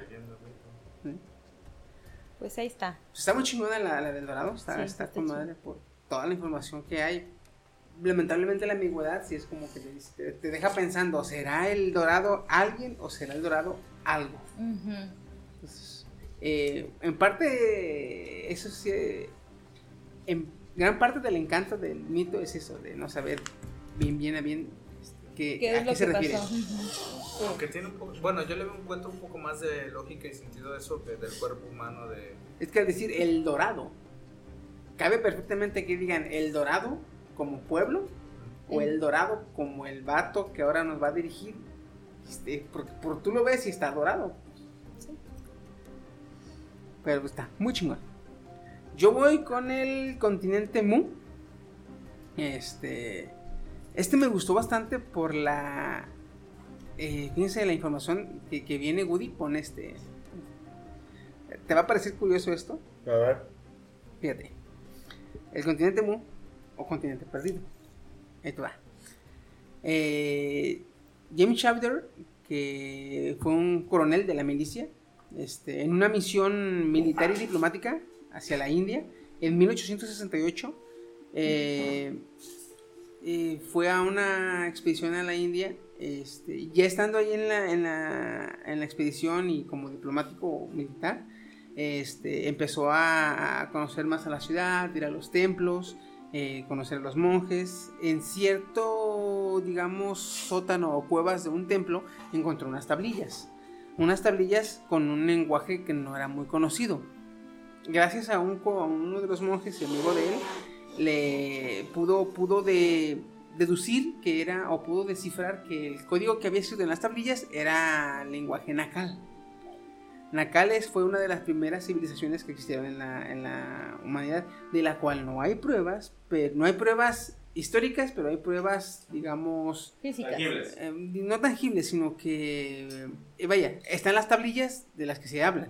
Pues ahí está.
Está muy chingona la, la del Dorado, está,
Sí,
está
está
con madre por toda la información que hay. Lamentablemente la ambigüedad sí es como que te, te- deja pensando, ¿será el Dorado alguien o será el Dorado algo?
Ujú.
Entonces, eh, en parte, eso sí, en gran parte del encanto del mito es eso, de no saber bien, bien a bien este, qué,
¿Qué
a qué se
que
refiere.
pasó? Ujú.
Como que tiene un poco, bueno, yo le encuentro un poco más de lógica y sentido de eso que del cuerpo humano de...
Es que al decir el Dorado, cabe perfectamente que digan el Dorado como pueblo o el Dorado como el vato que ahora nos va a dirigir. Este, porque por tú lo ves y está dorado. Pero está muy chingón. Yo voy con el continente Mu. Este. Este me gustó bastante por la. Eh, fíjense la información que, que viene Woody con este. ¿Te va a parecer curioso esto?
A ver.
Fíjate. El continente Mu o continente perdido. Ahí te va. Eh, James Chowder, que fue un coronel de la milicia, este, en una misión militar y diplomática hacia la India, en 1868, eh, eh, fue a una expedición a la India. Este, ya estando ahí en la, en, la, en la expedición y como diplomático militar, este, empezó a, conocer más a la ciudad, ir a los templos, eh, conocer a los monjes. En cierto, digamos, sótano o cuevas de un templo encontró unas tablillas. Unas tablillas con un lenguaje que no era muy conocido. Gracias a, un, a uno de los monjes amigo de él, le pudo, pudo de, deducir que era, o pudo descifrar que el código que había escrito en las tablillas era lenguaje nacal. Nacales fue una de las primeras civilizaciones que existieron en la, en la humanidad, de la cual no hay pruebas, pero no hay pruebas históricas, pero hay pruebas, digamos,
Física.
Tangibles.
eh, no tangibles, sino que, eh, vaya, están las tablillas de las que se habla.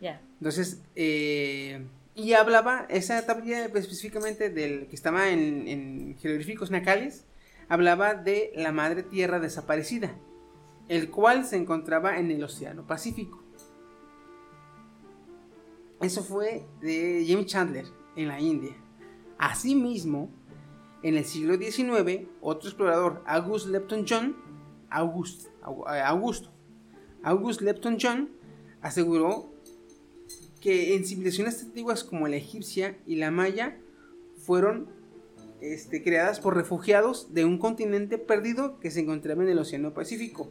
Ya.
Entonces, eh, y hablaba, esa tablilla específicamente del que estaba en, en jeroglíficos nacales, hablaba de la madre tierra desaparecida, el cual se encontraba en el Océano Pacífico. Eso fue de James Chandler en la India. Asimismo, en el siglo XIX, otro explorador, August Lepton John, August, Au- Augusto, August Lepton John, aseguró que en civilizaciones antiguas como la egipcia y la maya fueron este, creadas por refugiados de un continente perdido que se encontraba en el Océano Pacífico.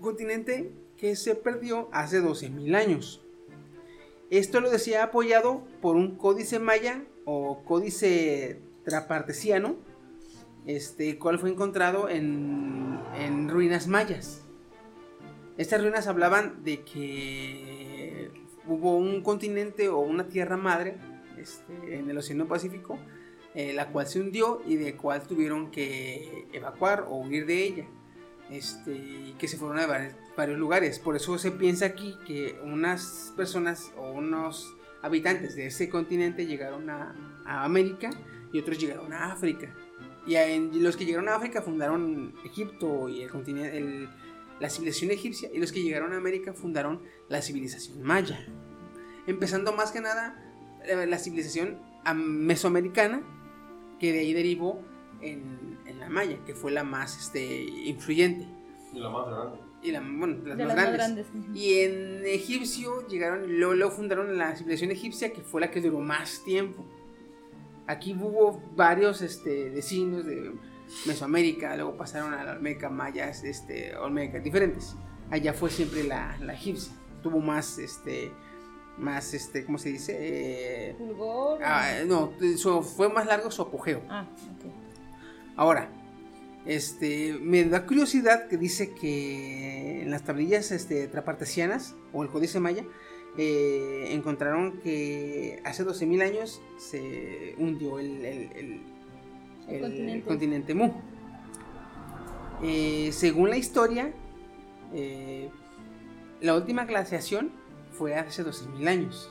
Continente que se perdió hace 12.000 años. Esto lo decía apoyado por un códice maya o códice trapartesiano, este, cual fue encontrado en, en ruinas mayas. Estas ruinas hablaban de que hubo un continente o una tierra madre este, en el Océano Pacífico, eh, la cual se hundió y de cual tuvieron que evacuar o huir de ella. Este, y que se fueron a vari- varios lugares. Por eso se piensa aquí que unas personas o unos habitantes de ese continente llegaron a, a América y otros llegaron a África. Y en- los que llegaron a África fundaron Egipto y el continente, el- la civilización egipcia, y los que llegaron a América fundaron la civilización maya. Empezando más que nada eh, la civilización am- mesoamericana, que de ahí derivó en, en la maya, que fue la más este, influyente.
Y lo más grande.
Y la, bueno, las
De
más
las más
grandes. Y en egipcio llegaron, luego, luego fundaron la civilización egipcia, que fue la que duró más tiempo. Aquí hubo varios este, vecinos de Mesoamérica, luego pasaron a la Olmeca, mayas, este, Olmecas, diferentes. Allá fue siempre la, la egipcia. Tuvo más, este, más, este, ¿cómo se dice? Eh,
Fulgor.
ah, no, su- fue más largo su apogeo.
Ah, ok.
Ahora, este, me da curiosidad que dice que en las tablillas este, trapartesianas o el códice maya eh, encontraron que hace 12.000 años se hundió el, el- el-
El
el
continente.
continente Mu. Eh, según la historia, eh, la última glaciación fue hace 12.000 años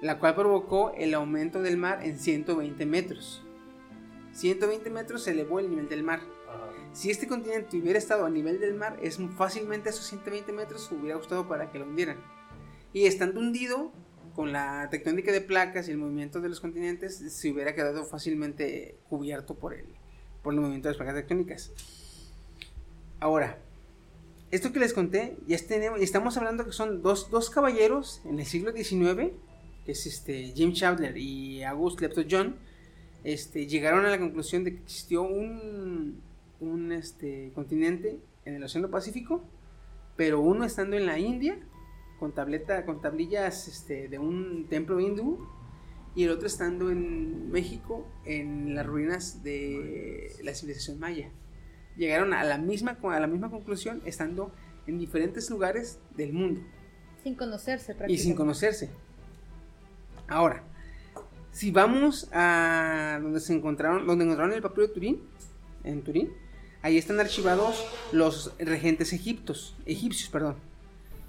la cual provocó el aumento del mar en 120 metros. 120 metros se elevó el nivel del mar. Si este continente hubiera estado a nivel del mar, es fácilmente esos 120 metros hubiera gustado para que lo hundieran. Y estando hundido, con la tectónica de placas y el movimiento de los continentes, se hubiera quedado fácilmente cubierto por el, por el movimiento de las placas tectónicas. Ahora, esto que les conté, ya tenemos, estamos hablando que son dos, dos caballeros en el siglo XIX, que es este Jim Chandler y August Lepto John, este, llegaron a la conclusión de que existió un, un este, continente en el Océano Pacífico, pero uno estando en la India, con, tableta, con tablillas este, de un templo hindú, y el otro estando en México, en las ruinas de la civilización maya. Llegaron a la misma, a la misma conclusión estando en diferentes lugares del mundo
Sin conocerse
y sin
prácticamente.
conocerse. Ahora, si vamos a donde se encontraron, donde encontraron el papiro de Turín, en Turín, ahí están archivados los regentes egiptos, egipcios, perdón.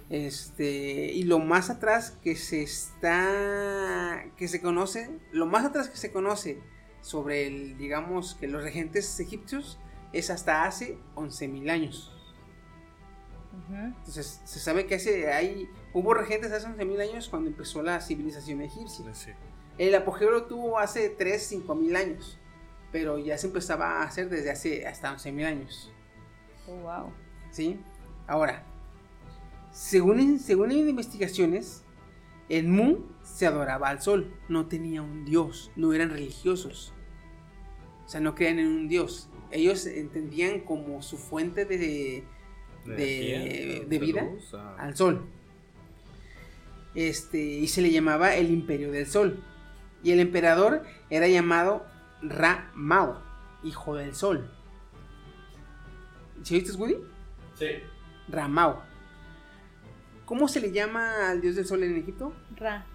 Este, y lo más atrás que se está, que se conoce, lo más atrás que se conoce sobre el, digamos, que los regentes egipcios es hasta hace 11.000 años. Entonces, se sabe que hace, hay, hubo regentes hace 11.000 años cuando empezó la civilización egipcia.
Sí.
El apogeo lo tuvo hace 3, 5 mil años, pero ya se empezaba a hacer desde hace hasta 11 mil años.
Oh, wow.
¿Sí? Ahora, según, según investigaciones, en Mu se adoraba al sol, no tenía un dios, no eran religiosos. O sea, no creían en un dios. Ellos entendían como su fuente de, de, vida
ah.
al sol. Este, y se le llamaba el imperio del sol. Y el emperador era llamado Ra Mao, hijo del sol. ¿Sí oíste, Woody?
Sí.
Ra Mao. ¿Cómo se le llama al dios del sol en Egipto?
Ra.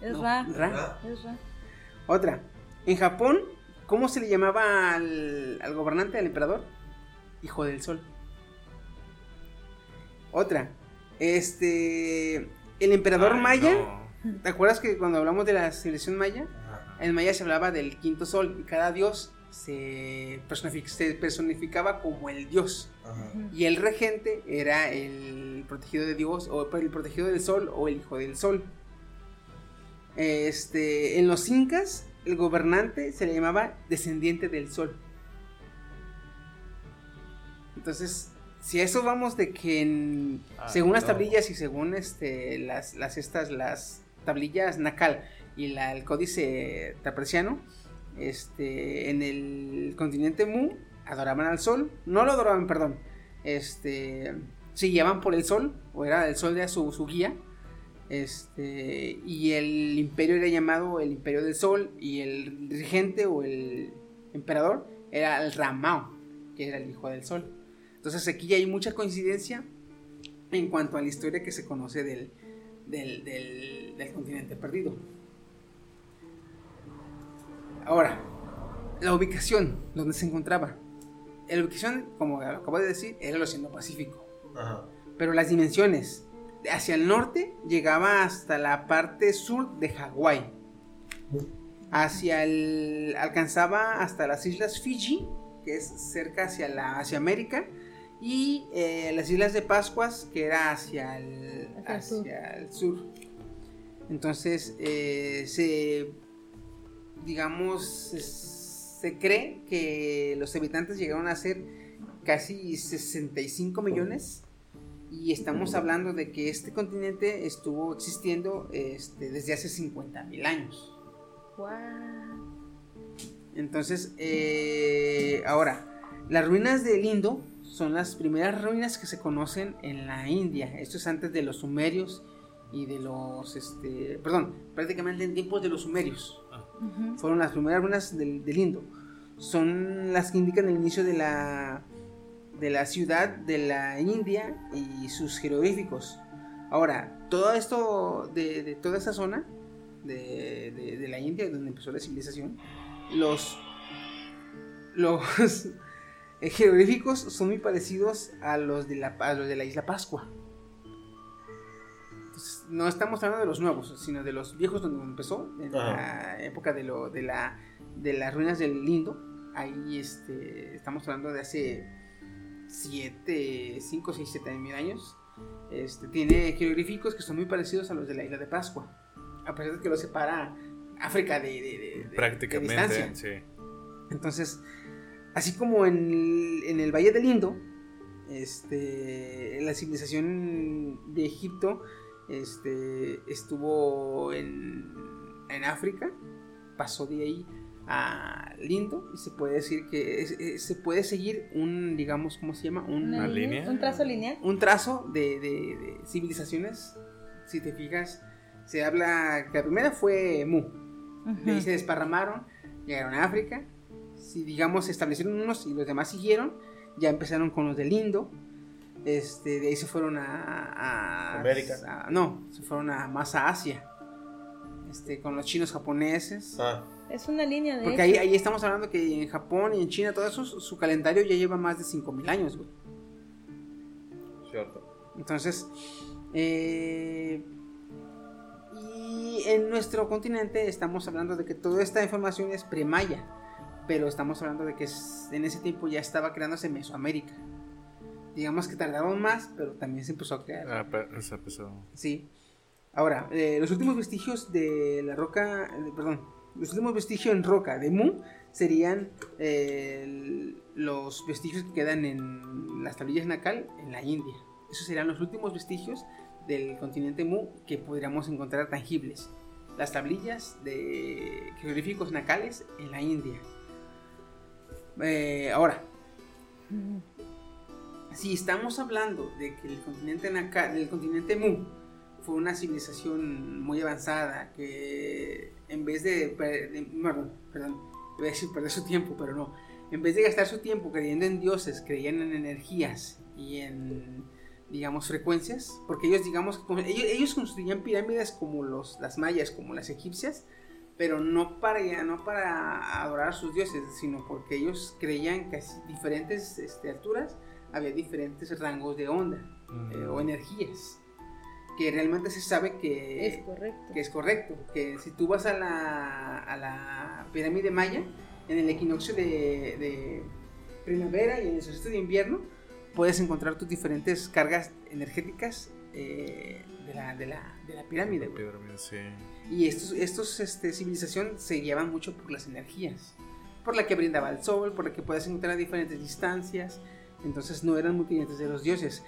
Es
No,
Ra.
Ra.
Es Ra.
Otra. En Japón, ¿cómo se le llamaba al, al gobernante, al emperador? Hijo del sol. Otra. Este. El emperador
Ay,
maya.
no.
¿Te acuerdas que cuando hablamos de la civilización maya? En maya se hablaba del quinto sol y cada dios se, personific- se personificaba como el dios. Y el regente era el protegido de Dios, o el protegido del sol, o el hijo del sol. Este, en los incas, el gobernante se le llamaba descendiente del sol. Entonces, si a eso vamos de que en-
Ah,
según las
no.
tablillas y según este, las, las estas, las tablillas Nacal y la, el códice trapresiano, este, en el continente Mu adoraban al sol, no lo adoraban, perdón, este, se guiaban por el sol, o era el sol de su, guía, este, y el imperio era llamado el imperio del sol, y el regente o el emperador era el Ramao, que era el hijo del sol. Entonces aquí ya hay mucha coincidencia en cuanto a la historia que se conoce del continente perdido. Ahora, la ubicación donde se encontraba. La ubicación, como acabo de decir, era el Océano Pacífico.
Ajá.
Pero las dimensiones. Hacia el norte llegaba hasta la parte sur de Hawái. Hacia el. alcanzaba hasta las islas Fiji, que es cerca hacia la. hacia América. Y eh, las islas de Pascuas, que era hacia el.
Hacia el sur.
hacia el sur. Entonces, eh, se. Digamos. es- se cree que los habitantes llegaron a ser casi 65 millones. Y estamos hablando de que este continente estuvo existiendo este, desde hace 50 mil años. Entonces, eh, ahora, las ruinas del Indo son las primeras ruinas que se conocen en la India. Esto es antes de los sumerios y de los, este, perdón, prácticamente en tiempos de los sumerios. Fueron las primeras ruinas del, del Indo. Son las que indican el inicio de la, de la ciudad de la India y sus jeroglíficos. Ahora, todo esto de, toda esa zona de la India, donde empezó la civilización, los, los jeroglíficos son muy parecidos a los de la, a los de la isla Pascua. No estamos hablando de los nuevos, sino de los viejos donde empezó, en la época de, lo, de, la, de las ruinas del Lindo. Ahí este, estamos hablando de hace 7, 5, 6, 7 mil años. Este, tiene jeroglíficos que son muy parecidos a los de la isla de Pascua. A pesar de que lo separa África de, de- de- de- de
Prácticamente,
distancia.
sí.
Entonces, así como en el, en el Valle del Indo, este, la civilización de Egipto este, estuvo en, en África, pasó de ahí a Lindo y se puede decir que es- es- se puede seguir un, digamos, ¿cómo se llama? Un,
Una línea.
Un trazo lineal.
un trazo de, de- de civilizaciones. Si te fijas, se habla que la primera fue Mu. De ahí se desparramaron, llegaron a África. Si digamos se establecieron unos y los demás siguieron, ya empezaron con los del Indo. Este, de ahí se fueron a, a-
América.
a- no, se fueron a más a Asia. Este, con los chinos japoneses.
Ah,
Es una línea de.
Porque ahí, ahí estamos hablando que en Japón y en China, todo eso, su, calendario ya lleva más de 5000 años, güey.
cierto.
Entonces, eh, y en nuestro continente estamos hablando de que toda esta información es premaya, pero estamos hablando de que en ese tiempo ya estaba creándose Mesoamérica. Digamos que tardaron más, pero también se empezó a crear.
Ah, pero se empezó.
Sí. Ahora, eh, los últimos vestigios de la roca, eh, perdón, los últimos vestigios en roca de Mu serían eh, los vestigios que quedan en las tablillas Nacal en la India. Esos serían los últimos vestigios del continente Mu que podríamos encontrar tangibles. Las tablillas de jeroglíficos nacales en la India. Eh, ahora, si estamos hablando de que el continente Naka- del continente Mu fue una civilización muy avanzada que en vez de, per- de- perdón, perdón, iba a decir perder su tiempo, pero no, en vez de gastar su tiempo creyendo en dioses, creían en energías y en digamos frecuencias, porque ellos digamos ellos, ellos construían pirámides como los las mayas, como las egipcias, pero no para no para adorar a sus dioses, sino porque ellos creían que diferentes este, alturas había diferentes rangos de onda eh, o energías que realmente se sabe que
Es correcto.
que es correcto, que si tú vas a la, a la pirámide maya, en el equinoccio de, de primavera y en el solsticio de invierno, puedes encontrar tus diferentes cargas energéticas eh, de, la, de, la, de la pirámide. güey.
Pirámide, sí.
Y estos, estos este, civilización se guiaban mucho por las energías, por la que brindaba el sol, por la que puedes encontrar a diferentes distancias, entonces no eran muy creyentes de los dioses.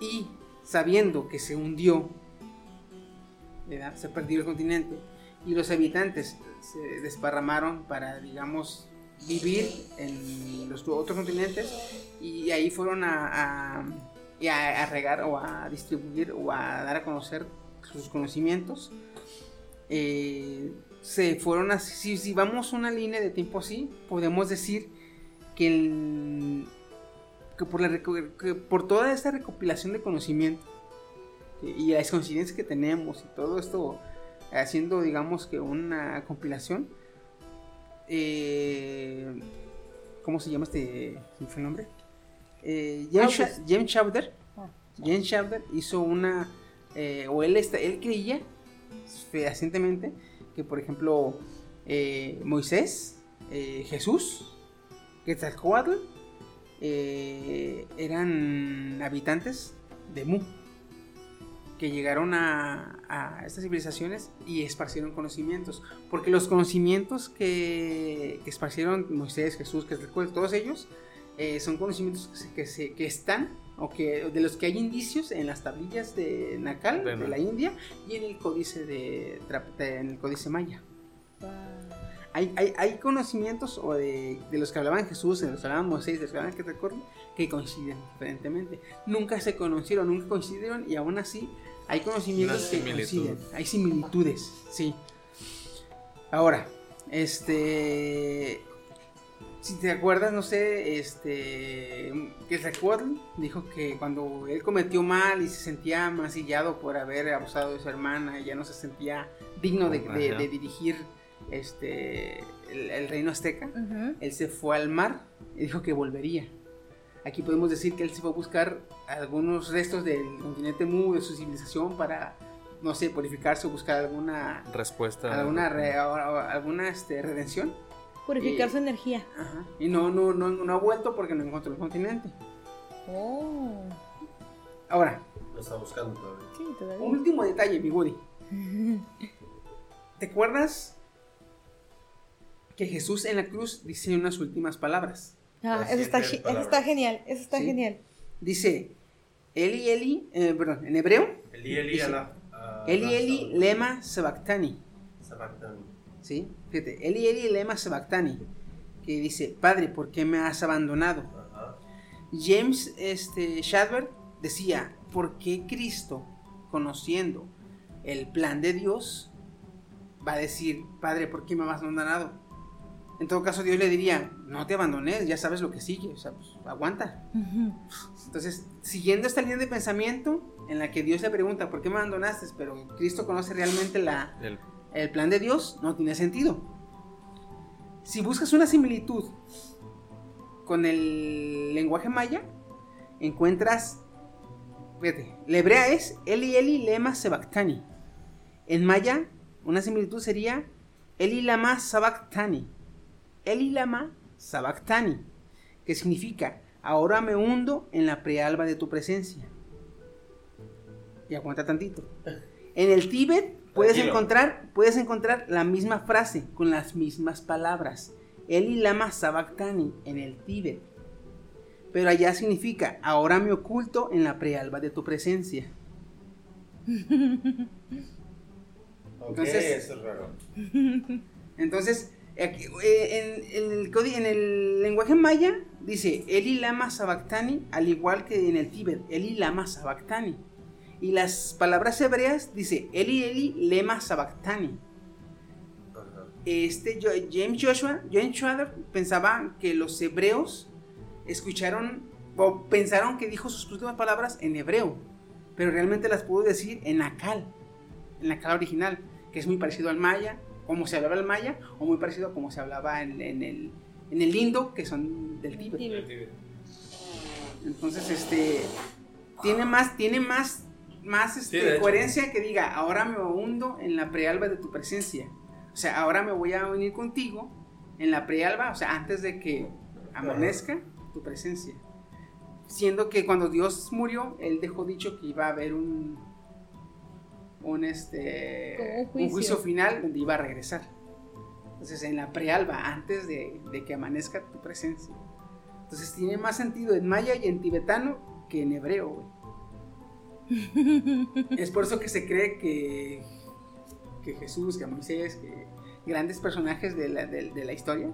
Y sabiendo que se hundió, se perdió el continente, y los habitantes se desparramaron para, digamos, vivir en los otros continentes, y ahí fueron a- a regar o a distribuir o a dar a conocer sus conocimientos eh, se fueron así. Si, si vamos una línea de tiempo así, podemos decir que, el- que por, la que por toda esta recopilación de conocimiento y las coincidencias que tenemos y todo esto, haciendo, digamos que una compilación, eh, ¿cómo se llama este? ¿se me fue el nombre? Eh, James. Sha- James Chowder.
Ah.
James Chowder hizo una, eh, o él, está, él creía fehacientemente que, por ejemplo, Moisés, Jesús, Quetzalcoatl, eh, eran habitantes de Mu, que llegaron a, a estas civilizaciones y esparcieron conocimientos, porque los conocimientos que, que esparcieron Moisés, Jesús, Quetzalcoatl, todos ellos, eh, son conocimientos que, se- que, se- que están o que de los que hay indicios en las tablillas de Nakal,
De
la India, y en el códice de- en el códice maya. Hay, hay, hay conocimientos o de, de los que hablaban Jesús, de los que hablaban Moisés, de los que hablaban que recuerden, que coinciden diferentemente. Nunca se conocieron, nunca coincidieron y aún así hay conocimientos que coinciden. Hay similitudes, sí. Ahora, este... Si te acuerdas, no sé, este... Que Recuerdo dijo que cuando él cometió mal y se sentía masillado por haber abusado de su hermana, ya no se sentía digno de, de-
Ajá.
de dirigir este el, el reino azteca,
Ujú.
él se fue al mar y dijo que volvería. Aquí podemos decir que él se fue a buscar algunos restos del continente Mu, de su civilización, para, no sé, purificarse o buscar alguna,
Respuesta.
alguna, re- alguna este, redención.
Purificar
Y-
su energía.
Ajá. Y no, no, no, no ha vuelto porque no encontró el continente.
Oh.
Ahora,
Lo está buscando todavía.
Sí, todavía.
un último detalle, mi Woody. ¿Te acuerdas que Jesús en la cruz dice unas últimas palabras?
Ah, eso está, eso genial, eso está
Sí.
genial.
Dice, Eli, Eli, eh, perdón, en hebreo,
Eli Eli
Dice,
ala- a-
Eli, lema sabactani.
Sabactani.
¿Sí? Fíjate, Eli, Eli, lema sabactani. Que dice, Padre, ¿por qué me has abandonado? James este, Shadber decía, ¿por qué Cristo, conociendo el plan de Dios, va a decir, Padre, ¿por qué me has abandonado? En todo caso, Dios le diría, no te abandones, ya sabes lo que sigue, o sea, pues, aguanta. Entonces, siguiendo esta línea de pensamiento en la que Dios le pregunta, ¿por qué me abandonaste? Pero Cristo conoce realmente la,
El-
el plan de Dios, no tiene sentido. Si buscas una similitud con el lenguaje maya, encuentras, fíjate, la hebrea es Eli Eli Lema Sebactani. En maya, una similitud sería Eli Lama Sabactani. Eli Lama Sabactani, que significa ahora me hundo en la prealba de tu presencia. Y aguanta tantito. En el Tíbet puedes
Tranquilo.
encontrar, puedes encontrar la misma frase con las mismas palabras. Eli Lama Sabactani en el Tíbet. Pero allá significa ahora me oculto en la prealba de tu presencia.
Ok,
Entonces-
eso es raro.
Entonces, en, en el, en lenguaje maya dice Eli Lama Sabactani, al igual que en el Tíbet, Eli Lama Sabactani. Y las palabras hebreas dice Eli Eli Lema Sabactani. Este James Joshua, James Schwader pensaba que los hebreos escucharon o pensaron que dijo sus últimas palabras en hebreo, pero realmente las pudo decir en Akal, en Akal original, que es muy parecido al maya, como se hablaba el maya, o muy parecido a como se hablaba en, en el, en el indo, que son del Tíbet. Entonces, este, tiene más, tiene más, más este,
Sí,
coherencia que diga, ahora me hundo en la prealba de tu presencia. O sea, ahora me voy a unir contigo en la prealba, o sea, antes de que amanezca tu presencia. Siendo que cuando Dios murió, Él dejó dicho que iba a haber un, un, este,
un juicio.
juicio final donde iba a regresar. Entonces, en la prealba, antes de, de que amanezca tu presencia. Entonces tiene más sentido en maya y en tibetano que en hebreo, güey. es por eso que se cree que, que Jesús, que Moisés, que grandes personajes de la, de- de la historia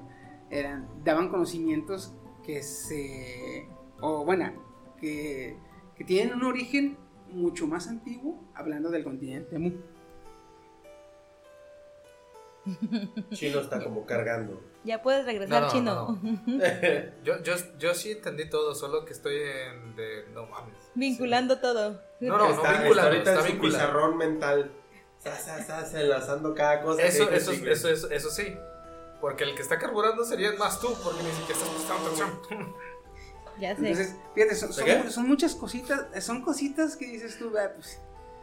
eran, daban conocimientos que se. o bueno, que, que tienen un origen mucho más antiguo, hablando del continente Mu.
Chino está como cargando.
Ya puedes regresar,
No, no,
chino.
no, Yo, yo, yo sí entendí todo, solo que estoy en. De, no mames.
Vinculando todo.
No, no,
está,
vinculado,
ahorita
está vinculado.
pizarrón mental. Sa, sa, sa, sa, enlazando cada cosa.
Eso, eso, eso, eso, eso sí. Porque el que está carburando sería más tú, porque ni siquiera estás prestando atención.
Ya sé.
Entonces, fíjate, son, son- muchas cositas, son cositas que dices tú, "Ah, pues,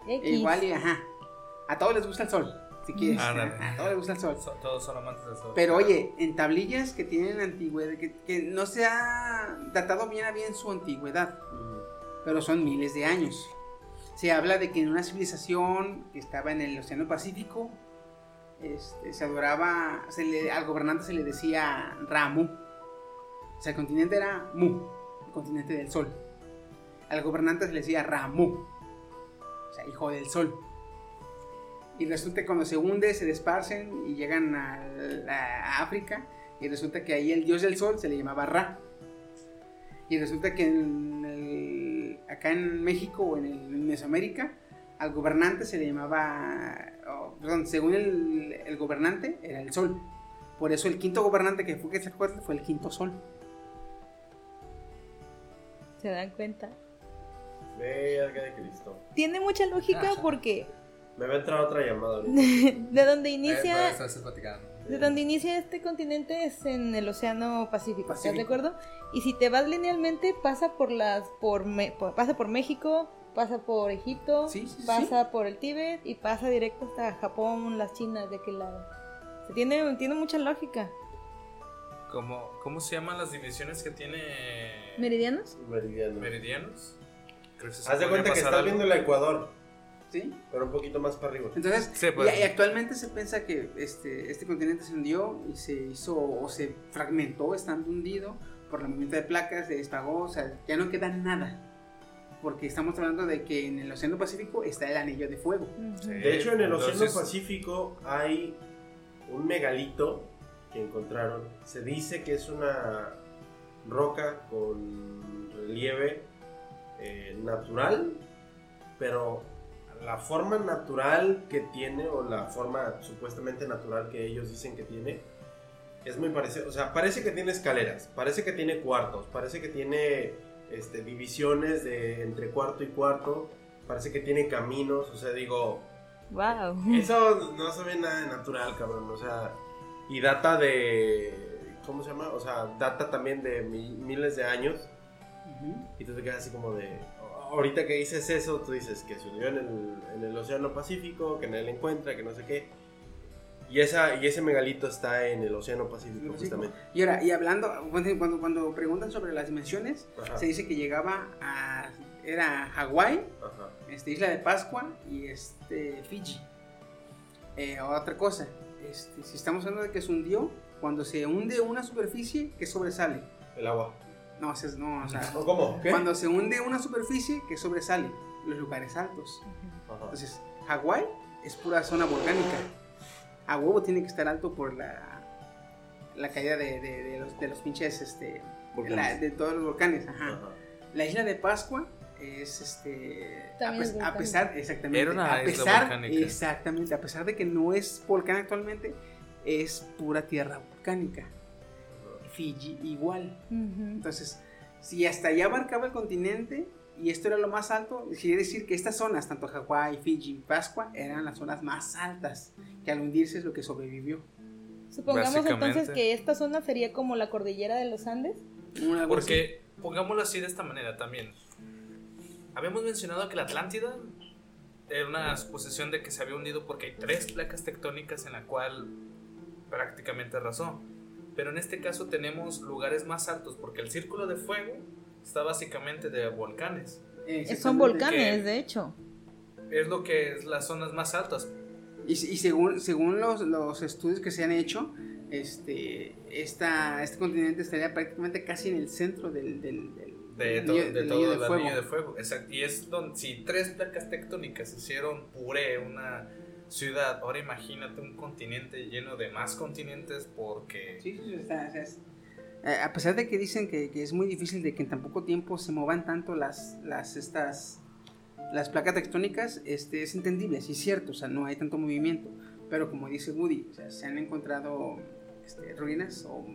X.
igual y ajá. A todos les gusta el sol, si quieres.
Ándale.
A todos les gusta el sol.
So- Todos son amantes del sol.
Pero oye, en tablillas que tienen antigüedad, que, que no se ha datado bien a bien su antigüedad, pero son miles de años. Se habla de que en una civilización que estaba en el Océano Pacífico, este, se adoraba, se le- al gobernante se le decía Ramu. O sea, el continente era Mu, continente del sol. Al gobernante se le decía Ramu, o sea, hijo del sol. Y resulta que cuando se hunde, se desparcen y llegan a, África. Y resulta que ahí el dios del sol se le llamaba Ra. Y resulta que acá en México o en, el, Mesoamérica, al gobernante se le llamaba. perdón, según el, gobernante, era el sol. Por eso el quinto gobernante que fue Quetzalcóatl fue el quinto sol.
¿Se dan cuenta?
Verga de Cristo.
Tiene mucha lógica porque
Me va a entrar otra llamada ahorita.
de donde
Eh,
inicia
pero estás platicando.
De donde inicia este continente es en el Océano Pacífico, ¿estás de
Pacífico.
acuerdo? Y si te vas linealmente, pasa por las por, Me- por- pasa por México, pasa por Egipto,
Sí, sí, sí.
pasa por el Tíbet y pasa directo hasta Japón, las Chinas de aquel lado. Tiene, tiene mucha lógica.
¿Cómo, ¿Cómo se llaman las divisiones que tiene
¿Meridianos?
Meridiano.
Meridianos? Se
Haz de cuenta que estás
algo.
viendo el Ecuador,
¿Sí?
pero un poquito más para arriba.
Entonces,
Sí,
y-
pues.
y, actualmente se piensa que este, este continente se hundió y se hizo o se fragmentó estando hundido por el movimiento de placas, se despagó, o sea, ya no queda nada. Porque estamos hablando de que en el Océano Pacífico está el anillo de fuego.
Sí,
De hecho, en el Océano Pacífico hay un megalito que encontraron. Se dice que es una roca con relieve eh, natural, pero la forma natural que tiene, o la forma supuestamente natural que ellos dicen que tiene, es muy parecido. O sea, parece que tiene escaleras, parece que tiene cuartos, parece que tiene este, divisiones de entre cuarto y cuarto, parece que tiene caminos, o sea, digo,
Wow.
eso no se ve nada de natural, cabrón. O sea, y data de. ¿Cómo se llama? O sea, data también de mi- miles de años. Y tú te quedas así como de. Ahorita que dices eso, tú dices que se unió en el, en el Océano Pacífico, que nadie le encuentra, que no sé qué. Y, esa, y ese megalito está en el Océano Pacífico, justamente.
Y ahora, y hablando, cuando, cuando, preguntan sobre las dimensiones,
Ajá.
se dice que llegaba a. Era Hawái, este, Isla de Pascua y este, Fiji. Eh, otra cosa, este, si estamos hablando de que se hundió, cuando se hunde una superficie, ¿qué sobresale?
El agua.
No, se- no, o sea,
¿O ¿Cómo? ¿Qué?
cuando se hunde una superficie, ¿qué sobresale? Los lugares altos.
Ajá.
Entonces, Hawái es pura zona volcánica. A huevo tiene que estar alto por la, la caída de, de- de los, de los pinches, este, la- de todos los volcanes. Ajá.
Ajá.
La isla de Pascua es este a,
También es
a
volcánica.
pesar exactamente
Era una
a pesar
volcánica.
exactamente a pesar de que no es volcán actualmente es pura tierra volcánica Fiji igual entonces si hasta allá abarcaba el continente y esto era lo más alto quiere decir que estas zonas tanto Hawái Fiji y Pascua eran las zonas más altas que al hundirse es lo que sobrevivió
Supongamos entonces que esta zona sería como la cordillera de los Andes.
Porque, pongámoslo así de esta manera también. Habíamos mencionado que la Atlántida era una suposición de que se había hundido porque hay tres placas tectónicas en la cual prácticamente arrasó. Pero en este caso tenemos lugares más altos porque el círculo de fuego está básicamente de volcanes.
Eh,
Son volcanes, de hecho.
Es lo que es las zonas más altas.
Y, y según, según los, los estudios que se han hecho, este, esta, este continente estaría prácticamente casi en el centro del, del, del-
De, to- de todo
anillo
el
de fuego.
anillo de fuego. Exacto. Y es donde, si tres placas tectónicas hicieron puré una ciudad, ahora imagínate un continente lleno de más continentes porque...
Sí, sí, sí, está- es- eh, a pesar de que dicen que, que es muy difícil de que en tan poco tiempo se muevan tanto las, las, estas, las placas tectónicas, este, es entendible, sí es cierto, o sea, no hay tanto movimiento. Pero como dice Woody, o sea, se han encontrado este, ruinas o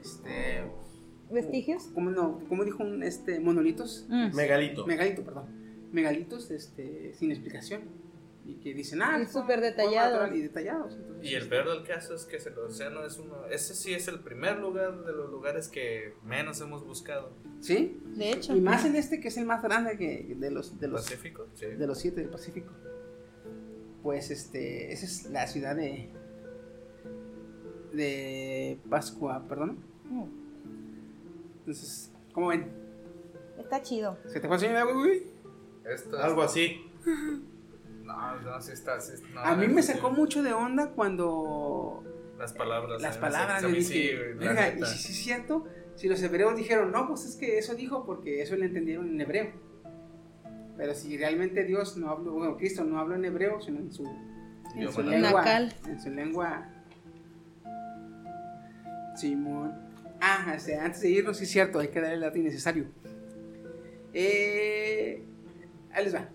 este,
¿Vestigios?
¿cómo, no, ¿cómo dijo un este, monolitos?
Mm.
Megalito.
Megalito, perdón. Megalitos este, sin explicación. Y que dicen, ah,
súper detallados.
Y detallados. entonces,
Y el peor del caso es que el océano es uno... Ese sí es el primer lugar de los lugares que menos hemos buscado.
Sí,
De hecho.
y más en este que es el más grande que de los, de los,
Pacífico, sí.
de los siete del Pacífico. Pues este, esa es la ciudad de de Pascua, perdón.
Mm.
Entonces, ¿cómo ven?
Está chido.
¿Se te fue el sueño de agua, güey?
Esto
Algo así.
No, no, sí está... sí- no,
A mí me sacó mucho de onda cuando
Las palabras.
las
me
palabras. dije,
sí, güey, la
"Verga, y si es cierto, si los hebreos dijeron, no, pues es que eso dijo porque eso le entendieron en hebreo. Pero si realmente Dios no habló, bueno, Cristo no habló en hebreo, sino en su, en su
Idioma
lengua.
nacal.
En su lengua. Simón. Ah, o sea, antes de irnos, sí es cierto, hay que darle el dato innecesario. Eh, ahí les va.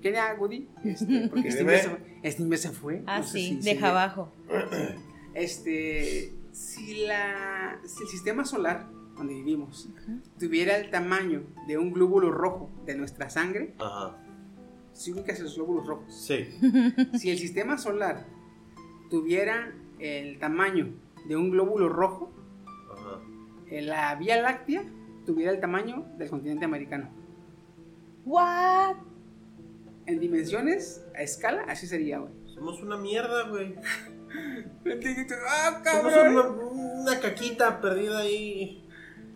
¿Quién era Woody? Este, porque este este niño se fue.
Ah,
no sé
sí,
si-
deja abajo.
Este, si, la, si el sistema solar donde vivimos tuviera el tamaño de un glóbulo rojo de nuestra sangre,
Ajá.
si ubicas los glóbulos rojos,
Sí.
si el sistema solar tuviera el tamaño de un glóbulo rojo, la Vía Láctea tuviera el tamaño del continente americano.
What?
En dimensiones, a escala, así sería, güey.
Somos una mierda, güey.
¡Ah,
Somos
cabrón!
una, una caquita perdida ahí.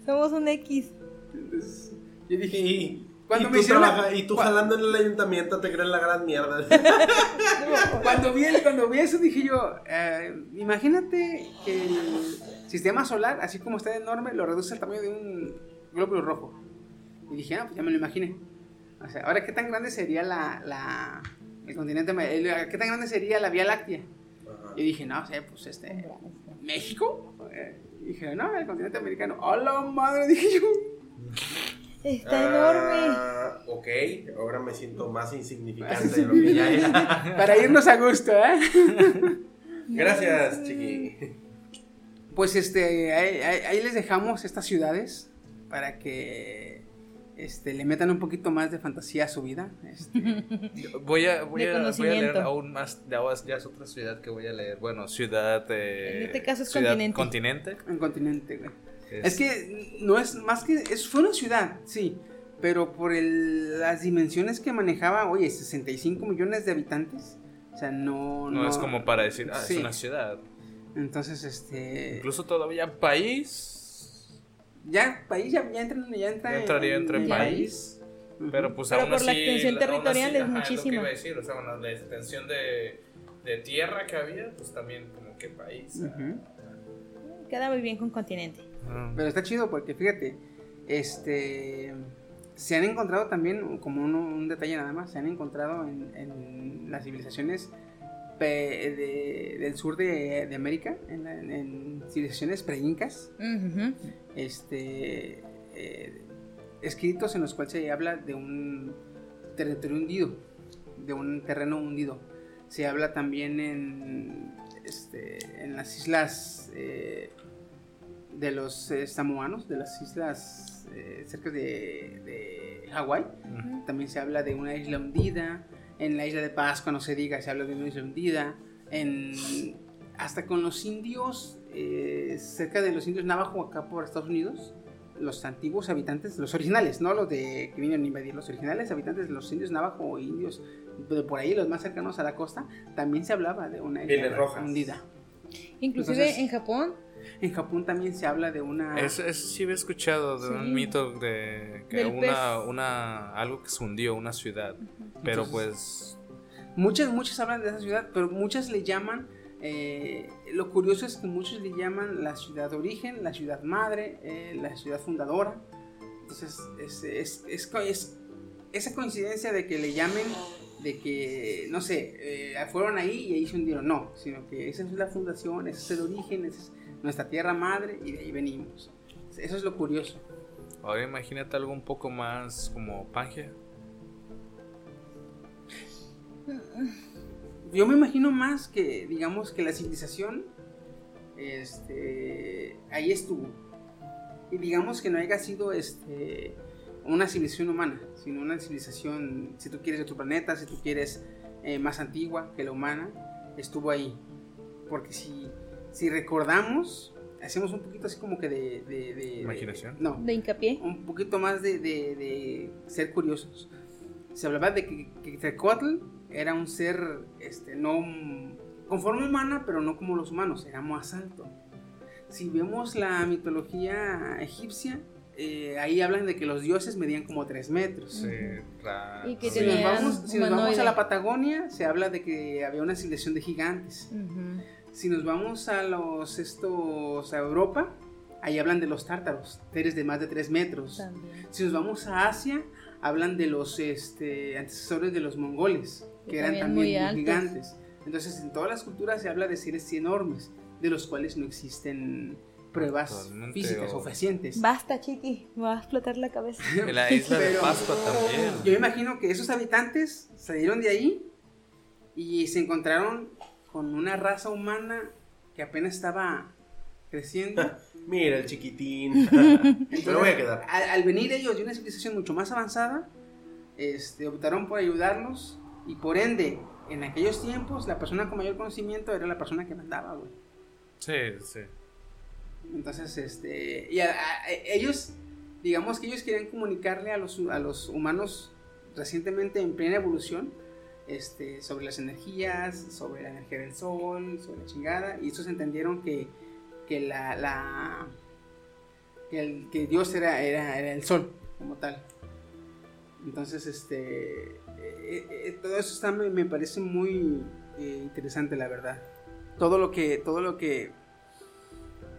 Somos un X.
Entonces, yo dije,
Y,
Cuando
y
me
tú,
hicieron la-
y tú jalando en el ayuntamiento te crees la gran mierda.
Cuando vi, el- cuando vi eso dije yo, eh, imagínate que el sistema solar, así como está enorme, lo reduce al tamaño de un glóbulo rojo. Y dije, ah, pues ya me lo imaginé. O sea, ahora, ¿qué tan grande sería la, la- el continente? el- ¿Qué tan grande sería la Vía Láctea? Y dije, no, o sea, pues este, ¿México? Eh, y dije, no, el continente americano. ¡A la madre! Dije yo.
Está enorme.
Ah, ok, ahora me siento más insignificante de lo que ya era.
Para irnos a gusto, ¿eh?
Gracias, chiqui.
Pues este, ahí, ahí- ahí les dejamos estas ciudades para que este, le metan un poquito más de fantasía a su vida. Este,
Voy a, voy, a, voy a leer aún más. de ahora ya es otra ciudad que voy a leer. Bueno, ciudad. eh,
En este caso es
ciudad-
continente.
continente.
un continente, güey.
Es-
Es que no es más que. Es, fue una ciudad, sí. Pero por el- las dimensiones que manejaba, oye, 65 millones de habitantes. O sea, no.
No, es como para decir, ah,
Sí.
es una ciudad.
Entonces, este.
Incluso todavía país.
Ya, país ya, ya entra, ya entra
Ya entraría
en-
entre
en
país.
Ujú.
Pero pues
Pero
aún
por
así.
la extensión
aún así,
territorial es
ajá, lo que
muchísima.
iba a decir, o sea, bueno, la extensión de, de tierra que había, pues también como que país.
Ujú.
Queda muy bien con continente.
Ah.
Pero está chido porque fíjate, este se han encontrado también, como uno- un detalle nada más, se han encontrado en, en las civilizaciones de- del sur de, de América, en, en civilizaciones pre-incas, este, eh, escritos en los cuales se habla de un territorio hundido, de un terreno hundido. Se habla también en, este, en las islas eh, de los eh, samoanos, de las islas cerca de, de Hawái. También se habla de una isla hundida. En la isla de Pascua, no se diga, se habla de una isla hundida. En, hasta con los indios, eh, cerca de los indios navajo acá por Estados Unidos, los antiguos habitantes, los originales, no los de que vinieron a invadir, los originales habitantes de los indios navajo o indios de por ahí, los más cercanos a la costa, también se hablaba de una isla
rojas.
hundida.
Inclusive
Entonces-
en Japón,
En Japón también se habla de una...
Eso, eso sí había escuchado de
Sí.
un mito de que
Del
una,
pez.
una algo que se hundió, una ciudad. Pero pues
Muchas, muchas hablan de esa ciudad, pero muchas le llaman. eh, lo curioso es que muchos le llaman la ciudad de origen, la ciudad madre, eh, la ciudad fundadora. Entonces, es, es- es es- esa coincidencia de que le llamen, de que, no sé, eh, fueron ahí y ahí se hundieron. No, sino que esa es la fundación, ese es el origen, esa es nuestra tierra madre y de ahí venimos. Eso es lo curioso.
ahora imagínate algo un poco más como Pangea.
Yo me imagino más que, digamos, que la civilización este, ahí estuvo. Y digamos que no haya sido este, una civilización humana, sino una civilización, si tú quieres, de otro planeta, si tú quieres, eh, más antigua que la humana, estuvo ahí. Porque si, si recordamos, hacemos un poquito así como que de... de- de-
Imaginación.
no,
de hincapié.
un poquito más de, de- de ser curiosos. Se hablaba de que, que Quetzalcóatl era un ser este, no con forma humana, pero no como los humanos, era más alto. Si vemos la mitología egipcia, eh, ahí hablan de que los dioses medían como 3 metros.
Sí,
Y que
Si nos, vamos, si nos vamos a la Patagonia, se habla de que había una civilización de gigantes.
Ujú.
Si nos vamos a los estos a Europa, ahí hablan de los tártaros, seres de más de 3 metros.
También.
Si nos vamos a Asia, hablan de los este, antecesores de los mongoles, que eran
también
también
muy
gigantes. Entonces, en todas las culturas se habla de seres enormes, de los cuales no existen pruebas
Totalmente,
físicas
o-
fehacientes.
Basta, chiqui. Me va a explotar la cabeza.
En la isla de Pascua también.
Yo me imagino que esos habitantes salieron de ahí y se encontraron con una raza humana que apenas estaba creciendo.
Mira el chiquitín. Me lo voy a quedar.
Al, al venir ellos de una civilización mucho más avanzada, este, optaron por ayudarlos y por ende, en aquellos tiempos, la persona con mayor conocimiento era la persona que mandaba, güey.
Sí, sí.
Entonces, este, y a- a- ellos, digamos que ellos querían comunicarle a los, a los humanos recientemente en plena evolución, este, sobre las energías, sobre la energía del sol, sobre la chingada, y estos entendieron que, que la, la- que, el- que Dios era, era, era el sol, como tal. Entonces, este, eh, eh, todo eso está, me, me parece muy eh, interesante, la verdad. Todo lo que, todo lo que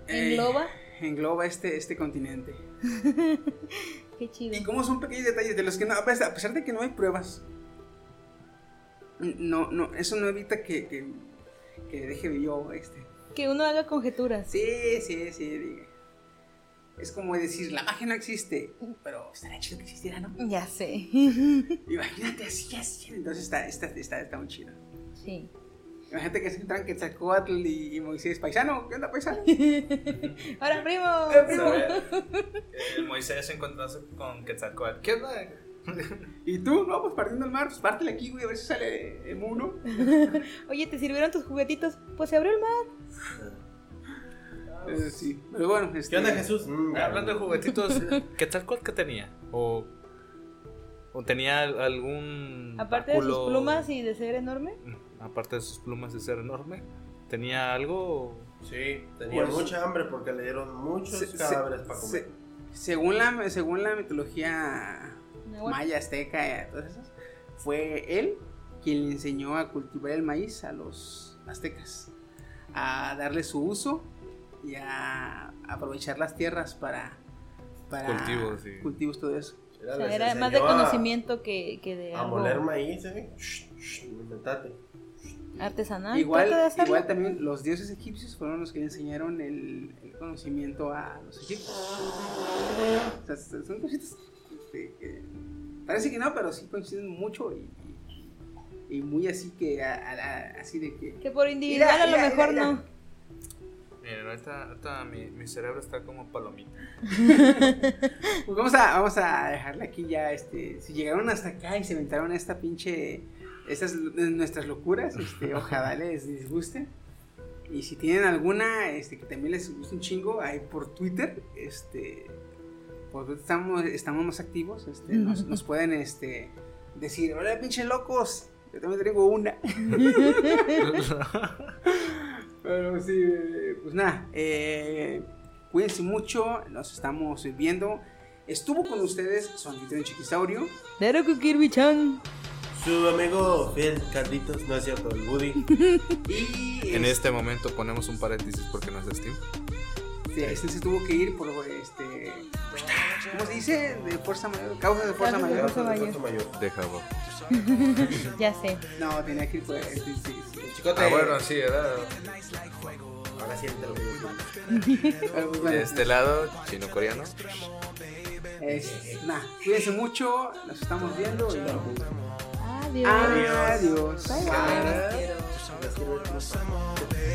¿Engloba?
engloba este, este continente.
Qué chido.
Y como son pequeños detalles de los que no, a pesar de que no hay pruebas, no, no, eso no evita que, que, que deje yo, este.
Que uno haga conjeturas.
Sí, sí, sí, diga. Es como decir, la magia no existe, pero estaría chido que existiera, ¿no?
Ya sé.
Imagínate así, así. Entonces está, está, está, está muy chido.
Sí.
Imagínate que se entran Quetzalcóatl y, y Moisés, paisano, ¿qué onda, paisano?
Ahora, primo.
El Moisés encontrándose con Quetzalcóatl. ¿Qué onda?
¿Y tú? No, pues partiendo el mar, pues pártele aquí, güey, a ver si sale el uno.
Oye, ¿te sirvieron tus juguetitos? Pues se abrió el mar.
Eh, sí, pero bueno, este,
¿Qué onda, Jesús? Mm,
Hablando de juguetitos, ¿Quetzalcóatl qué tenía? ¿O, o tenía algún.
Aparte de sus plumas y de ser enorme.
Aparte de sus plumas de ser enorme, ¿tenía algo?
Sí, tenía
Pues-
mucha hambre porque le dieron muchos
Se- se-
cadáveres para
se-
comer.
según, la, según la mitología. Maya, azteca, eh, todas esas, fue él quien le enseñó a cultivar el maíz a los aztecas, a darle su uso y a aprovechar las tierras para, para
Cultivos, sí.
cultivos, todo eso.
Era,
O sea,
les
era más de
a-
conocimiento que, que de
A,
algo
moler maíz, ¿eh? Shh, shh, inventate.
artesanal.
igual, igual también los dioses egipcios fueron los que le enseñaron el, el conocimiento a los egipcios. O sea, son cositas que parece que no, pero sí coinciden mucho y, y- y muy así que a- a la- así de que
Que por individual
Mira,
a lo
mira,
mejor
mira,
no.
Miren, ahorita, ahorita mi, mi cerebro está como palomita.
pues vamos a vamos a dejarle aquí ya este si llegaron hasta acá y se inventaron esta pinche estas nuestras locuras, este, ojalá les disguste. Y si tienen alguna este que también les guste un chingo ahí por Twitter, este pues estamos estamos más activos, este nos, nos pueden este decir, "Hola, pinche locos." Yo también tengo una. Pero sí, pues nada, eh, cuídense mucho, nos estamos viendo. Estuvo con ustedes su anfitrión Chiquisaurio.
Kirby-chan.
Su amigo fiel Carlitos, no es cierto, el Woody.
Y
En este momento ponemos un paréntesis porque no es Steam.
este, este se tuvo que ir por este. ¿Cómo se dice? De fuerza mayor, causa de fuerza
Causa de
mayor.
fuerza
mayor.
Deja, vos.
Ya sé.
No, tenía que ir por. Sí, sí.
Chicote.
Ah, bueno, sí, ¿verdad?
Ahora siente lo
De este lado, chino-coreano.
es- nada, cuídense mucho, nos estamos viendo y
Adiós.
adiós.
Bye, bye.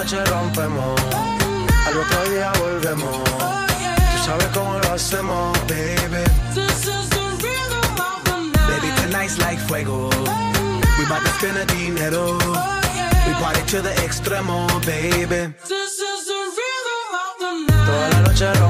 Noche rompemos, al otro día volvemos. Tú sabes cómo lo hacemos, baby. Baby, tonight's like fuego. We bout to spend the dinero. We party to the extremo, baby. This is the rhythm of the
night.
Toda la noche rompemos,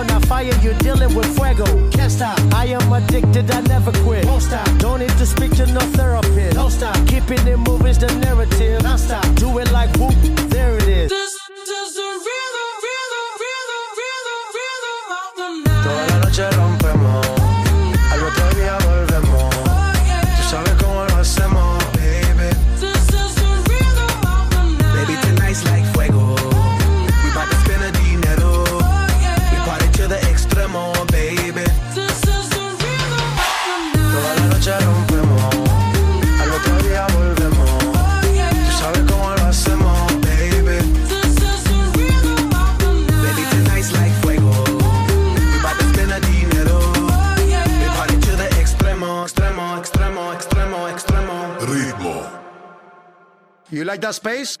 Feel on a fire, you're dealing with fuego. Can't stop. I am addicted, I never quit. Won't stop. Don't need to speak to no therapist. Don't stop. Keeping it moving's the narrative. Non stop. Do it like whoop, there it is.
This is the rhythm, rhythm, rhythm, rhythm, rhythm Toda la noche You like that space?